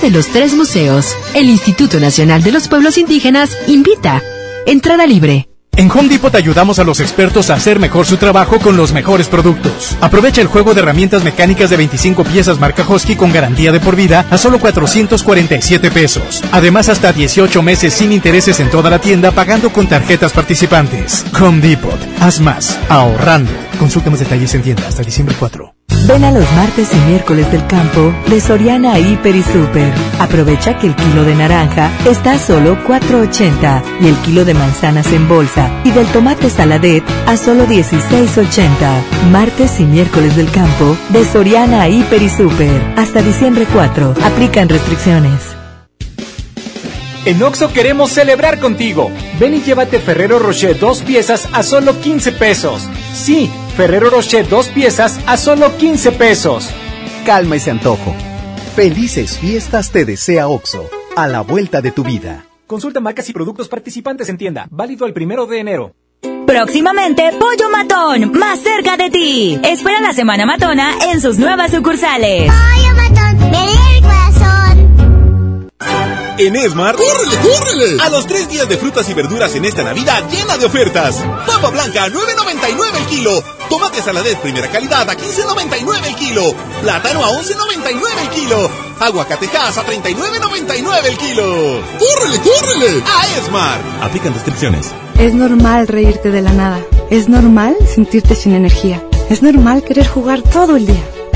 de los tres museos. El Instituto Nacional de los Pueblos Indígenas invita. Entrada libre. En Home Depot ayudamos a los expertos a hacer mejor su trabajo con los mejores productos. Aprovecha el juego de herramientas mecánicas de 25 piezas marca Hosky con garantía de por vida a solo 447 pesos. Además, hasta 18 meses sin intereses en toda la tienda pagando con tarjetas participantes. Home Depot. Haz más. Ahorrando. Consulta más detalles en tienda hasta diciembre 4. Ven a los martes y miércoles del campo de Soriana Hiper y Super. Aprovecha que el kilo de naranja está a solo 4.80 y el kilo de manzanas en bolsa y del tomate saladet a solo 16.80. Martes y miércoles del campo de Soriana Hiper y Super. Hasta diciembre 4. Aplican restricciones. En Oxo queremos celebrar contigo. Ven y llévate Ferrero Rocher dos piezas a solo 15 pesos. Sí, Ferrero Rocher dos piezas a solo 15 pesos. Calma ese antojo. Felices fiestas te desea Oxo, a la vuelta de tu vida. Consulta marcas y productos participantes en tienda. Válido el primero de enero. Próximamente, Pollo Matón, más cerca de ti. Espera la Semana Matona en sus nuevas sucursales. Pollo Matón, corazón. En Esmar, ¡córrele, córrele! A los tres días de frutas y verduras en esta Navidad llena de ofertas. Papa blanca a 9.99 el kilo. Tomate saladet primera calidad a 15.99 el kilo. Plátano a 11.99 el kilo. Aguacatejas a 39.99 el kilo. ¡Córrele, córrele! A Esmar. Aplican descripciones. Es normal reírte de la nada. Es normal sentirte sin energía. Es normal querer jugar todo el día.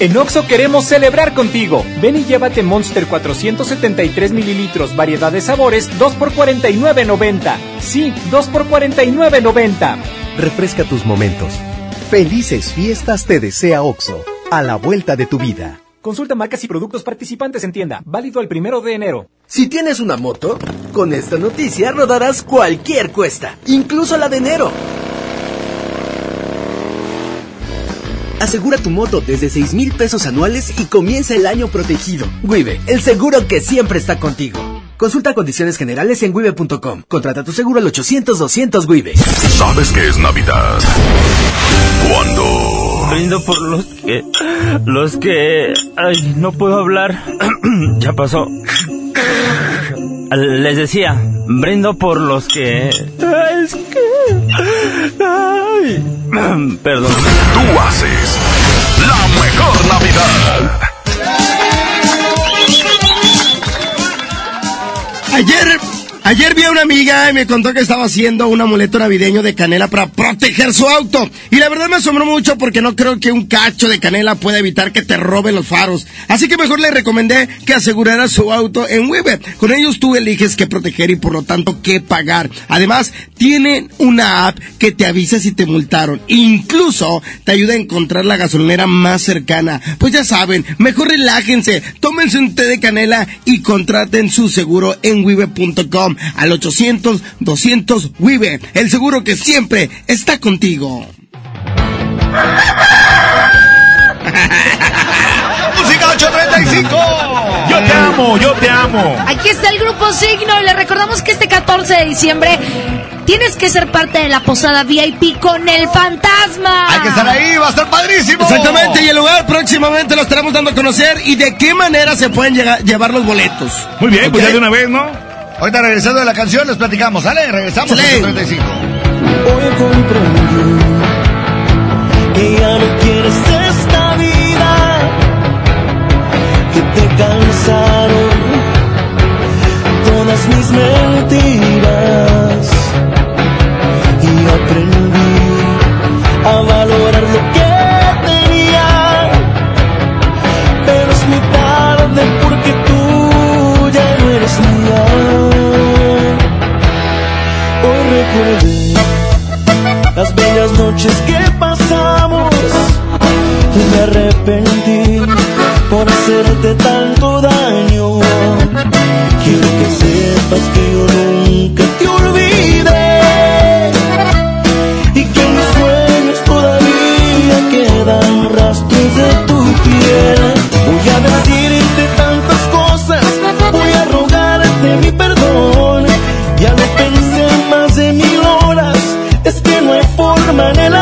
En Oxo queremos celebrar contigo. Ven y llévate Monster 473 mililitros, variedad de sabores, 2 por 49.90. Sí, 2 por 49.90. Refresca tus momentos. Felices fiestas te desea Oxo, a la vuelta de tu vida. Consulta marcas y productos participantes en tienda. Válido el primero de enero. Si tienes una moto, con esta noticia rodarás cualquier cuesta, incluso la de enero. Asegura tu moto desde 6 mil pesos anuales y comienza el año protegido. Wibe, el seguro que siempre está contigo. Consulta condiciones generales en wibe.com. Contrata tu seguro al 800-200 Wibe. ¿Sabes que es Navidad? Cuando... Brindo por los que... Los que... Ay, no puedo hablar. ya pasó. Les decía, brindo por los que... Es que... Ay, perdón. Tú haces la mejor Navidad. Ayer, ayer vi a una amiga y me contó que estaba haciendo un amuleto navideño de canela para proteger su auto. Y la verdad me asombró mucho porque no creo que un cacho de canela pueda evitar que te roben los faros. Así que mejor le recomendé que asegurara su auto en Weber. Con ellos tú eliges qué proteger y por lo tanto qué pagar. Además, tienen una app que te avisa si te multaron. Incluso te ayuda a encontrar la gasolinera más cercana. Pues ya saben, mejor relájense, tómense un té de canela y contraten su seguro en al 800-200 Wibe. El seguro que siempre está contigo. Música 835. Yo te amo, yo te amo. Aquí está el grupo Signo y le recordamos que este 14 de diciembre tienes que ser parte de la posada VIP con el fantasma. Hay que estar ahí, va a estar padrísimo. Exactamente, y el lugar próximamente lo estaremos dando a conocer y de qué manera se pueden llegar- llevar los boletos. Muy bien, pues ya de una vez, ¿no? Ahorita regresando de la canción les platicamos, ¿sale? Regresamos a Sale. 835. Hoy comprendí que ya no quieres esta vida, que te cansaron todas mis mentiras y aprendí a valorar lo que Las bellas noches que pasamos. Y me arrepentí por hacerte tanto daño. Quiero que sepas que yo nunca hay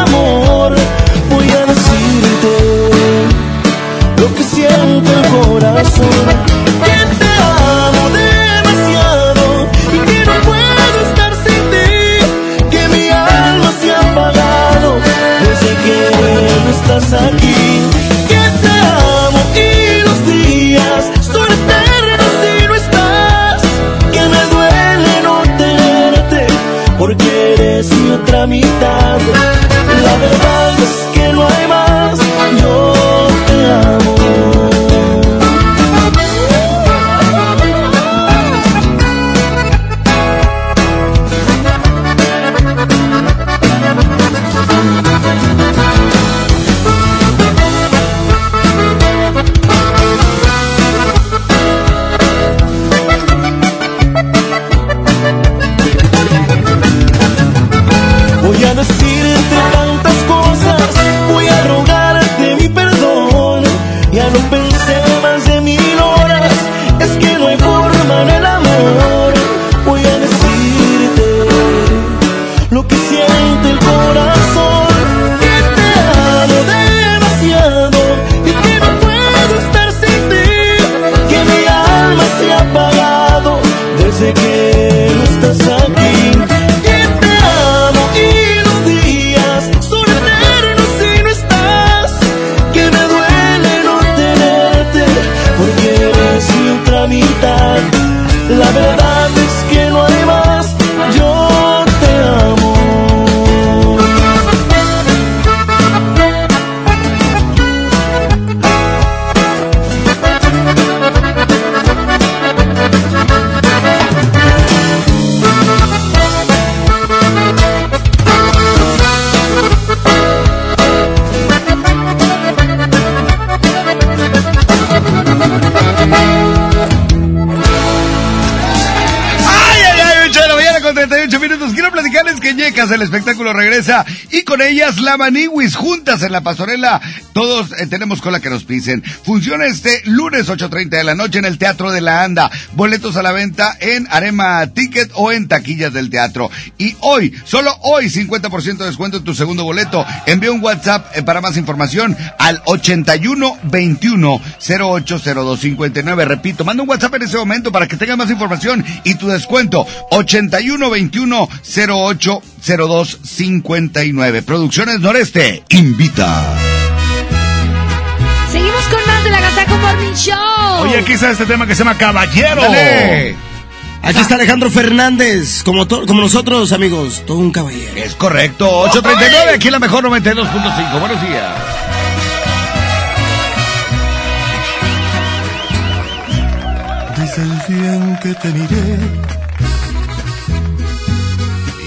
con ellas la Maniwis juntas en la pastorela. Todos eh, tenemos cola que nos pisen. Funciona este lunes 8.30 de la noche en el Teatro de la Anda. Boletos a la venta en Arema Ticket o en taquillas del teatro. Y hoy, solo hoy, 50% de descuento en tu segundo boleto. Envía un WhatsApp eh, para más información al 81 21 0802 59. Repito, manda un WhatsApp en ese momento para que tengas más información y tu descuento. 81 21 08 02 59. Producciones Noreste invita. Seguimos con más de la Gazaco Morning Show. Oye, aquí está este tema que se llama Caballero. Dale. Aquí está Alejandro Fernández, como, to- como nosotros, amigos, todo un caballero. Es correcto, 839, aquí la mejor 92.5. Buenos días. Desde el día en que te miré,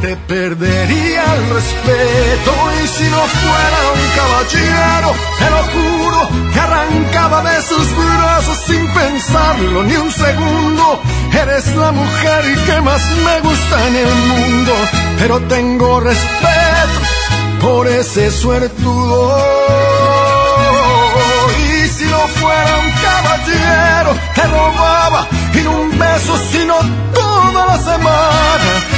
te perdería el respeto. Y si no fuera un caballero, te lo juro, te arrancaba de sus brazos sin pensarlo ni un segundo. Eres la mujer que más me gusta en el mundo, pero tengo respeto por ese suertudo. Y si no fuera un caballero, te robaba y un beso, sino toda la semana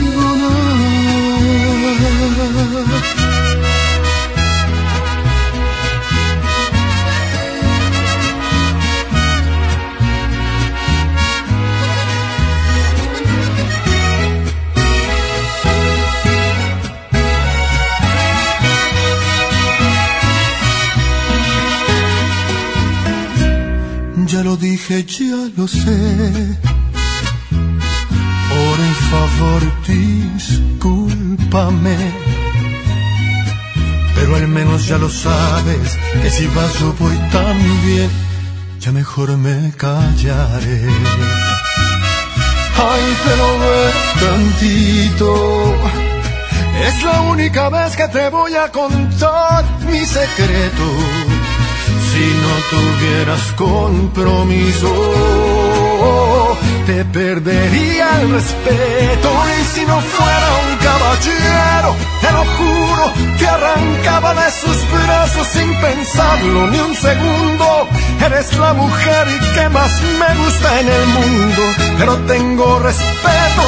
dije, ya lo sé. Por favor, discúlpame. Pero al menos ya lo sabes, que si vas yo voy tan bien, ya mejor me callaré. Ay, pero ve tantito. Es la única vez que te voy a contar mi secreto. Si no tuvieras compromiso, te perdería el respeto. Y si no fuera un caballero, te lo juro, te arrancaba de sus brazos sin pensarlo ni un segundo. Eres la mujer que más me gusta en el mundo, pero tengo respeto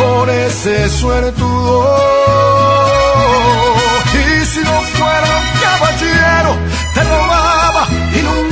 por ese suertudo.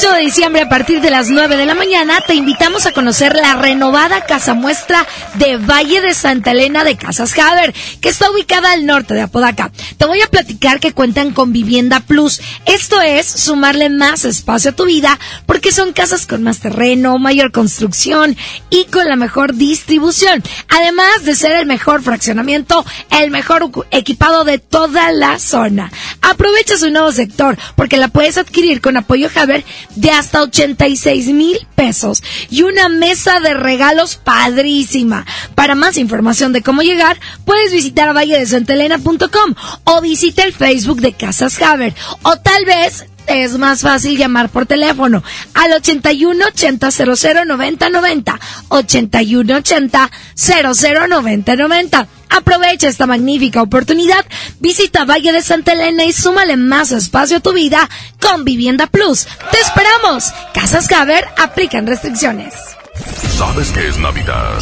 8 de diciembre a partir de las 9 de la mañana te invitamos a conocer la renovada casa muestra de Valle de Santa Elena de Casas Haber, que está ubicada al norte de Apodaca. Te voy a platicar que cuentan con Vivienda Plus. Esto es sumarle más espacio a tu vida porque son casas con más terreno, mayor construcción y con la mejor distribución. Además de ser el mejor fraccionamiento, el mejor equipado de toda la zona. Aprovecha su nuevo sector porque la puedes adquirir con apoyo Haber de hasta 86 mil pesos y una mesa de regalos padrísima. Para más información de cómo llegar, puedes visitar valledesantelena.com o visita el Facebook de Casas Haber o tal vez es más fácil llamar por teléfono al 81 80 00 90 90. 81 80 00 90 90. Aprovecha esta magnífica oportunidad, visita Valle de Santa Elena y súmale más espacio a tu vida con Vivienda Plus. ¡Te esperamos! Casas Gaber aplican restricciones. ¿Sabes qué es Navidad?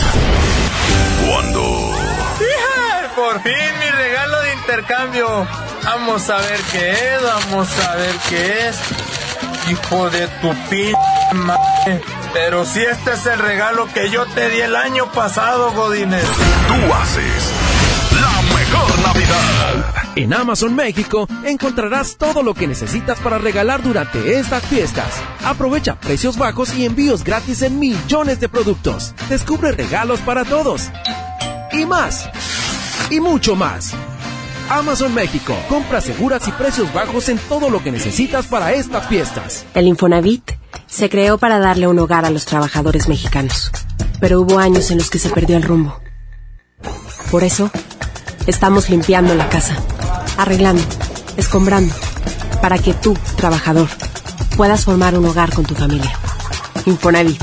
Cuando... Por fin mi regalo de intercambio. Vamos a ver qué es, vamos a ver qué es. Hijo de tu p madre. Pero si este es el regalo que yo te di el año pasado, Godínez. Tú haces la mejor Navidad. En Amazon México encontrarás todo lo que necesitas para regalar durante estas fiestas. Aprovecha precios bajos y envíos gratis en millones de productos. Descubre regalos para todos. Y más. Y mucho más. Amazon México. Compras seguras y precios bajos en todo lo que necesitas para estas fiestas. El Infonavit se creó para darle un hogar a los trabajadores mexicanos. Pero hubo años en los que se perdió el rumbo. Por eso, estamos limpiando la casa, arreglando, escombrando, para que tú, trabajador, puedas formar un hogar con tu familia. Infonavit,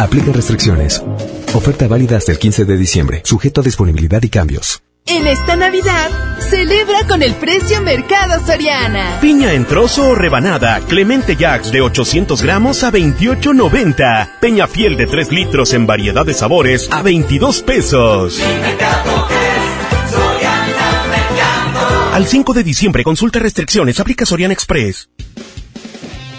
Aplica restricciones. Oferta válida hasta el 15 de diciembre, sujeto a disponibilidad y cambios. En esta Navidad, celebra con el precio Mercado Soriana. Piña en trozo o rebanada, Clemente Jax de 800 gramos a 28.90. Peña fiel de 3 litros en variedad de sabores a 22 pesos. Al 5 de diciembre, consulta restricciones, aplica Soriana Express.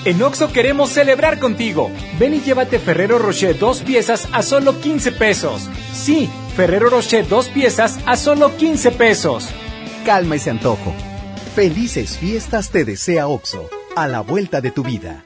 En Oxo queremos celebrar contigo. Ven y llévate Ferrero Rocher dos piezas a solo 15 pesos. Sí, Ferrero Rocher dos piezas a solo 15 pesos. Calma ese antojo. Felices fiestas te desea OXO, a la vuelta de tu vida.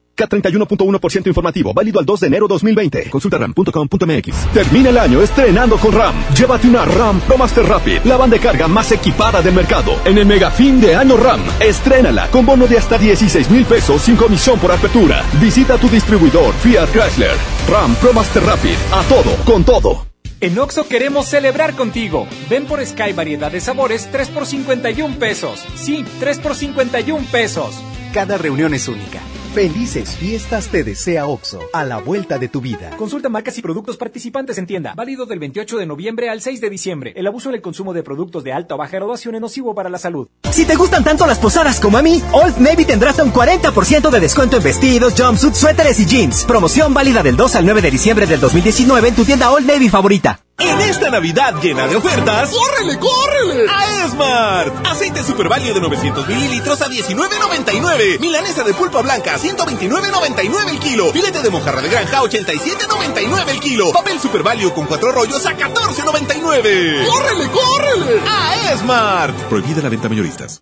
K31.1% informativo, válido al 2 de enero 2020. Consulta ram.com.mx. Termina el año estrenando con RAM. Llévate una RAM Pro Master Rapid, la banda de carga más equipada del mercado. En el mega fin de año RAM, estrénala con bono de hasta 16 mil pesos sin comisión por apertura. Visita tu distribuidor Fiat Chrysler. RAM Pro Master Rapid, a todo, con todo. En Oxo queremos celebrar contigo. Ven por Sky variedad de sabores 3 por 51 pesos. Sí, 3 por 51 pesos. Cada reunión es única. Felices fiestas te desea OXO, a la vuelta de tu vida. Consulta marcas y productos participantes en tienda. Válido del 28 de noviembre al 6 de diciembre. El abuso en el consumo de productos de alta o baja graduación es nocivo para la salud. Si te gustan tanto las posadas como a mí, Old Navy tendrá hasta un 40% de descuento en vestidos, jumpsuits, suéteres y jeans. Promoción válida del 2 al 9 de diciembre del 2019 en tu tienda Old Navy favorita. En esta Navidad llena de ofertas, ¡córrele, córrele! A Esmart. Aceite Super Value de 900 mililitros a 19.99. Milanesa de pulpa blanca a 129.99 el kilo. Filete de mojarra de granja a 87.99 el kilo. Papel Super Value con cuatro rollos a 14.99. ¡Córrele, córrele! A Esmart. Prohibida la venta mayoristas.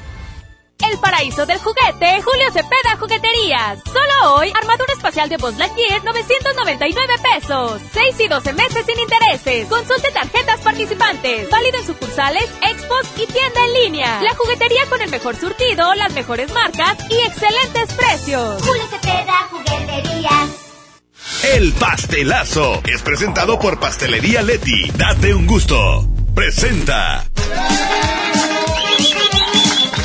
El paraíso del juguete, Julio Cepeda Jugueterías. Solo hoy, armadura espacial de Buzz Lightyear, 999 pesos. 6 y 12 meses sin intereses. Consulte tarjetas participantes. Válido en sucursales, expos y tienda en línea. La juguetería con el mejor surtido, las mejores marcas y excelentes precios. Julio Cepeda Jugueterías. El pastelazo es presentado por Pastelería Leti. Date un gusto. Presenta.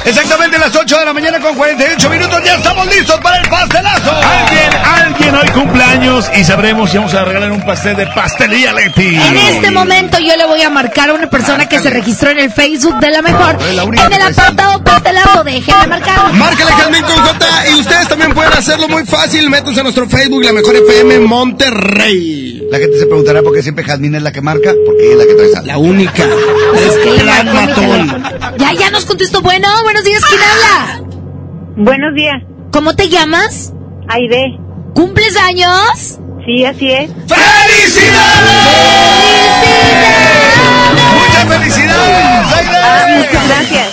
Exactamente las 8 de la mañana con 48 minutos. Ya estamos listos para el pastelazo. Alguien, alguien hoy cumpleaños y sabremos si vamos a regalar un pastel de pastelería Leti. En este momento yo le voy a marcar a una persona que se registró en el Facebook de la mejor. la En el apartado pastelazo, déjenme marcar. Márcale Jazmín con J y ustedes también pueden hacerlo muy fácil. Métanse a nuestro Facebook, la mejor FM Monterrey. La gente se preguntará por qué siempre Jazmín es la que marca, porque ella es la que trae saldo. La única. Es que Gran matón. Ya, ya nos contestó. Bueno, buenos días, ¿quién habla? Buenos días. ¿Cómo te llamas? Aide. ¿Cumples años? Sí, así es. ¡Muchas felicidades! ¡Aide! Ah, muchas gracias.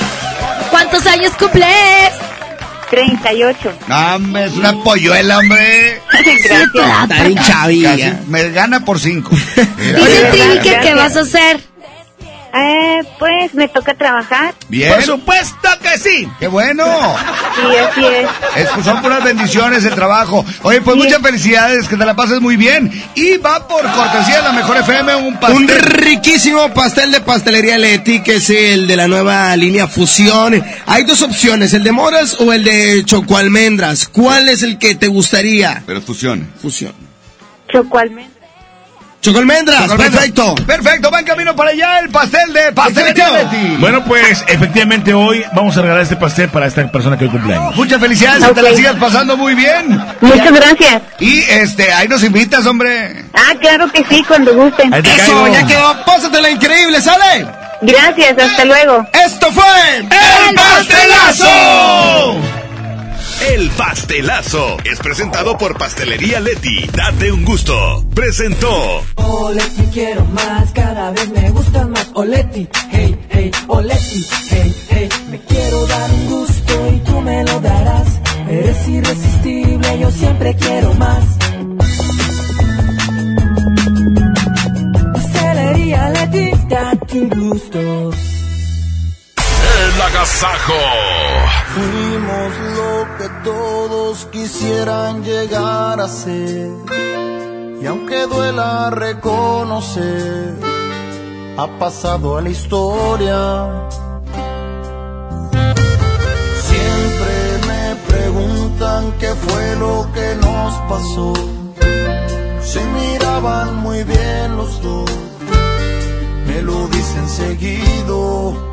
¿Cuántos años cumples? 38. Dame, es una polluela, hombre. Gracias. Está bien chavilla. Casi me gana por cinco. Mira. Dice Trivi que qué vas a hacer. Eh, pues me toca trabajar. Bien. Por supuesto que sí. ¡Qué bueno! Sí, así es. Es, pues, son puras bendiciones el trabajo. Oye, pues muchas felicidades, que te la pases muy bien. Y va por cortesía de la mejor FM un pastel. Un riquísimo pastel de pastelería Leti, que es el de la nueva línea Fusión. Hay dos opciones, el de moras o el de chocoalmendras. ¿Cuál es el que te gustaría? Pero fusión. Fusión. Chocoalmendra. Chocoalmendras. perfecto. Perfecto, va en camino para allá el pastel de pastelería. Bueno, pues efectivamente hoy vamos a regalar este pastel para esta persona que hoy cumpleaños. Muchas felicidades, que te la sigas pasando muy bien. Muchas gracias. Y este, ahí nos invitas, hombre. Ah, claro que sí, cuando gusten. Eso, caigo. ya quedó. Pásatela increíble, ¿sale? Gracias, hasta luego. Esto fue ¡El pastelazo! El pastelazo es presentado por Pastelería Leti. Date un gusto. Presentó. Oleti quiero más, cada vez me gustan más. Oleti, hey, hey, Oleti, hey, hey. Me quiero dar un gusto y tú me lo darás. Eres irresistible, yo siempre quiero más. Pastelería Leti, date un gusto. El agasajo. Fuimos lo que todos quisieran llegar a ser. Y aunque duela reconocer, ha pasado a la historia. Siempre me preguntan qué fue lo que nos pasó. Se miraban muy bien los dos, me lo dicen seguido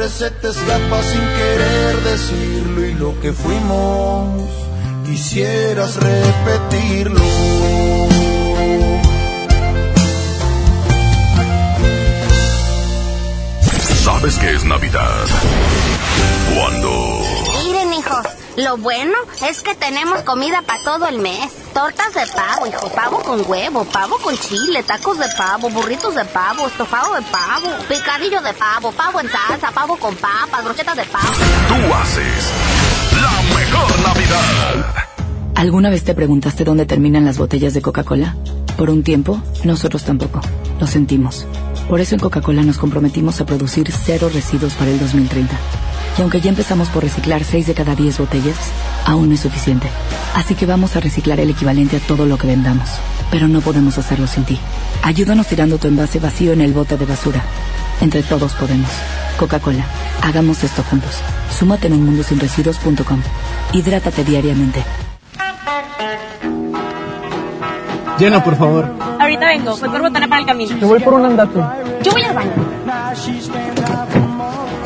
nombre se te escapa sin querer decirlo y lo que fuimos quisieras repetirlo. ¿Sabes qué es Navidad? Cuando... Lo bueno es que tenemos comida para todo el mes. Tortas de pavo, hijo, pavo con huevo, pavo con chile, tacos de pavo, burritos de pavo, estofado de pavo, picadillo de pavo, pavo en salsa, pavo con papas, brochetas de pavo. Tú haces la mejor Navidad. ¿Alguna vez te preguntaste dónde terminan las botellas de Coca-Cola? Por un tiempo, nosotros tampoco. Lo sentimos. Por eso en Coca-Cola nos comprometimos a producir cero residuos para el 2030. Y aunque ya empezamos por reciclar 6 de cada 10 botellas, aún no es suficiente. Así que vamos a reciclar el equivalente a todo lo que vendamos. Pero no podemos hacerlo sin ti. Ayúdanos tirando tu envase vacío en el bote de basura. Entre todos podemos. Coca-Cola, hagamos esto juntos. Súmate en unmundosinresiduos.com. Hidrátate diariamente. Llena, por favor. Ahorita vengo, voy por botana para el camino. Yo voy por un andate. Yo voy al baño.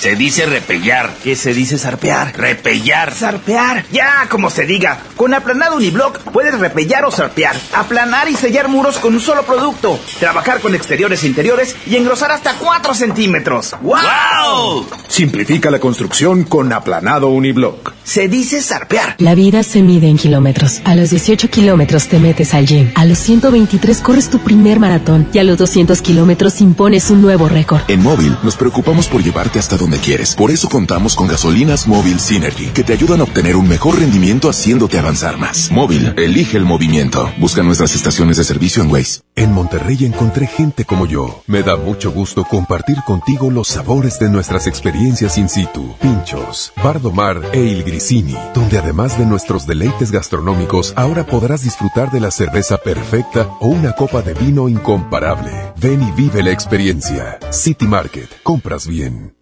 Se dice repellar. ¿Qué se dice zarpear? Repellar. Zarpear. Ya, como se diga. Con aplanado uniblock puedes repellar o zarpear. Aplanar y sellar muros con un solo producto. Trabajar con exteriores e interiores y engrosar hasta 4 centímetros. ¡Wow! Simplifica la construcción con aplanado uniblock. Se dice zarpear. La vida se mide en kilómetros. A los 18 kilómetros te metes al gym. A los 123 corres tu primer maratón. Y a los 200 kilómetros impones un nuevo récord. En móvil nos preocupamos por llevarte hasta donde quieres. Por eso contamos con gasolinas móvil Synergy, que te ayudan a obtener un mejor rendimiento haciéndote avanzar más. Móvil, elige el movimiento. Busca nuestras estaciones de servicio en Waze. En Monterrey encontré gente como yo. Me da mucho gusto compartir contigo los sabores de nuestras experiencias in situ. Pinchos, Bardomar e Il Grisini, donde además de nuestros deleites gastronómicos, ahora podrás disfrutar de la cerveza perfecta o una copa de vino incomparable. Ven y vive la experiencia. City Market, compras bien.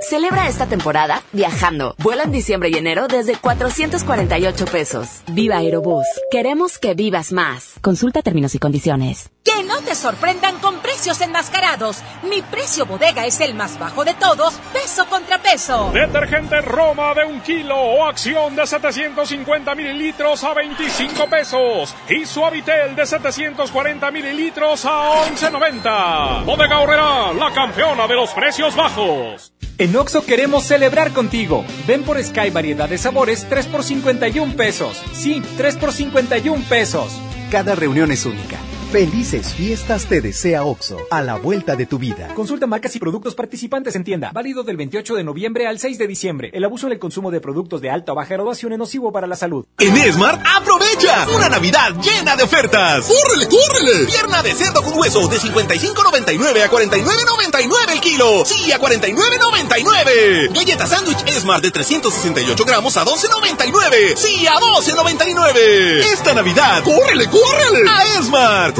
Celebra esta temporada viajando. Vuela en diciembre y enero desde 448 pesos. Viva Aerobús. Queremos que vivas más. Consulta términos y condiciones. Que no te sorprendan con precios enmascarados. Mi precio bodega es el más bajo de todos, peso contra peso. Detergente Roma de un kilo o acción de 750 mililitros a 25 pesos. Y Suavitel de 740 mililitros a 11.90. Bodega Horrera, la campeona de los precios bajos. En Oxo queremos celebrar contigo. Ven por Sky variedad de sabores 3 por 51 pesos. Sí, 3 por 51 pesos. Cada reunión es única. Felices fiestas te desea OXO, a la vuelta de tu vida. Consulta marcas y productos participantes en tienda. Válido del 28 de noviembre al 6 de diciembre. El abuso en el consumo de productos de alta o baja graduación es nocivo para la salud. En Esmart, aprovecha una Navidad llena de ofertas. ¡Córrele, córrele! Pierna de cerdo con hueso de 55.99 a 49.99 el kilo. Sí, a 49.99. Galleta sándwich Esmart de 368 gramos a 12.99. Sí, a 12.99. Esta Navidad, ¡córrele, córrele! A Esmart.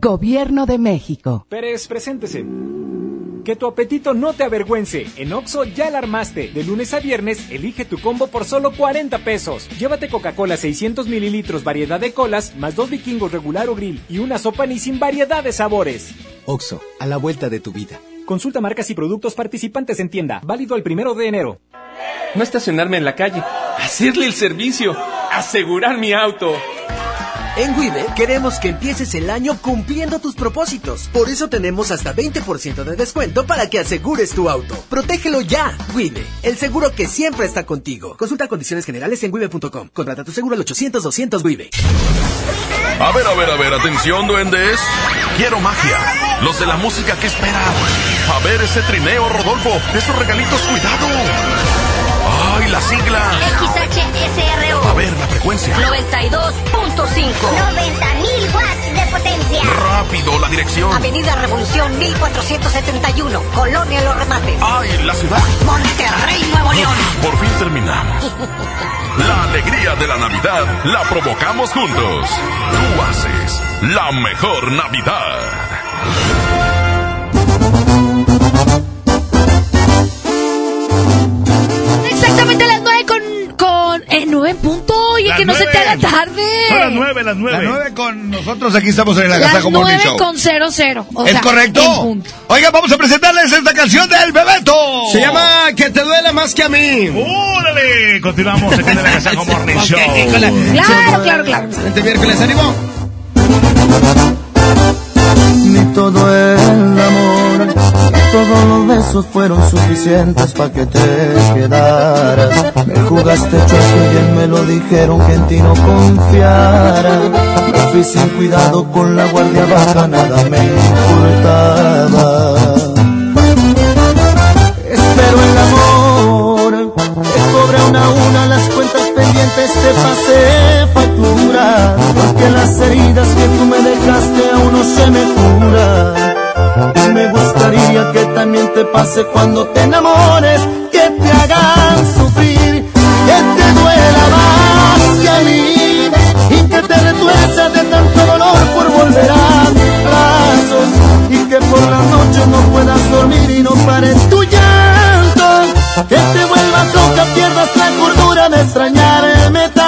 Gobierno de México. Pérez, preséntese. que tu apetito no te avergüence. En Oxo ya la armaste. De lunes a viernes, elige tu combo por solo 40 pesos. Llévate Coca-Cola 600 mililitros, variedad de colas, más dos vikingos regular o grill y una sopa ni sin variedad de sabores. Oxo, a la vuelta de tu vida. Consulta marcas y productos participantes en tienda. Válido el primero de enero. No estacionarme en la calle. Hacerle el servicio. Asegurar mi auto. En Wibe queremos que empieces el año cumpliendo tus propósitos. Por eso tenemos hasta 20% de descuento para que asegures tu auto. Protégelo ya. Wibe, el seguro que siempre está contigo. Consulta condiciones generales en wibe.com. Contrata tu seguro al 800 200 Wibe. A ver, a ver, a ver, atención, duendes. Quiero magia. Los de la música que esperan. A ver ese trineo, Rodolfo. Esos regalitos, cuidado. ¡Ay, la sigla! XHSRO. A ver, la frecuencia. 92.5. 90.000 watts de potencia. Rápido, la dirección. Avenida Revolución 1471, Colonia Los Remates. ¡Ay, la ciudad! Monterrey, Nuevo León. Por fin terminamos. La alegría de la Navidad la provocamos juntos. Tú haces la mejor Navidad. Exactamente a las 9 con, con eh, 9 en punto. Oye, Las que no se te nueve. haga tarde. Son las nueve, las Las nueve con nosotros aquí estamos en el Las Agasajo Morning 9 Show. con 00. O ¿Es sea, correcto? Oiga, vamos a presentarles esta canción del Bebeto. Se llama Que te duele más que a mí. ¡Órale! Continuamos aquí en el Agasajo Morning Show. Claro, claro, claro. Excelente miércoles, ánimo. Todo el amor, todos los besos fueron suficientes para que te quedaras. Me jugaste chueco y bien me lo dijeron que en ti no confiara. Me fui sin cuidado con la guardia baja, nada me importaba. Espero el amor, cobre una a una las cuentas pendientes, te pasé factura. Porque las heridas que tú me dejaste aún no se me curan. Y me gustaría que también te pase cuando te enamores, que te hagan sufrir, que te duela más que a. Y que te retuerzas de tanto dolor por volver a mis brazos. Y que por las noches no puedas dormir y no pares tu llanto. Que te vuelvas loca, pierdas la cordura de extrañarme tanto.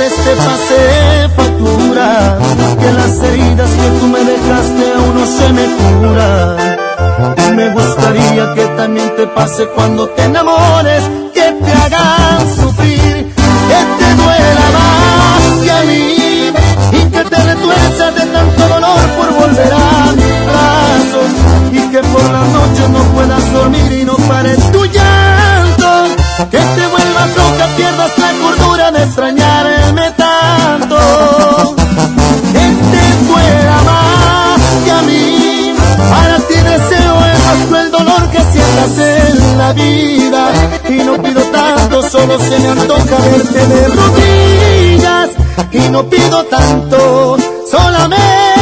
pendientes, te pasé factura. Que las heridas que tú me dejaste aún no se me curan. Me gustaría que también te pase cuando te enamores, que te hagan sufrir, que te duela más que a mí. Y que te retuerzas de tanto dolor por volver a mis brazos. Y que por las noches no puedas dormir y no pares tu llanto. Que te vuelvas loca, pierdas la cordura de extrañarme tanto. Que te duela más que a mí. Para ti deseo el más cruel dolor que sientas en la vida. Y no pido tanto, solo se me antoja verte de rodillas. Y no pido tanto, solamente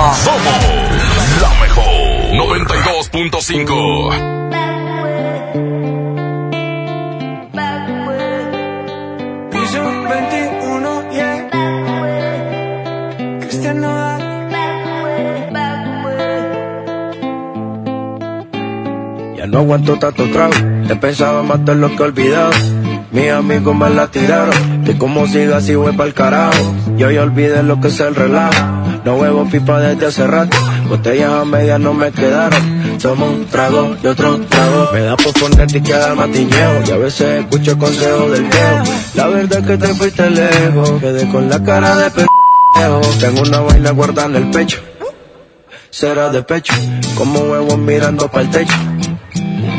Somos la mejor. 92.5. Piso 21, yeah. Cristian Nodal. Ya no aguanto tanto trago. He pensado matar lo que olvidado. Mis amigos me la tiraron. Que como siga así voy pa'l carajo. Yo ya olvidé lo que es el relajo. No huevo pipa desde hace rato. Botellas a medias no me quedaron. Tomo un trago y otro trago. Me da por ponerte y quedar matiñeo. Y a veces escucho consejos del viejo. La verdad es que te fuiste lejos. Quedé con la cara de pendejo. Tengo una vaina guardada en el pecho. Será de pecho. Como huevos mirando para el techo.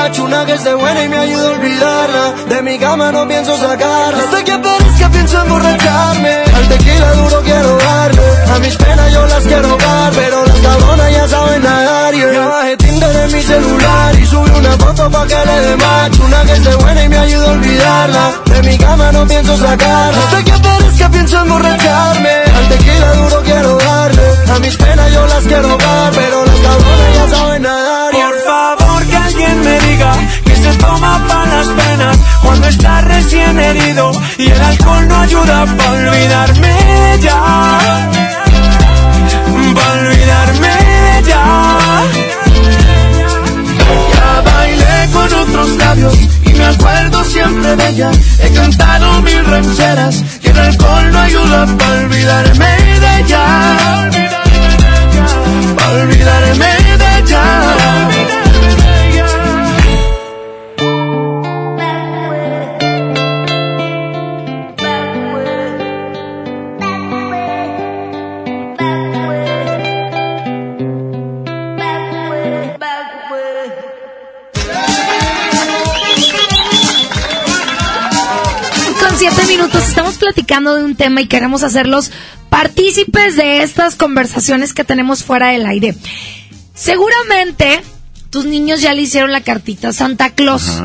Macho Una que esté buena y me ayude a olvidarla. De mi cama no pienso sacarla. Hasta que aparezca pienso emborracharme Al tequila duro quiero darle. A mis penas yo las quiero dar Pero las cabronas ya saben nadar. Yeah. Ya bajé Tinder en mi celular y subí una foto pa' que le dé macho Una que esté buena y me ayude a olvidarla. De mi cama no pienso sacarla. Hasta que aparezca pienso emborracharme Al tequila duro quiero darle. A mis penas yo las quiero dar Pero las cabronas ya saben nadar toma las penas cuando está recién herido y el alcohol no ayuda para olvidarme. Para olvidarme ella. Ya bailé con otros labios y me acuerdo siempre de ella. He cantado mil rancheras y el alcohol no ayuda para olvidarme de ella. Para olvidarme minutos estamos platicando de un tema y queremos hacerlos partícipes de estas conversaciones que tenemos fuera del aire. Seguramente tus niños ya le hicieron la cartita a Santa Claus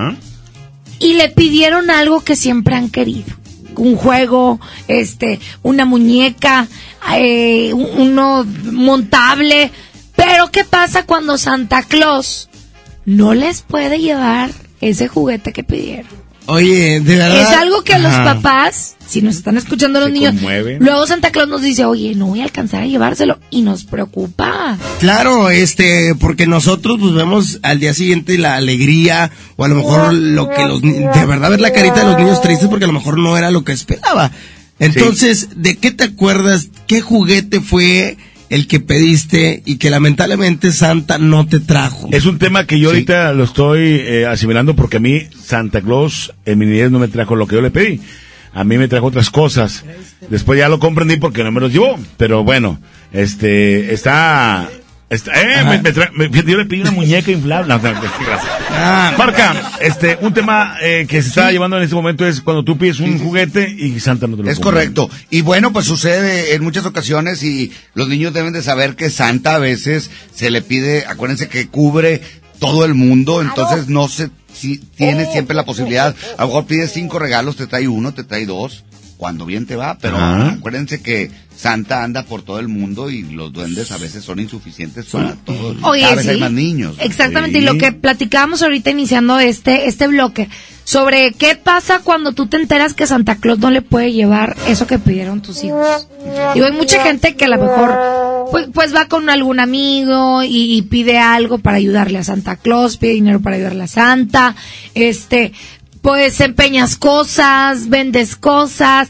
y le pidieron algo que siempre han querido. Un juego, este, una muñeca, eh, un- uno montable. Pero ¿qué pasa cuando Santa Claus no les puede llevar ese juguete que pidieron? Oye, de verdad. Es algo que los Ajá. papás, si nos están escuchando los Se niños, conmueven. luego Santa Claus nos dice, oye, no voy a alcanzar a llevárselo y nos preocupa. Claro, este, porque nosotros pues vemos al día siguiente la alegría o a lo mejor lo que los ni- de verdad ver la carita de los niños tristes porque a lo mejor no era lo que esperaba. Entonces, ¿de qué te acuerdas? ¿Qué juguete fue el que pediste y que lamentablemente Santa no te trajo? Es un tema que yo ahorita lo estoy eh, asimilando porque a mí Santa Claus en mi niñez no me trajo lo que yo le pedí. A mí me trajo otras cosas. Después ya lo comprendí porque no me los llevó. Pero bueno, este, está... está eh, me- me tra- me- yo le pedí una muñeca inflable. No, no, no, gracias. Marca, este, un tema eh, que se está llevando en este momento es cuando tú pides un juguete y Santa no te lo Es compra. correcto. Y bueno, pues sucede en muchas ocasiones y los niños deben de saber que Santa a veces se le pide, acuérdense que cubre todo el mundo, entonces no se si, tiene siempre la posibilidad, a lo mejor pides cinco regalos, te trae uno, te trae dos, cuando bien te va, pero Ajá. acuérdense que Santa anda por todo el mundo y los duendes a veces son insuficientes para todos. Oye, Cada vez sí. hay más niños. Exactamente, Sí. y lo que platicábamos ahorita iniciando este, este bloque, sobre qué pasa cuando tú te enteras que Santa Claus no le puede llevar eso que pidieron tus hijos. Digo, hay mucha gente que a lo mejor pues, pues va con algún amigo y, y pide algo para ayudarle a Santa Claus, pide dinero para ayudarle a Santa, este, pues empeñas cosas, vendes cosas.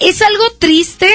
Es algo triste,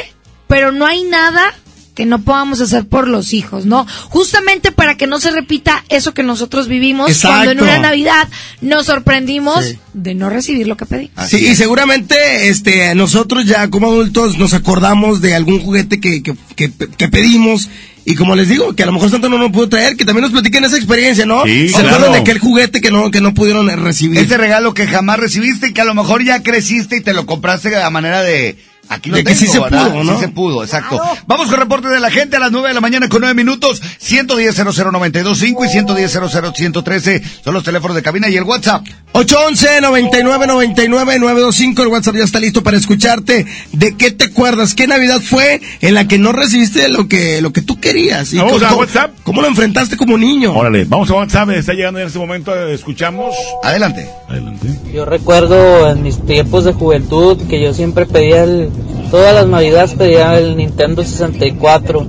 pero no hay nada que no podamos hacer por los hijos, ¿no? Justamente para que no se repita eso que nosotros vivimos Exacto. cuando en una Navidad nos sorprendimos Sí. de no recibir lo que pedí. Sí, y seguramente este, nosotros ya como adultos nos acordamos de algún juguete que, que, que, que pedimos. Y como les digo, que a lo mejor Santa no nos pudo traer, que también nos platiquen esa experiencia, ¿no? Sí, ¿Se claro. acuerdan de aquel juguete que no, que no pudieron recibir? Ese regalo que jamás recibiste y que a lo mejor ya creciste y te lo compraste a manera de... Aquí lo De que sí se ¿verdad? pudo, ¿no? Sí se pudo, exacto. Vamos con reporte de la gente a las 9 de la mañana con 9 minutos. 110 00925 y 110 113 son los teléfonos de cabina y el WhatsApp. 811 99 99 925 el WhatsApp ya está listo para escucharte. ¿De qué te acuerdas? ¿Qué Navidad fue en la que no recibiste lo que lo que tú querías? Vamos cómo, a WhatsApp. ¿Cómo lo enfrentaste como niño? Órale, vamos a WhatsApp, está llegando en este momento, escuchamos. Adelante. Adelante. Yo recuerdo en mis tiempos de juventud que yo siempre pedía el, todas las navidades pedía el Nintendo 64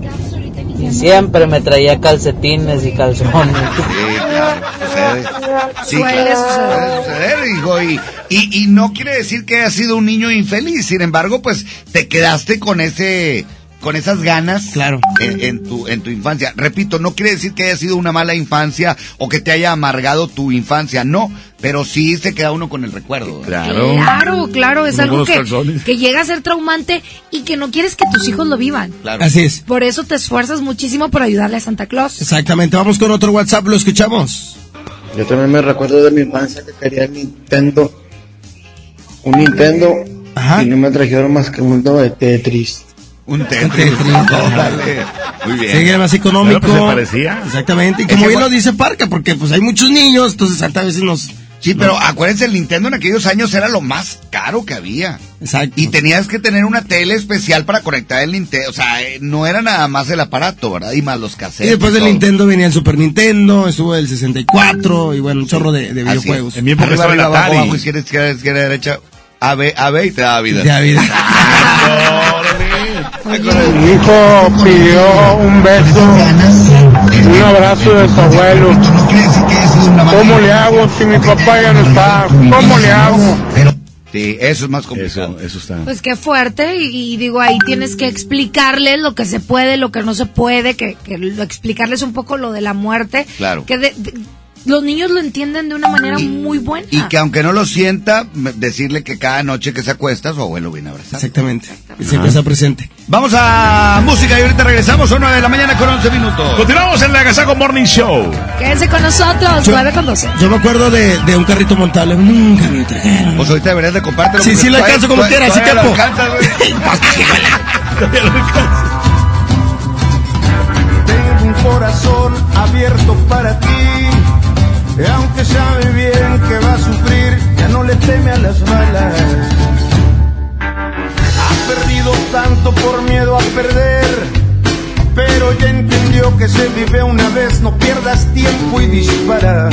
y siempre me traía calcetines y calzones. Sí, claro, sucede. Sí, Suele claro, suceder. suele suceder, hijo, y, y, y no quiere decir que hayas sido un niño infeliz, sin embargo, pues te quedaste con ese con esas ganas Claro. en, en tu en tu infancia. Repito, no quiere decir que haya sido una mala infancia o que te haya amargado tu infancia, no, pero sí se queda uno con el recuerdo. Claro. Claro, claro, es algo que, que llega a ser traumante y que no quieres que tus hijos lo vivan. Claro. Así es. Por eso te esfuerzas muchísimo por ayudarle a Santa Claus. Exactamente. Vamos con otro WhatsApp, lo escuchamos. Yo también me recuerdo de mi infancia que quería el Nintendo. Un Nintendo. Y no me trajeron más que un juego de Tetris. Un Tetris. Órale. Muy bien. Sí, era más económico. Pues, se parecía. Exactamente. Y como bien lo dice Parca, porque pues hay muchos niños, entonces a veces nos... Sí, pero acuérdense, el Nintendo en aquellos años era lo más caro que había. Exacto. Y tenías que tener una tele especial para conectar el Nintendo. O sea, eh, no era nada más el aparato, ¿verdad? Y más los Y cassettes. después del. Nintendo venía el Super Nintendo, estuvo el 64 y bueno, un chorro de, videojuegos. En mi época Arriba, arriba, abajo, abajo, izquierda, izquierda, izquierda, derecha. A, B, A, B y te da vida. De la vida. Mi hijo pidió un beso, un abrazo de su abuelo. ¿Cómo le hago si mi papá ya no está? ¿Cómo le hago? Sí, eso es más complicado. Eso, eso está. Pues qué fuerte, y, y digo, ahí tienes que explicarles lo que se puede, lo que no se puede, que, que lo- explicarles un poco lo de la muerte. Claro. Que de- de- los niños lo entienden de una manera muy buena. Y que aunque no lo sienta, decirle que cada noche que se acuesta, su abuelo viene a abrazar. Exactamente. Siempre está presente. Vamos a música y ahorita regresamos. Son 9 de la mañana con 11 minutos. Continuamos en la Agasago Morning Show. Quédense con nosotros, Yo- 9 con 12. Yo me acuerdo de, de un carrito montable, nunca me trajeron. Pues ahorita deberías de compártelo. Sí, sí lo alcanzo como quiera, sí todavía lo capo. alcanzas, güey. Tengo un corazón abierto para ti. Y aunque sabe bien que va a sufrir, ya no le teme a las balas. Ha perdido tanto por miedo a perder. Pero ya entendió que se vive una vez, no pierdas tiempo y dispara.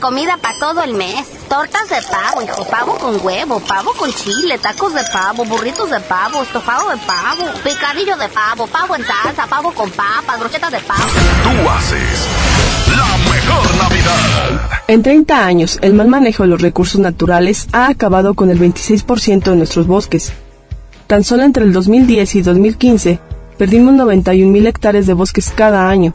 Comida para todo el mes. Tortas de pavo, hijo, pavo con huevo, pavo con chile, tacos de pavo, burritos de pavo, estofado de pavo, picadillo de pavo, pavo en salsa, pavo con papas, brochetas de pavo. Tú haces la mejor Navidad. En 30 años, el mal manejo de los recursos naturales ha acabado con el 26% de nuestros bosques. Tan solo entre el 2010 y 2015, perdimos 91.000 hectáreas de bosques cada año.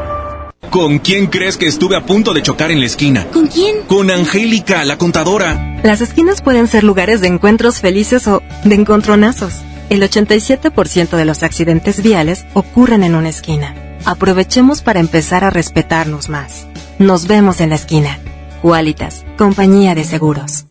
¿Con quién crees que estuve a punto de chocar en la esquina? ¿Con quién? Con Angélica, la contadora. Las esquinas pueden ser lugares de encuentros felices o de encontronazos. El 87% de los accidentes viales ocurren en una esquina. Aprovechemos para empezar a respetarnos más. Nos vemos en la esquina. Qualitas, compañía de seguros.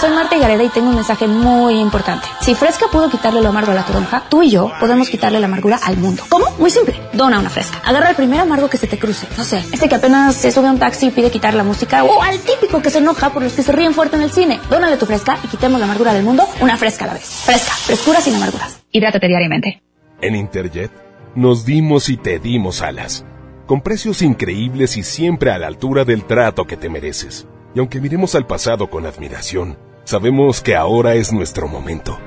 Soy Marta Gareda y tengo un mensaje muy importante. Si Fresca pudo quitarle lo amargo a la toronja, tú y yo podemos quitarle la amargura al mundo. ¿Cómo? Muy simple. Dona una Fresca. Agarra el primer amargo que se te cruce. No sé, ese que apenas se sube a un taxi y pide quitar la música o al típico que se enoja por los que se ríen fuerte en el cine. Dónale tu Fresca y quitemos la amargura del mundo una Fresca a la vez. Fresca. Frescura sin amarguras. Hidrátate diariamente. En Interjet nos dimos y te dimos alas. Con precios increíbles y siempre a la altura del trato que te mereces. Y aunque miremos al pasado con admiración, Sabemos que ahora es nuestro momento.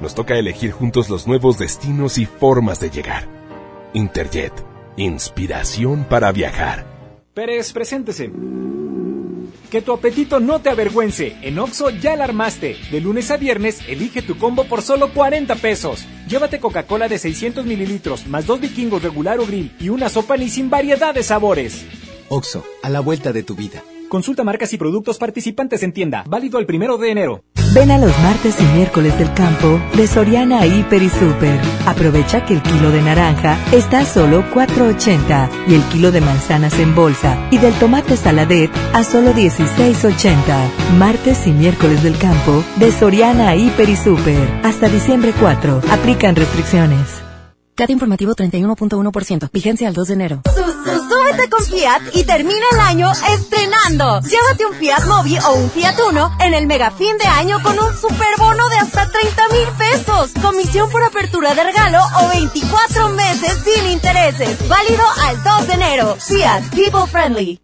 Nos toca elegir juntos los nuevos destinos y formas de llegar. Interjet, inspiración para viajar. Pérez, preséntese. Que tu apetito no te avergüence. En Oxo ya la armaste. De lunes a viernes, elige tu combo por solo 40 pesos. Llévate Coca-Cola de 600 mililitros, más dos vikingos regular o grill y una sopa ni sin variedad de sabores. Oxo, a la vuelta de tu vida. Consulta marcas y productos participantes en tienda. Válido el primero de enero. Ven a los martes y miércoles del campo de Soriana Hiper y Super. Aprovecha que el kilo de naranja está a solo 4.80 y el kilo de manzanas en bolsa y del tomate saladet a solo 16.80. Martes y miércoles del campo de Soriana Hiper y Super. Hasta diciembre 4. Aplican restricciones. CAT informativo 31.1%. Vigencia al 2 de enero. Súbete con Fiat y termina el año estrenando. Llévate un Fiat Mobi o un Fiat Uno en el mega fin de año con un superbono de hasta 30 mil pesos. Comisión por apertura de regalo o 24 meses sin intereses. Válido al 2 de enero. Fiat People Friendly.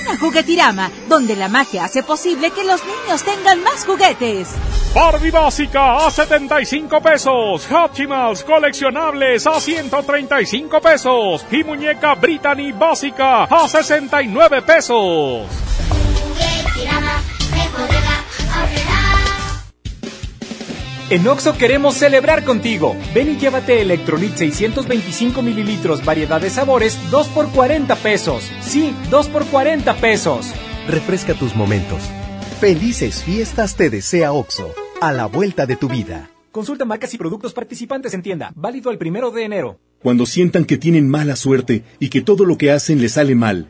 Juguetirama, donde la magia hace posible que los niños tengan más juguetes. Barbie básica a 75 pesos. Hatchimals coleccionables a 135 pesos. Y muñeca Brittany básica a 69 pesos. En Oxo queremos celebrar contigo. Ven y llévate Electrolit 625 mililitros, variedad de sabores, 2 por 40 pesos. Sí, 2 por 40 pesos. Refresca tus momentos. Felices fiestas te desea Oxo, a la vuelta de tu vida. Consulta marcas y productos participantes en tienda. Válido el primero de enero. Cuando sientan que tienen mala suerte y que todo lo que hacen les sale mal,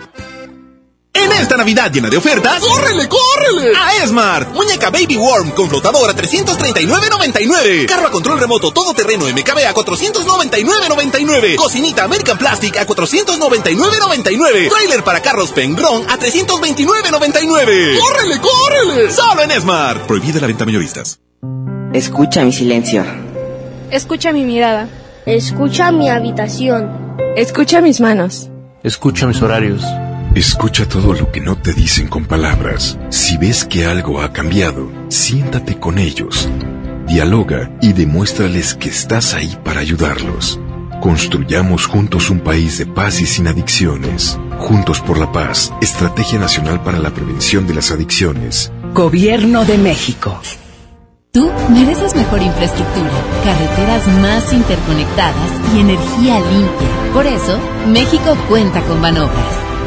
Esta Navidad llena de ofertas, ¡córrele, córrele! A Esmart. Muñeca Baby Worm con flotador a 339.99. Carro a control remoto todoterreno MKB a 499.99. Cocinita American Plastic a 499.99. Trailer para carros Pengron a 329.99. ¡Córrele, córrele! Solo en Esmart. Prohibida la venta mayoristas. Escucha mi silencio. Escucha mi mirada. Escucha mi habitación. Escucha mis manos. Escucha mis horarios. Escucha todo lo que no te dicen con palabras. Si ves que algo ha cambiado, siéntate con ellos. Dialoga y demuéstrales que estás ahí para ayudarlos. Construyamos juntos un país de paz y sin adicciones. Juntos por la paz, Estrategia Nacional para la Prevención de las Adicciones. Gobierno de México. Tú mereces mejor infraestructura, carreteras más interconectadas y energía limpia. Por eso, México cuenta con Banobras.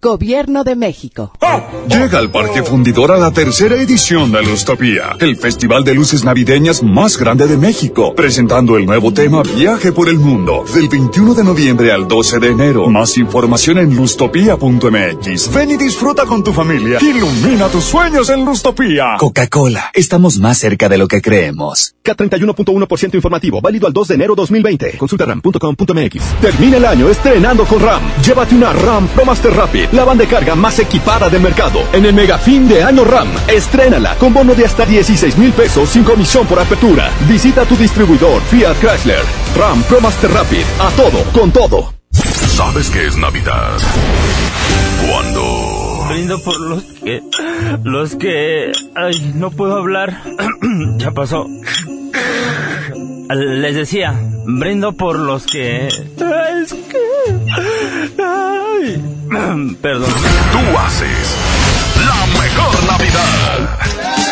Gobierno de México. Llega al Parque Fundidor a la tercera edición de Lustopía, el festival de luces navideñas más grande de México, presentando el nuevo tema Viaje por el Mundo, del 21 de noviembre al 12 de enero. Más información en lustopía.mx. Ven y disfruta con tu familia. Ilumina tus sueños en Lustopía. Coca-Cola, estamos más cerca de lo que creemos. K31.1% informativo, válido al 2 de enero 2020. Consulta ram.com.mx. Termina el año estrenando con RAM. Llévate una RAM Pro Master Rapid la banda de carga más equipada del mercado. En el mega fin de año RAM, estrénala con bono de hasta 16 mil pesos sin comisión por apertura. Visita tu distribuidor Fiat Chrysler. RAM Pro Master Rapid. A todo, con todo. ¿Sabes qué es Navidad? Cuando... Brindo por los que... Los que... Ay, no puedo hablar. ya pasó. Les decía, brindo por los que... Es que... Perdón. Tú haces la mejor Navidad.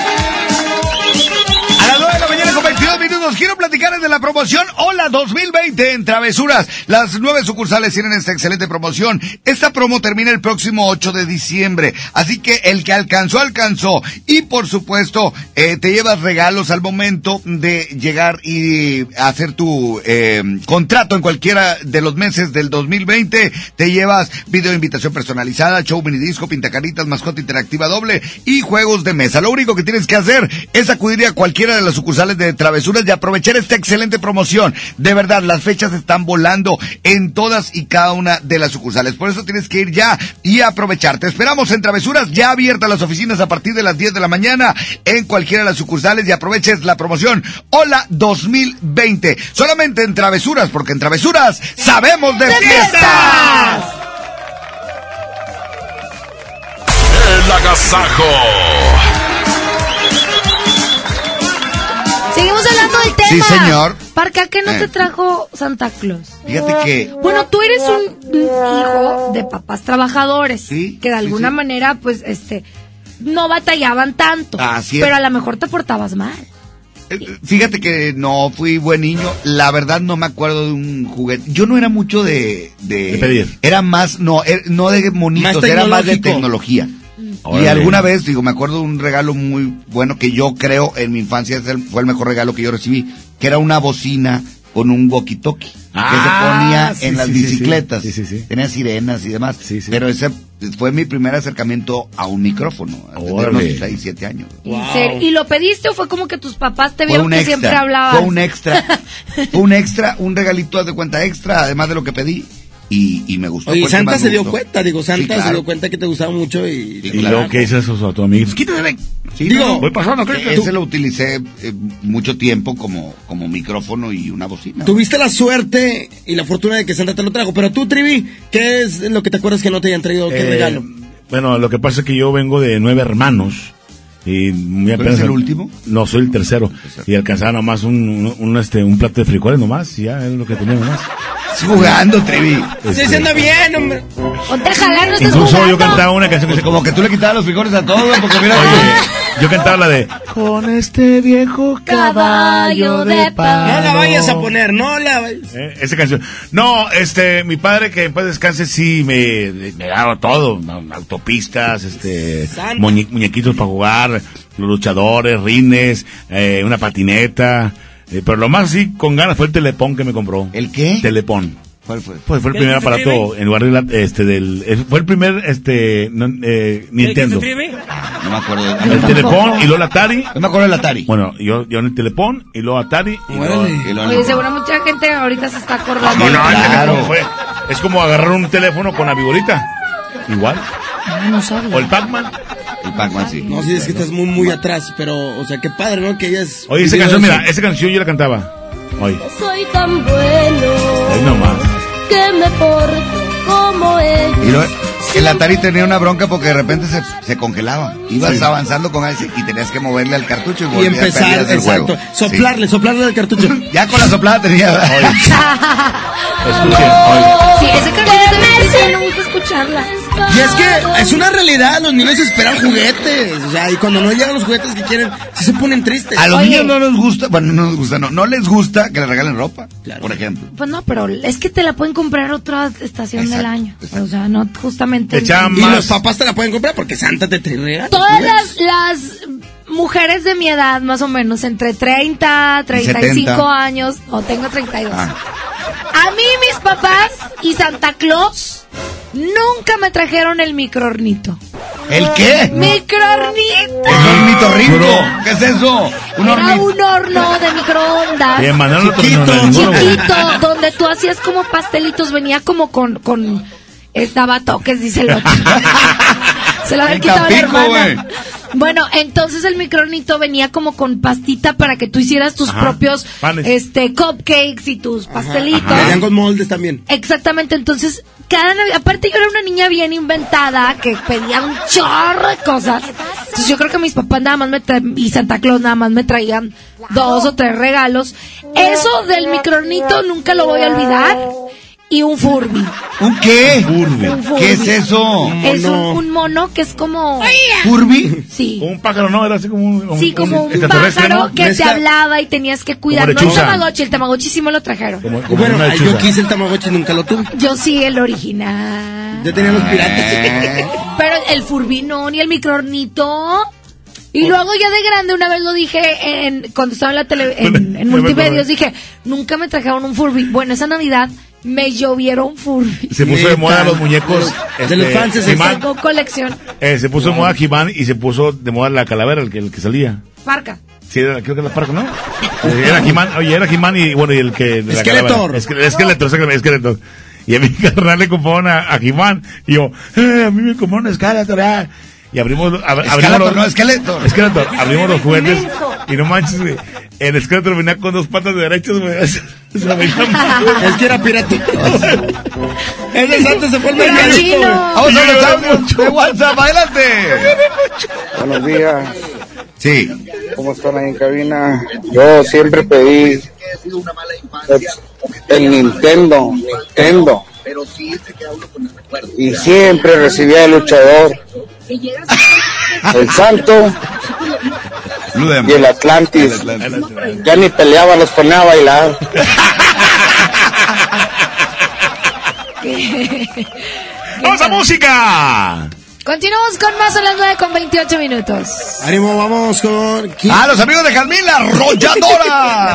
Minutos quiero platicarles de la promoción Hola 2020 en Travesuras. Las nueve sucursales tienen esta excelente promoción. Esta promo termina el próximo 8 de diciembre. Así que el que alcanzó, alcanzó. Y por supuesto, eh, te llevas regalos al momento de llegar y hacer tu eh, contrato en cualquiera de los meses del 2020. Te llevas video de invitación personalizada, show mini disco, pintacaritas, mascota interactiva doble y juegos de mesa. Lo único que tienes que hacer es acudir a cualquiera de las sucursales de Travesuras y aprovechar esta excelente promoción. De verdad, las fechas están volando en todas y cada una de las sucursales. Por eso tienes que ir ya y aprovechar. Te esperamos en Travesuras, ya abiertas las oficinas a partir de las 10 de la mañana en cualquiera de las sucursales y aproveches la promoción Hola 2020. Solamente en Travesuras, porque en Travesuras sabemos de, fiestas. agasajo. Sí, señor. ¿Para qué no Eh. te trajo Santa Claus? Fíjate que Bueno, tú eres un hijo de papás trabajadores. Sí, Que de sí, alguna sí. manera, pues, este, no batallaban tanto. Así es. Pero a lo mejor te portabas mal. Eh, Fíjate que no fui buen niño. La verdad no me acuerdo de un juguete. Yo no era mucho de... De, De pedir. Era más, no, er- no de monitos, Más era más de tecnológico. Y alguna vez, digo, me acuerdo de un regalo muy bueno que yo creo en mi infancia fue el mejor regalo que yo recibí, que era una bocina con un walkie-talkie que Ah, se ponía sí, en las sí, bicicletas. Sí, sí, sí. Tenía sirenas y demás. Pero ese fue mi primer acercamiento a un micrófono, a unos Órale. 6, 7 años. ¿Y lo pediste o fue como que tus papás te vieron que extra. siempre hablabas? Fue un extra. fue un extra, un regalito haz de cuenta extra, además de lo que pedí. Y, y me gustó. Oye, que Santa se dio gustó. cuenta, digo, Santa Sí, claro. se dio cuenta que te gustaba mucho y... Y luego, ¿qué dices eso a tu amigo? Quítate, ven. Sí, Digo, no, voy pasando, ¿qué? que Ese lo utilicé eh, mucho tiempo como, como micrófono y una bocina. Tuviste la suerte y la fortuna de que Santa te lo trajo, pero tú, Trivi, ¿qué es lo que te acuerdas que no te hayan traído? ¿Qué Eh, regalo? Bueno, lo que pasa es que yo vengo de nueve hermanos. Y muy ¿Tú apenas eres el último? No, soy el tercero. Y alcanzaba nomás un, un, un, este, un plato de frijoles nomás, y ya es lo que tenía nomás. Estás jugando, Trevi. Se anda bien, hombre. Ponte jalar, no estás Incluso jugando. yo cantaba una canción que se... Como que tú le quitabas los frijoles a todos, porque mira... Yo cantaba la de... Con este viejo Caballo de paz. No la vayas a poner, no la vayas. Eh, esa canción. No, este, mi padre que en paz descanse sí me, me daba todo, autopistas, este, muñe- muñequitos para jugar, los luchadores, rines, eh, una patineta, eh, pero lo más así con ganas fue el telepón que me compró. ¿El qué? Telepón. ¿Cuál fue? Pues fue el ¿Qué primer aparato en lugar de la- este del eh, fue el primer este no, eh, Nintendo. No me acuerdo. El telepón y luego el Atari. No me acuerdo del Atari. Bueno, yo yo en el telepón y luego Atari y luego, y luego- Oye, seguro mucha gente ahorita se está acordando. No, no, el Claro. fue. Es como agarrar un teléfono con la vigorita. Igual. Ah, no sabía. O el Pac-Man. El Pac-Man, sí. No, sí, es que estás muy, muy atrás, pero, o sea, qué padre, ¿no? Que hayas... Oye, esa canción, eso. mira, esa canción yo la cantaba. Oye, Soy tan bueno ahí nomás. que me porto como él. Y luego, el Atari tenía una bronca porque de repente se, se congelaba. Ibas avanzando con ese y tenías que moverle al cartucho y, Y volvías empezar, perdías el exacto. juego. Soplarle, soplarle al cartucho. Ya con la soplada tenía. Escuchen, oye. Sí, canción gusta escucharla. Y es que es una realidad, los niños esperan juguetes. O sea, y cuando no llegan los juguetes que quieren, sí se ponen tristes. A los Oye. niños no les gusta, bueno, no les gusta, no, no les gusta que les regalen ropa, por ejemplo. Pues no, pero es que te la pueden comprar otra estación del Exacto, año. O sea, no justamente. Y los papás te la pueden comprar porque Santa te trae regalos. Todas las, las mujeres de mi edad, más o menos, entre 30, 35 70. años, o tengo 32. Ah. A mí mis papás y Santa Claus nunca me trajeron el microornito. ¿El qué? ¡Microornito! Es un ornitorrinco. ¿Qué es eso? Un Era un horno de microondas. Mandaron otro Chiquito, no, chiquito, donde tú hacías como pastelitos, venía como con, con, estaba toques, dice el otro. Se lo había quitado la hermana. Bueno, entonces el micronito venía como con pastita para que tú hicieras tus Ajá, propios, panes. este, cupcakes y tus pastelitos. Venían con moldes también. Exactamente, entonces, cada Navidad, aparte yo era una niña bien inventada que pedía un chorro de cosas. Entonces yo creo que mis papás nada más me tra- y Santa Claus nada más me traían dos o tres regalos. Eso del micronito nunca lo voy a olvidar. Y un Furby. ¿Un qué? Furby. Un Furby. ¿Qué es eso? Es un, un mono que es como... ¿Furby? Sí. Un pájaro, no, era así como un, un- Sí, como un extraterrestre, pájaro ¿no? que te hablaba y tenías que cuidar. No el. Tamagotchi, el Tamagotchi sí me lo trajeron. Como, como Bueno, una yo quise el Tamagotchi y nunca lo tuve. Yo sí, el original. Yo tenía los Eh. piratas. Pero el Furby no, ni el microornito. Y luego ya de grande una vez lo dije en, cuando estaba en la tele, en, en multimedios, dije, nunca me trajeron un Furby. Bueno, esa Navidad me llovieron Furby. Se puso de moda los muñecos. De los fans, ese. He-Man. Sacó colección. Eh, se puso de moda He-Man y se puso de moda la calavera, el que, el que salía. Parca. Sí, era, creo que era Parco, ¿no? Eh, Era He-Man, oye, era He-Man y bueno, y el que... de la Skeletor. calavera. Esque- Skeletor, exactamente, Skeletor. Y a mi carnal le compraron a, a He-Man y yo, eh, a mí me compraron a Skeletor, ah. Y abrimos, ab- abrimos los, no, Skeletor. Skeletor, abrimos los juguetes y no manches, güey, el esqueleto venía con dos patas de derechos, güey. Se Es que era pirata. Ese es antes se fue el Pero mercadito. Vamos a los de WhatsApp, adelante. Buenos días. Sí. ¿Cómo están ahí en cabina? Yo siempre pedí el, el Nintendo, Nintendo. Y siempre recibía el luchador, el Santo y el Atlantis. Ya ni peleaba, los ponía a bailar. ¡Vamos a música! Continuamos con más a las 9 con 28 minutos. Ánimo, vamos con. A los amigos de Jazmín, la arrolladora.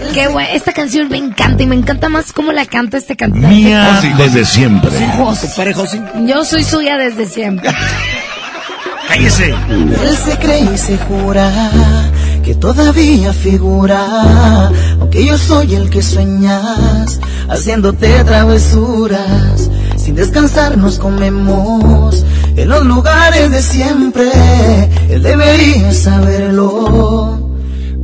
Qué bueno, esta canción me encanta y me encanta más cómo la canta este cantante. Mía desde siempre. Compadre José. Yo soy suya desde siempre. Él se cree y se jura que todavía figura, aunque yo soy el que sueñas, haciéndote travesuras. Sin descansar nos comemos en los lugares de siempre. Él debería saberlo.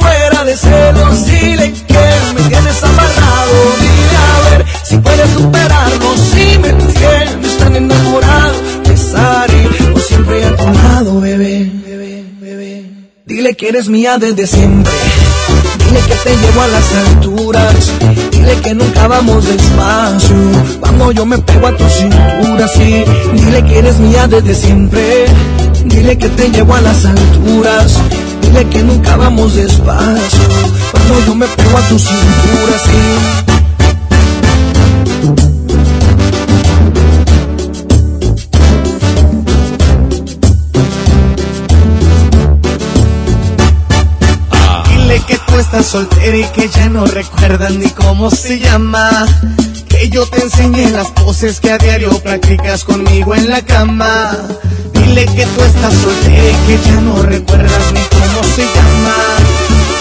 Muera de celos. Dile que me tienes amarrado. Dile a ver si puedes superarlo. Si me tienes tan enamorado. Besaré o siempre a tu lado, bebé. Dile que eres mía desde siempre. Dile que te llevo a las alturas. Dile que nunca vamos despacio. Cuando yo me pego a tu cintura, sí. Dile que eres mía desde siempre. Dile que te llevo a las alturas. Dile que nunca vamos despacio. Cuando yo me pego a tu cintura, sí. Dile que tú estás soltera y que ya no recuerdas ni cómo se llama. Que yo te enseñé las poses que a diario practicas conmigo en la cama. Dile que tú estás soltera y que ya no recuerdas ni cómo se llama.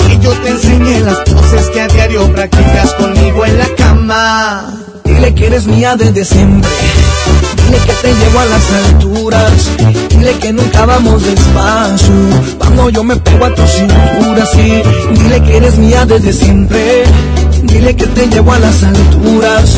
Que yo te enseñé las poses que a diario practicas conmigo en la cama. Dile que eres mía desde siempre. Dile que te llevo a las alturas. Dile que nunca vamos despacio. Cuando yo me pego a tu cintura, sí. Dile que eres mía desde siempre. Dile que te llevo a las alturas.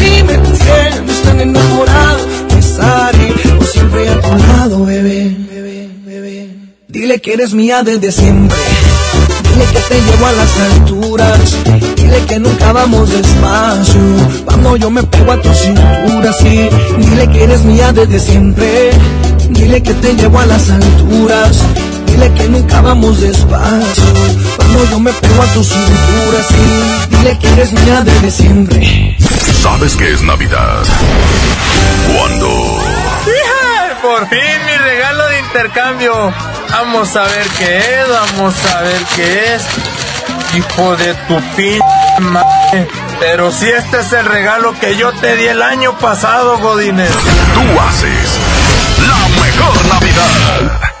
Dile que eres mía desde siempre. Dile que te llevo a las alturas. Dile que nunca vamos despacio. Cuando yo me pego a tu cintura, sí. Dile que eres mía desde siempre. Dile que te llevo a las alturas. Dile que nunca vamos despacio. Cuando yo me pego a tu cintura, sí. Dile que eres mía desde siempre. ¿Sabes qué es Navidad? Cuando Por fin mi regalo de intercambio. Vamos a ver qué es, vamos a ver qué es. Hijo de tu p madre. Pero si este es el regalo que yo te di el año pasado, Godínez. tú haces la mejor Navidad.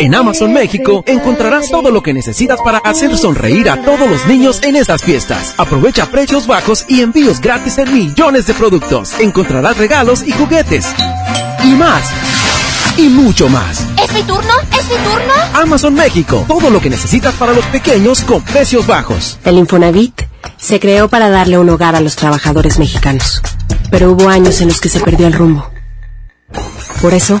En Amazon México encontrarás todo lo que necesitas para hacer sonreír a todos los niños en estas fiestas. Aprovecha precios bajos y envíos gratis en millones de productos. Encontrarás regalos y juguetes. Y más. Y mucho más. ¿Es mi turno? ¿Es mi turno? Amazon México. Todo lo que necesitas para los pequeños con precios bajos. El Infonavit Se creó para darle un hogar a los trabajadores mexicanos, pero hubo años en los que se perdió el rumbo. Por eso,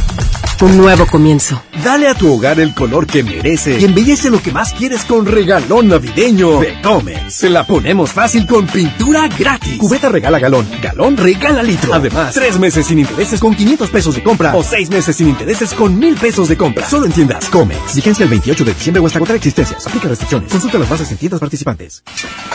un nuevo comienzo. Dale a tu hogar el color que merece y embellece lo que más quieres con regalón navideño de Comex. Se la ponemos fácil con pintura gratis. Cubeta regala galón, galón regala litro. Además, tres meses sin intereses con 500 pesos de compra o seis meses sin intereses con mil pesos de compra. Solo en tiendas Comex. Vigencia el 28 de diciembre o hasta agotar existencias. Aplica restricciones. Consulta las bases en tiendas participantes.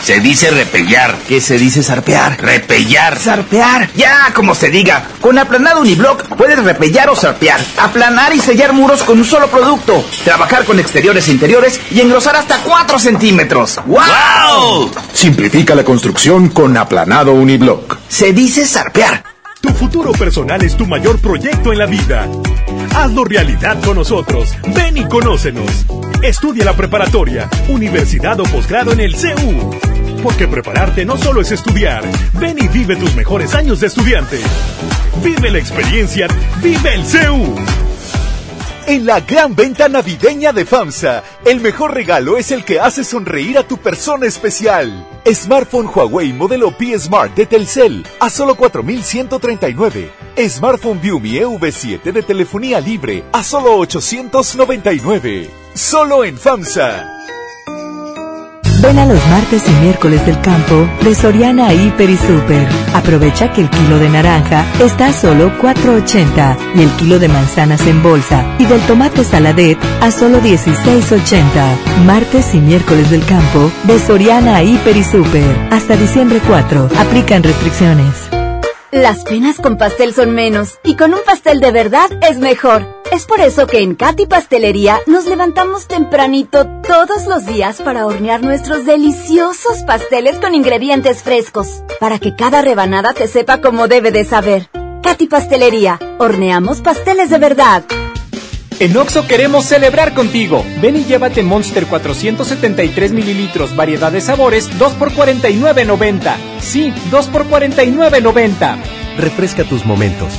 Se dice repellar. ¿Qué se dice zarpear? Repellar. Zarpear. Ya, como se diga. Con aplanado uniblock puedes repellar o zarpear aplanar y sellar muros con un solo producto, trabajar con exteriores e interiores y engrosar hasta 4 centímetros. ¡Wow! Simplifica la construcción con aplanado uniblock. Se dice zarpear. Tu futuro personal es tu mayor proyecto en la vida. Hazlo realidad con nosotros. Ven y conócenos. Estudia la preparatoria, universidad o posgrado en el CEU. Porque prepararte no solo es estudiar. Ven y vive tus mejores años de estudiante. Vive la experiencia. Vive el CEU. En la gran venta navideña de FAMSA, el mejor regalo es el que hace sonreír a tu persona especial. Smartphone Huawei modelo P Smart de Telcel a solo 4.139. Smartphone Viumi EV7 de telefonía libre a solo 899. Solo en FAMSA. Ven a los martes y miércoles del campo de Soriana Hiper y Super. Aprovecha que el kilo de naranja está a solo 4.80 y el kilo de manzanas en bolsa y del tomate saladet a solo 16.80. Martes y miércoles del campo de Soriana Hiper y Super. Hasta diciembre 4. Aplican restricciones. Las penas con pastel son menos y con un pastel de verdad es mejor. Es por eso que en Katy Pastelería nos levantamos tempranito todos los días para hornear nuestros deliciosos pasteles con ingredientes frescos, para que cada rebanada te sepa como debe de saber. Katy Pastelería, horneamos pasteles de verdad. En Oxo queremos celebrar contigo. Ven y llévate Monster 473 mililitros, variedad de sabores, 2 por 49.90. Sí, 2 por 49.90. Refresca tus momentos.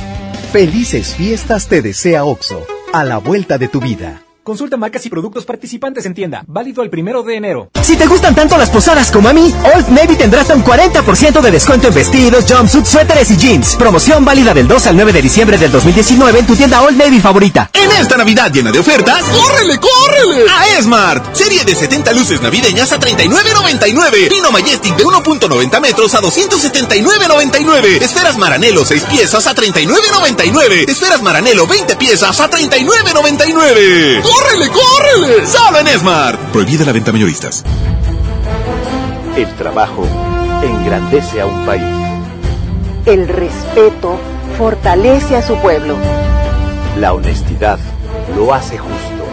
Felices fiestas te desea Oxo, a la vuelta de tu vida. Consulta marcas y productos participantes en tienda. Válido el primero de enero. Si te gustan tanto las posadas como a mí, Old Navy tendrá hasta un 40% de descuento en vestidos, jumpsuits, suéteres y jeans. Promoción válida del 2 al 9 de diciembre del 2019 en tu tienda Old Navy favorita. En esta Navidad llena de ofertas, ¡córrele, córrele! A Esmart. Serie de 70 luces navideñas a 39.99. Pino Majestic de 1.90 metros a 279.99. Esferas Maranelo 6 piezas a 39.99. Esferas Maranelo 20 piezas a 39.99. ¡Córrele, córrele! Solo en Smart. Prohibida la venta mayoristas. El trabajo engrandece a un país. El respeto fortalece a su pueblo. La honestidad lo hace justo.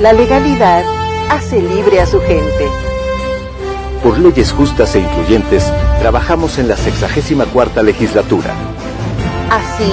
La legalidad hace libre a su gente. Por leyes justas e incluyentes, trabajamos en la 64 legislatura. Así,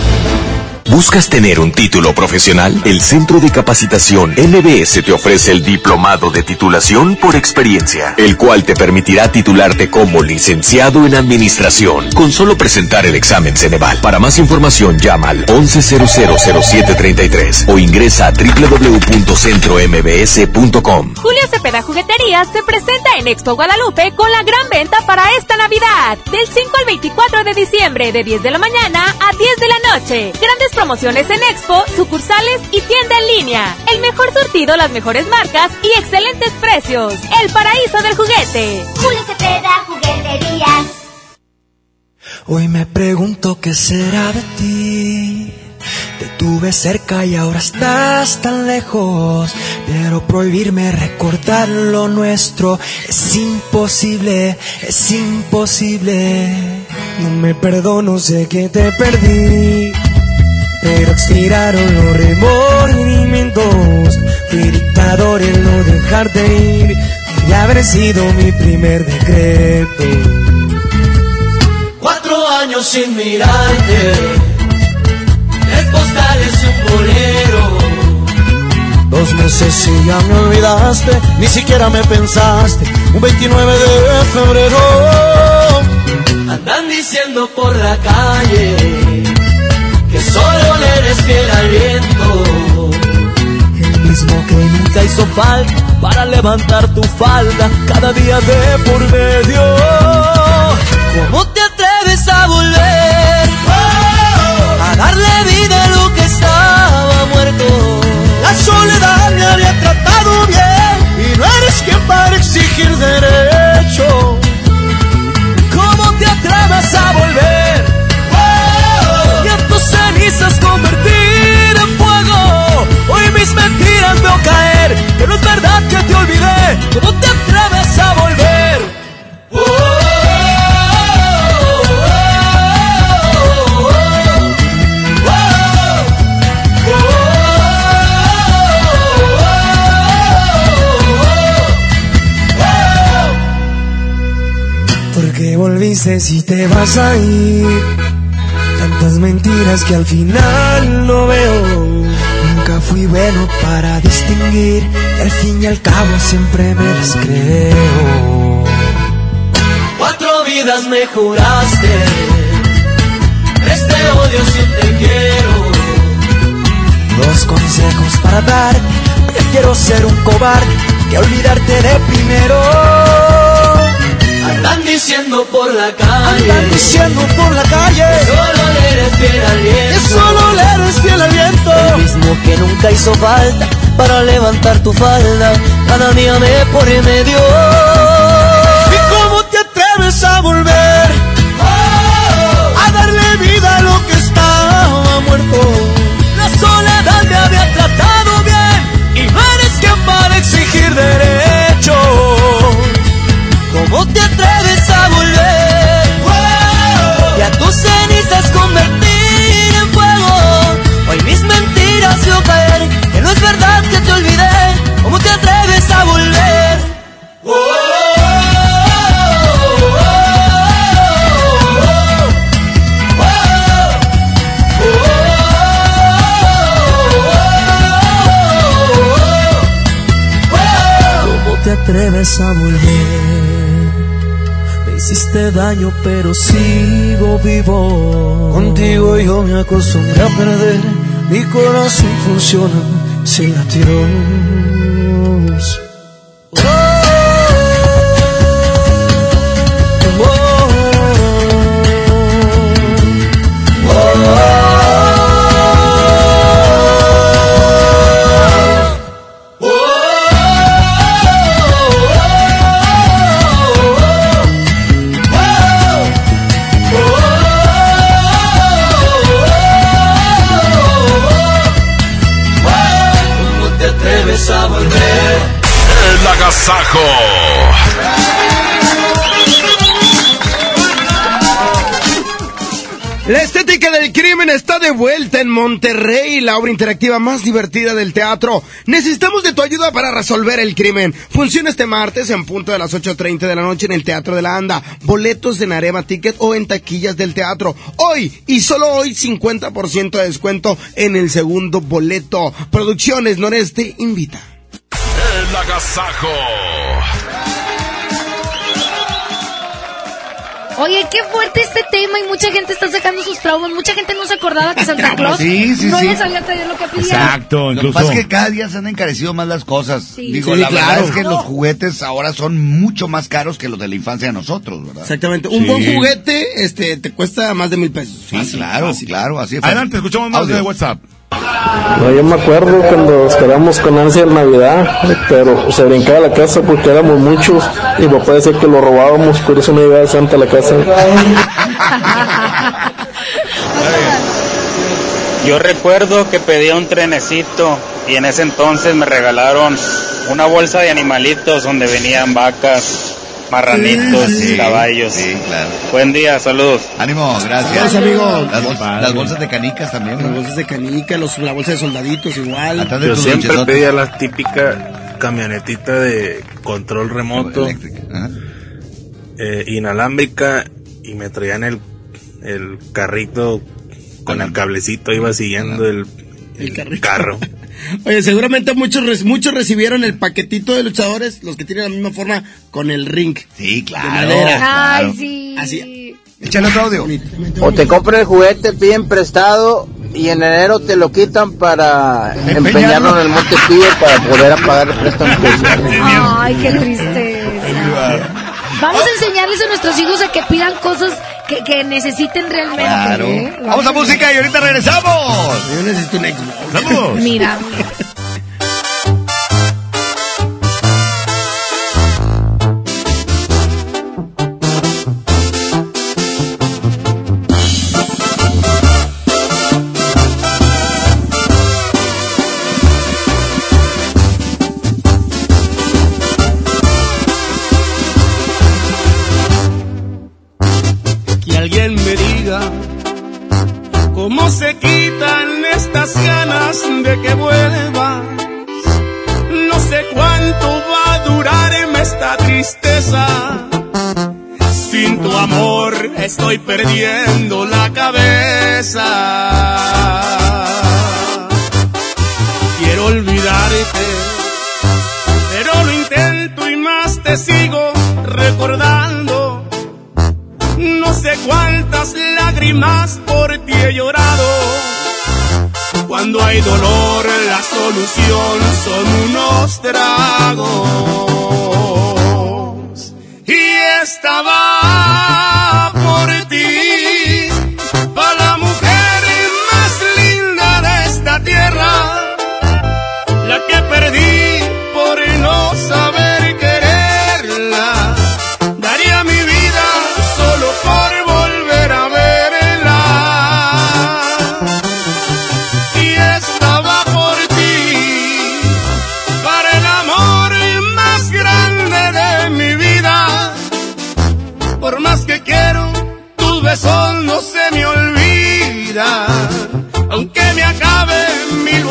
¿Buscas tener un título profesional? El Centro de Capacitación MBS te ofrece el Diplomado de Titulación por Experiencia, el cual te permitirá titularte como licenciado en Administración con solo presentar el examen Ceneval. Para más información llama al 11000733 o ingresa a www.centrombs.com. Julio Cepeda Jugueterías se presenta en Expo Guadalupe con la gran venta para esta Navidad, del 5 al 24 de diciembre, de 10 de la mañana a 10 de la noche. Grandes promociones en Expo, sucursales y tienda en línea. El mejor surtido, las mejores marcas y excelentes precios. El paraíso del juguete. Julio Cepeda, jugueterías. Hoy me pregunto qué será de ti. Te tuve cerca y ahora estás tan lejos. Pero prohibirme recordar lo nuestro es imposible, es imposible. No me perdono, sé que te perdí. Pero expiraron los remordimientos. Fui dictador en no dejarte ir. Y haber sido mi primer decreto. Cuatro años sin mirarte. Tres postales y un bolero. Dos sé si ya me olvidaste, ni siquiera me pensaste. Un 29 de febrero. Andan diciendo por la calle que solo le eres fiel al viento. El mismo que nunca hizo falta para levantar tu falda cada día de por medio. ¿Cómo te atreves a volver? A darle vida a lo que estaba muerto. La soledad me había tratado bien y no eres quien para exigir derecho. ¿Cómo te atreves a volver? ¿Por qué volviste si te vas a ir? Tantas mentiras que al final no veo. Fui bueno para distinguir y al fin y al cabo siempre me las creo. Cuatro vidas me juraste. Este odio si te quiero. Dos consejos para darte. Prefiero ser un cobarde que olvidarte de primero. Andan diciendo por la calle. Andan diciendo por la calle. que Solo le eres fiel al viento. Que solo le eres fiel al viento. El mismo que nunca hizo falta para levantar tu falda. Cada día me pone medio. ¿Y cómo te atreves a volver? A darle vida a lo que estaba muerto. La soledad me había tratado ¿Cómo te atreves a volver? Y a tus cenizas convertir en fuego. Hoy mis mentiras veo caer. Que no es verdad que te olvidé. ¿Cómo te atreves a volver? ¿Cómo te atreves a volver? Hiciste daño, pero sigo vivo. Contigo yo me acostumbré a perder. Mi corazón funciona sin latidos. Está de vuelta en Monterrey, la obra interactiva más divertida del teatro. Necesitamos de tu ayuda para resolver el crimen. Funciona este martes en punto de las 8.30 de la noche en el Teatro de la Anda. Boletos en Arema Ticket o en taquillas del teatro. Hoy y solo hoy 50% de descuento en el segundo boleto. Producciones Noreste invita. El agasajo. Oye, qué fuerte este tema y mucha gente está sacando sus traumas. Mucha gente no se acordaba que Santa Claus Sí, sí, no sí. les había traído lo que pedían. Exacto, Lo que incluso. pasa es que cada día se han encarecido más las cosas. Sí. Digo, Sí, la claro. verdad es que los juguetes ahora son mucho más caros que los de la infancia de nosotros, ¿verdad? Exactamente. Un buen juguete este, te cuesta más de mil pesos. Sí, claro, claro, así es. Adelante, escuchamos más Audio. de WhatsApp. No, yo me acuerdo cuando esperamos con ansia en Navidad, pero se brincaba la casa porque éramos muchos y papá decía que lo robábamos, por eso no llegaba Santa la casa. Yo recuerdo que pedía un trenecito y en ese entonces me regalaron una bolsa de animalitos donde venían vacas, marranitos, Sí, caballos. sí, claro. Buen día, saludos. Ánimo, gracias. Gracias, amigo. Las, bol- las bolsas de canicas también, Las bolsas de canica, los, la bolsa de soldaditos igual. De Yo siempre pedía la típica camionetita de control remoto, eh, inalámbrica, y me traían el, el carrito con el cablecito, iba siguiendo el, el carro. Oye, seguramente muchos, re- muchos recibieron el paquetito de luchadores, los que tienen la misma forma, con el ring. Sí, De madera. Ay, sí. Así. Échale otro audio. O te compran el juguete, piden prestado y en enero te lo quitan para empeñarlo en el Monte Pío para poder pagar el préstamo. Ay, qué tristeza. Vamos a enseñarles a nuestros hijos a que pidan cosas que, que necesiten realmente. Claro. ¿eh? Vamos a música y ahorita regresamos. Yo necesito un Xbox. Vamos. Mira. De que vuelvas. No sé cuánto va a durarme esta tristeza. Sin tu amor estoy perdiendo la cabeza. Quiero olvidarte, pero lo intento y más te sigo recordando. No sé cuántas lágrimas por ti he llorado. Cuando hay dolor, la solución son unos tragos. Y estaba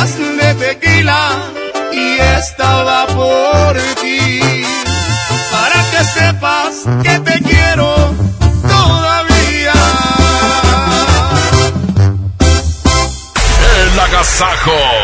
botellas de tequila, y estaba por ti. Para que sepas que te quiero todavía. El agasajo.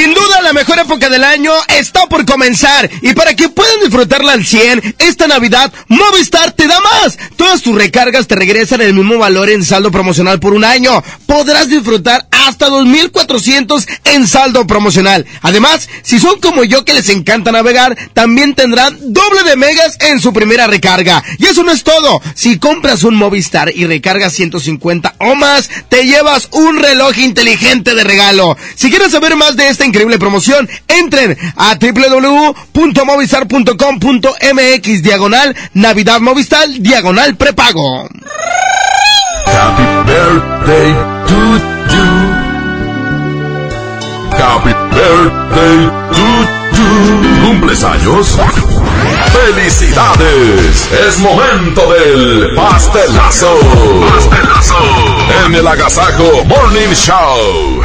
Sin duda, la mejor época del año está por comenzar. Y para que puedan disfrutarla al 100, esta Navidad, Movistar te da más. Todas tus recargas te regresan el mismo valor en saldo promocional por un año. Podrás disfrutar hasta 2,400 en saldo promocional. Además, si son como yo que les encanta navegar, también tendrán doble de megas en su primera recarga. Y eso no es todo. Si compras un Movistar y recargas 150 o más, te llevas un reloj inteligente de regalo. Si quieres saber más de esta increíble promoción, entren a www.movistar.com.mx diagonal Navidad Movistar diagonal prepago. Happy birthday to you. Happy birthday to you. ¿Cumples años? ¡Felicidades! Es momento del pastelazo. Pastelazo. En el Agasajo Morning Show.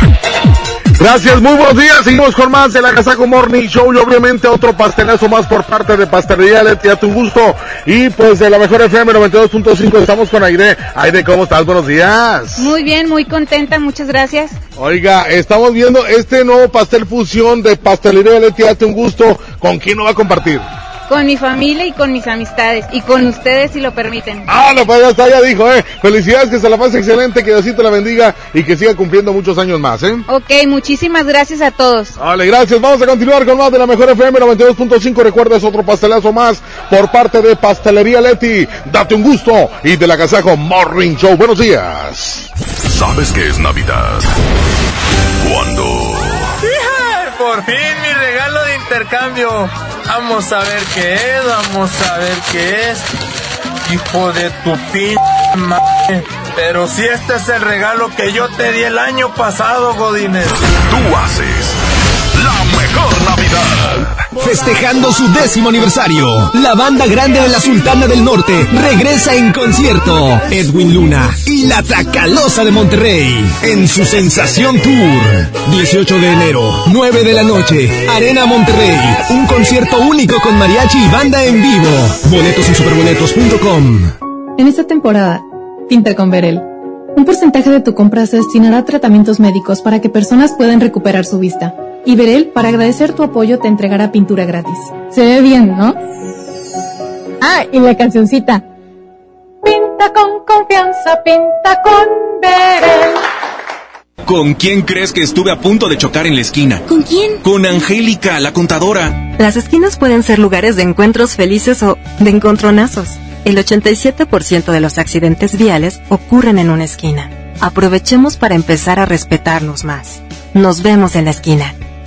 Gracias, muy buenos días. Seguimos con más de la Casaco Morning Show y obviamente otro pastelazo más por parte de Pastelería Leti a tu gusto. Y pues de la mejor FM 92.5 estamos con Aide. Aide, ¿cómo estás? Buenos días. Muy bien, muy contenta, muchas gracias. Oiga, estamos viendo este nuevo pastel fusión de Pastelería Leti a tu gusto. ¿Con quién lo va a compartir? Con mi familia y con mis amistades. Y con ustedes si lo permiten. Ah, no, pues ya está, ya dijo, eh. Felicidades, que se la pase excelente, que Diosito la bendiga y que siga cumpliendo muchos años más, eh. Ok, muchísimas gracias a todos. Vale, gracias. Vamos a continuar con más de la mejor FM 92.5. Recuerda, es otro pastelazo más por parte de Pastelería Leti. Date un gusto. Y de la Casajo Morning Show. Buenos días. ¿Sabes qué es Navidad? Cuando Por fin mi regalo de intercambio. Vamos a ver qué es, vamos a ver qué es. Hijo de tu p madre. Pero si este es el regalo que yo te di el año pasado, Godínez. tú haces mejor Navidad. Festejando su décimo aniversario, la banda grande de la Sultana del Norte regresa en concierto. Edwin Luna y la Tracalosa de Monterrey en su Sensación Tour. 18 de enero, 9 de la noche, Arena Monterrey. Un concierto único con mariachi y banda en vivo. Boletos en superboletos.com. En esta temporada, pinta con Verel. Un porcentaje de tu compra se destinará a tratamientos médicos para que personas puedan recuperar su vista. Y Verel, para agradecer tu apoyo, te entregará pintura gratis. Se ve bien, ¿no? Ah, y la cancioncita. Pinta con confianza, pinta con Verel. ¿Con quién crees que estuve a punto de chocar en la esquina? ¿Con quién? Con Angélica, la contadora. Las esquinas pueden ser lugares de encuentros felices o de encontronazos. El 87% de los accidentes viales ocurren en una esquina. Aprovechemos para empezar a respetarnos más. Nos vemos en la esquina.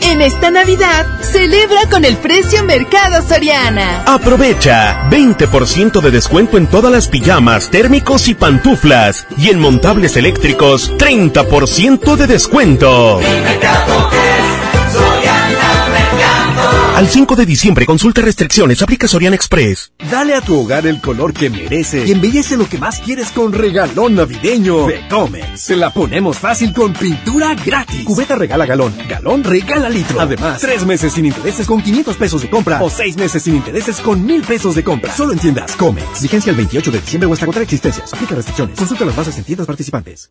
En esta Navidad, celebra con el precio Mercado Soriana. Aprovecha 20% de descuento en todas las pijamas, térmicos y pantuflas. Y en montables eléctricos, 30% de descuento. Al 5 de diciembre, consulta restricciones, aplica Sorian Express. Dale a tu hogar el color que merece y embellece lo que más quieres con regalón navideño de Comex. Se la ponemos fácil con pintura gratis. Cubeta regala galón, galón regala litro. Además, tres meses sin intereses con 500 pesos de compra o seis meses sin intereses con 1000 pesos de compra. Solo en tiendas Comex. Vigencia el 28 de diciembre o hasta contra existencias. Aplica restricciones. Consulta las bases en tiendas participantes.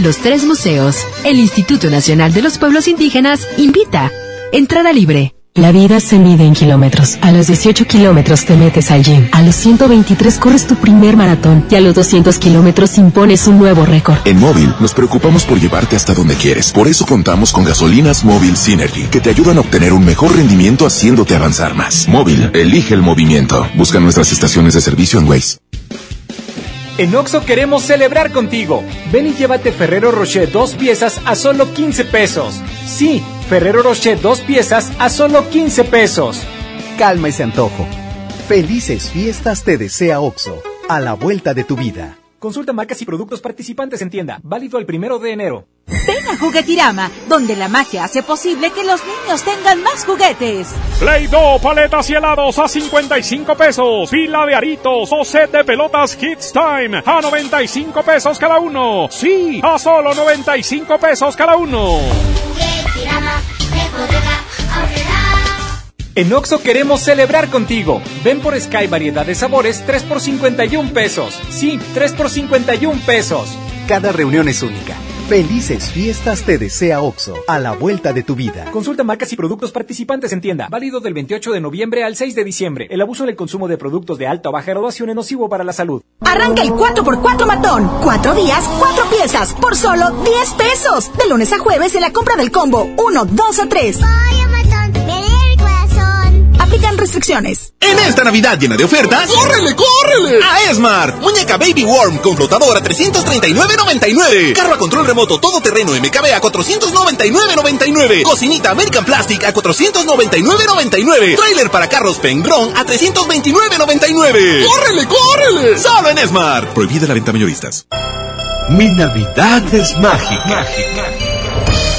los tres museos. El Instituto Nacional de los Pueblos Indígenas invita. Entrada libre. La vida se mide en kilómetros. A los 18 kilómetros te metes al gym. A los 123 corres tu primer maratón. Y a los 200 kilómetros impones un nuevo récord. En Móvil nos preocupamos por llevarte hasta donde quieres. Por eso contamos con gasolinas Móvil Synergy, que te ayudan a obtener un mejor rendimiento haciéndote avanzar más. Móvil, elige el movimiento. Busca nuestras estaciones de servicio en Waze. En Oxo queremos celebrar contigo. Ven y llévate Ferrero Rocher dos piezas a solo 15 pesos. Sí, Ferrero Rocher dos piezas a solo 15 pesos. Calma ese antojo. Felices fiestas te desea Oxo, a la vuelta de tu vida. Consulta marcas y productos participantes en tienda. Válido el primero de enero. Ven a Juguetirama, donde la magia hace posible que los niños tengan más juguetes. Play-Doh, paletas y helados a 55 pesos. Pila de aritos o set de pelotas Kids Time a 95 pesos cada uno. Sí, a solo 95 pesos cada uno. En Oxo queremos celebrar contigo. Ven por Sky variedad de sabores 3 por 51 pesos. Sí, 3 por 51 pesos. Cada reunión es única Felices fiestas te desea OXO, a la vuelta de tu vida. Consulta marcas y productos participantes en tienda. Válido del 28 de noviembre al 6 de diciembre. El abuso en el consumo de productos de alta o baja graduación es nocivo para la salud. Arranca el 4x4 matón. Cuatro días, cuatro piezas, por solo 10 pesos. De lunes a jueves en la compra del combo 1, 2 o 3. Aplican restricciones. En esta Navidad llena de ofertas, ¡córrele, córrele! A Esmart. Muñeca Baby Worm con flotador a 339.99. Carro a control remoto todoterreno MKB a 499.99. Cocinita American Plastic a 499.99. Trailer para carros Pengron a 329.99. ¡Córrele, córrele! Solo en Esmart. Prohibida la venta mayoristas. Mi Navidad es mágica.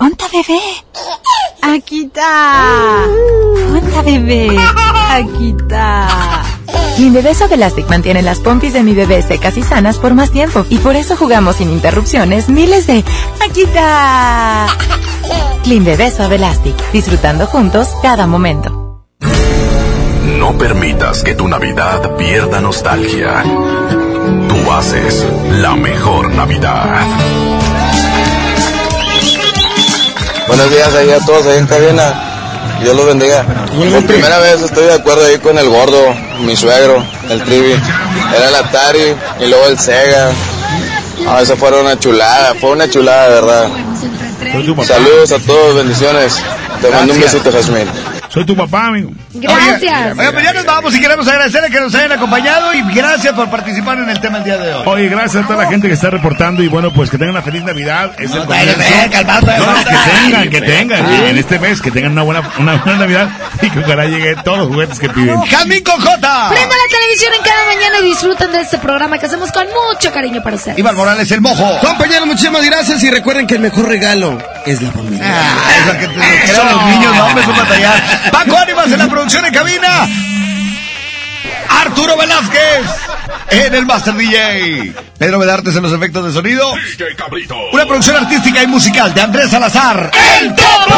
¡Onta bebé! Aquí está. ¡Onta bebé! Aquí está. Mi bebé Elastic mantiene las pompis de mi bebé secas y sanas por más tiempo y por eso jugamos sin interrupciones miles de aquí está. Clean Bebé Suave Elastic, disfrutando juntos cada momento. No permitas que tu Navidad pierda nostalgia. Tú haces la mejor Navidad. Buenos días ahí a todos ahí en cabina. Dios los bendiga. Por primera vez estoy de acuerdo ahí con el gordo, mi suegro, el Trivi. Era el Atari y luego el Sega. Ah, eso fue una chulada, fue una chulada, de verdad. Saludos a todos, bendiciones. Te mando un besito, Jasmine. Soy tu papá, amigo. Gracias. Oye, pues ya nos vamos y queremos agradecerle que nos hayan acompañado y gracias por participar en el tema el día de hoy. Oye, gracias a toda la gente que está reportando y bueno, pues que tengan una feliz Navidad. Es el Dale, ve, calmado, No, que tengan, que tengan en este mes, que tengan una buena, una buena Navidad y que ojalá lleguen todos los juguetes que piden. Jamín Cojota. Prenda la televisión en cada mañana y disfruten de este programa que hacemos con mucho cariño para ustedes. Iván Morales, el mojo. Compañeros, muchísimas gracias y recuerden que el mejor regalo es la familia. Ah, es lo que te eran los niños, no me supo batallar. Paco Ánimas en la producción en cabina. Arturo Velázquez en el Master DJ. Pedro Medartes en los efectos de sonido. Una producción artística y musical de Andrés Salazar. ¡El Topo!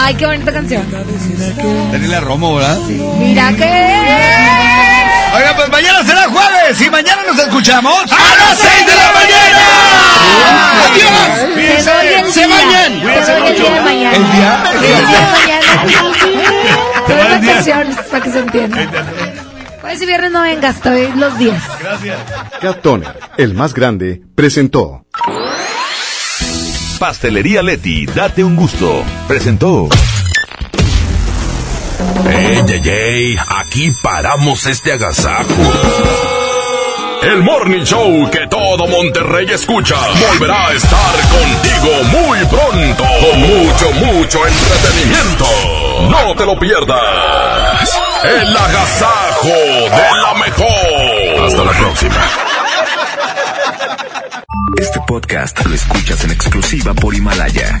Ay, qué bonita canción. Daniela Romo, ¿verdad? Mira que. Oiga, pues mañana será jueves y mañana nos escuchamos a las 6 de la mañana. ¡Adiós! ¡Se bañan! El día de mañana. ¿El día? El día de mañana. Canciones para que se entienda. Pues si viernes no vengas, doy los días. Gracias. Cat Toner, el más grande, presentó. Pastelería Leti, date un gusto. Presentó. ¡Ey, ey, ey! Aquí paramos este agasajo. El Morning Show que todo Monterrey escucha volverá a estar contigo muy pronto con mucho, mucho entretenimiento. No te lo pierdas. El agasajo de la mejor. Hasta la próxima. Este podcast lo escuchas en exclusiva por Himalaya.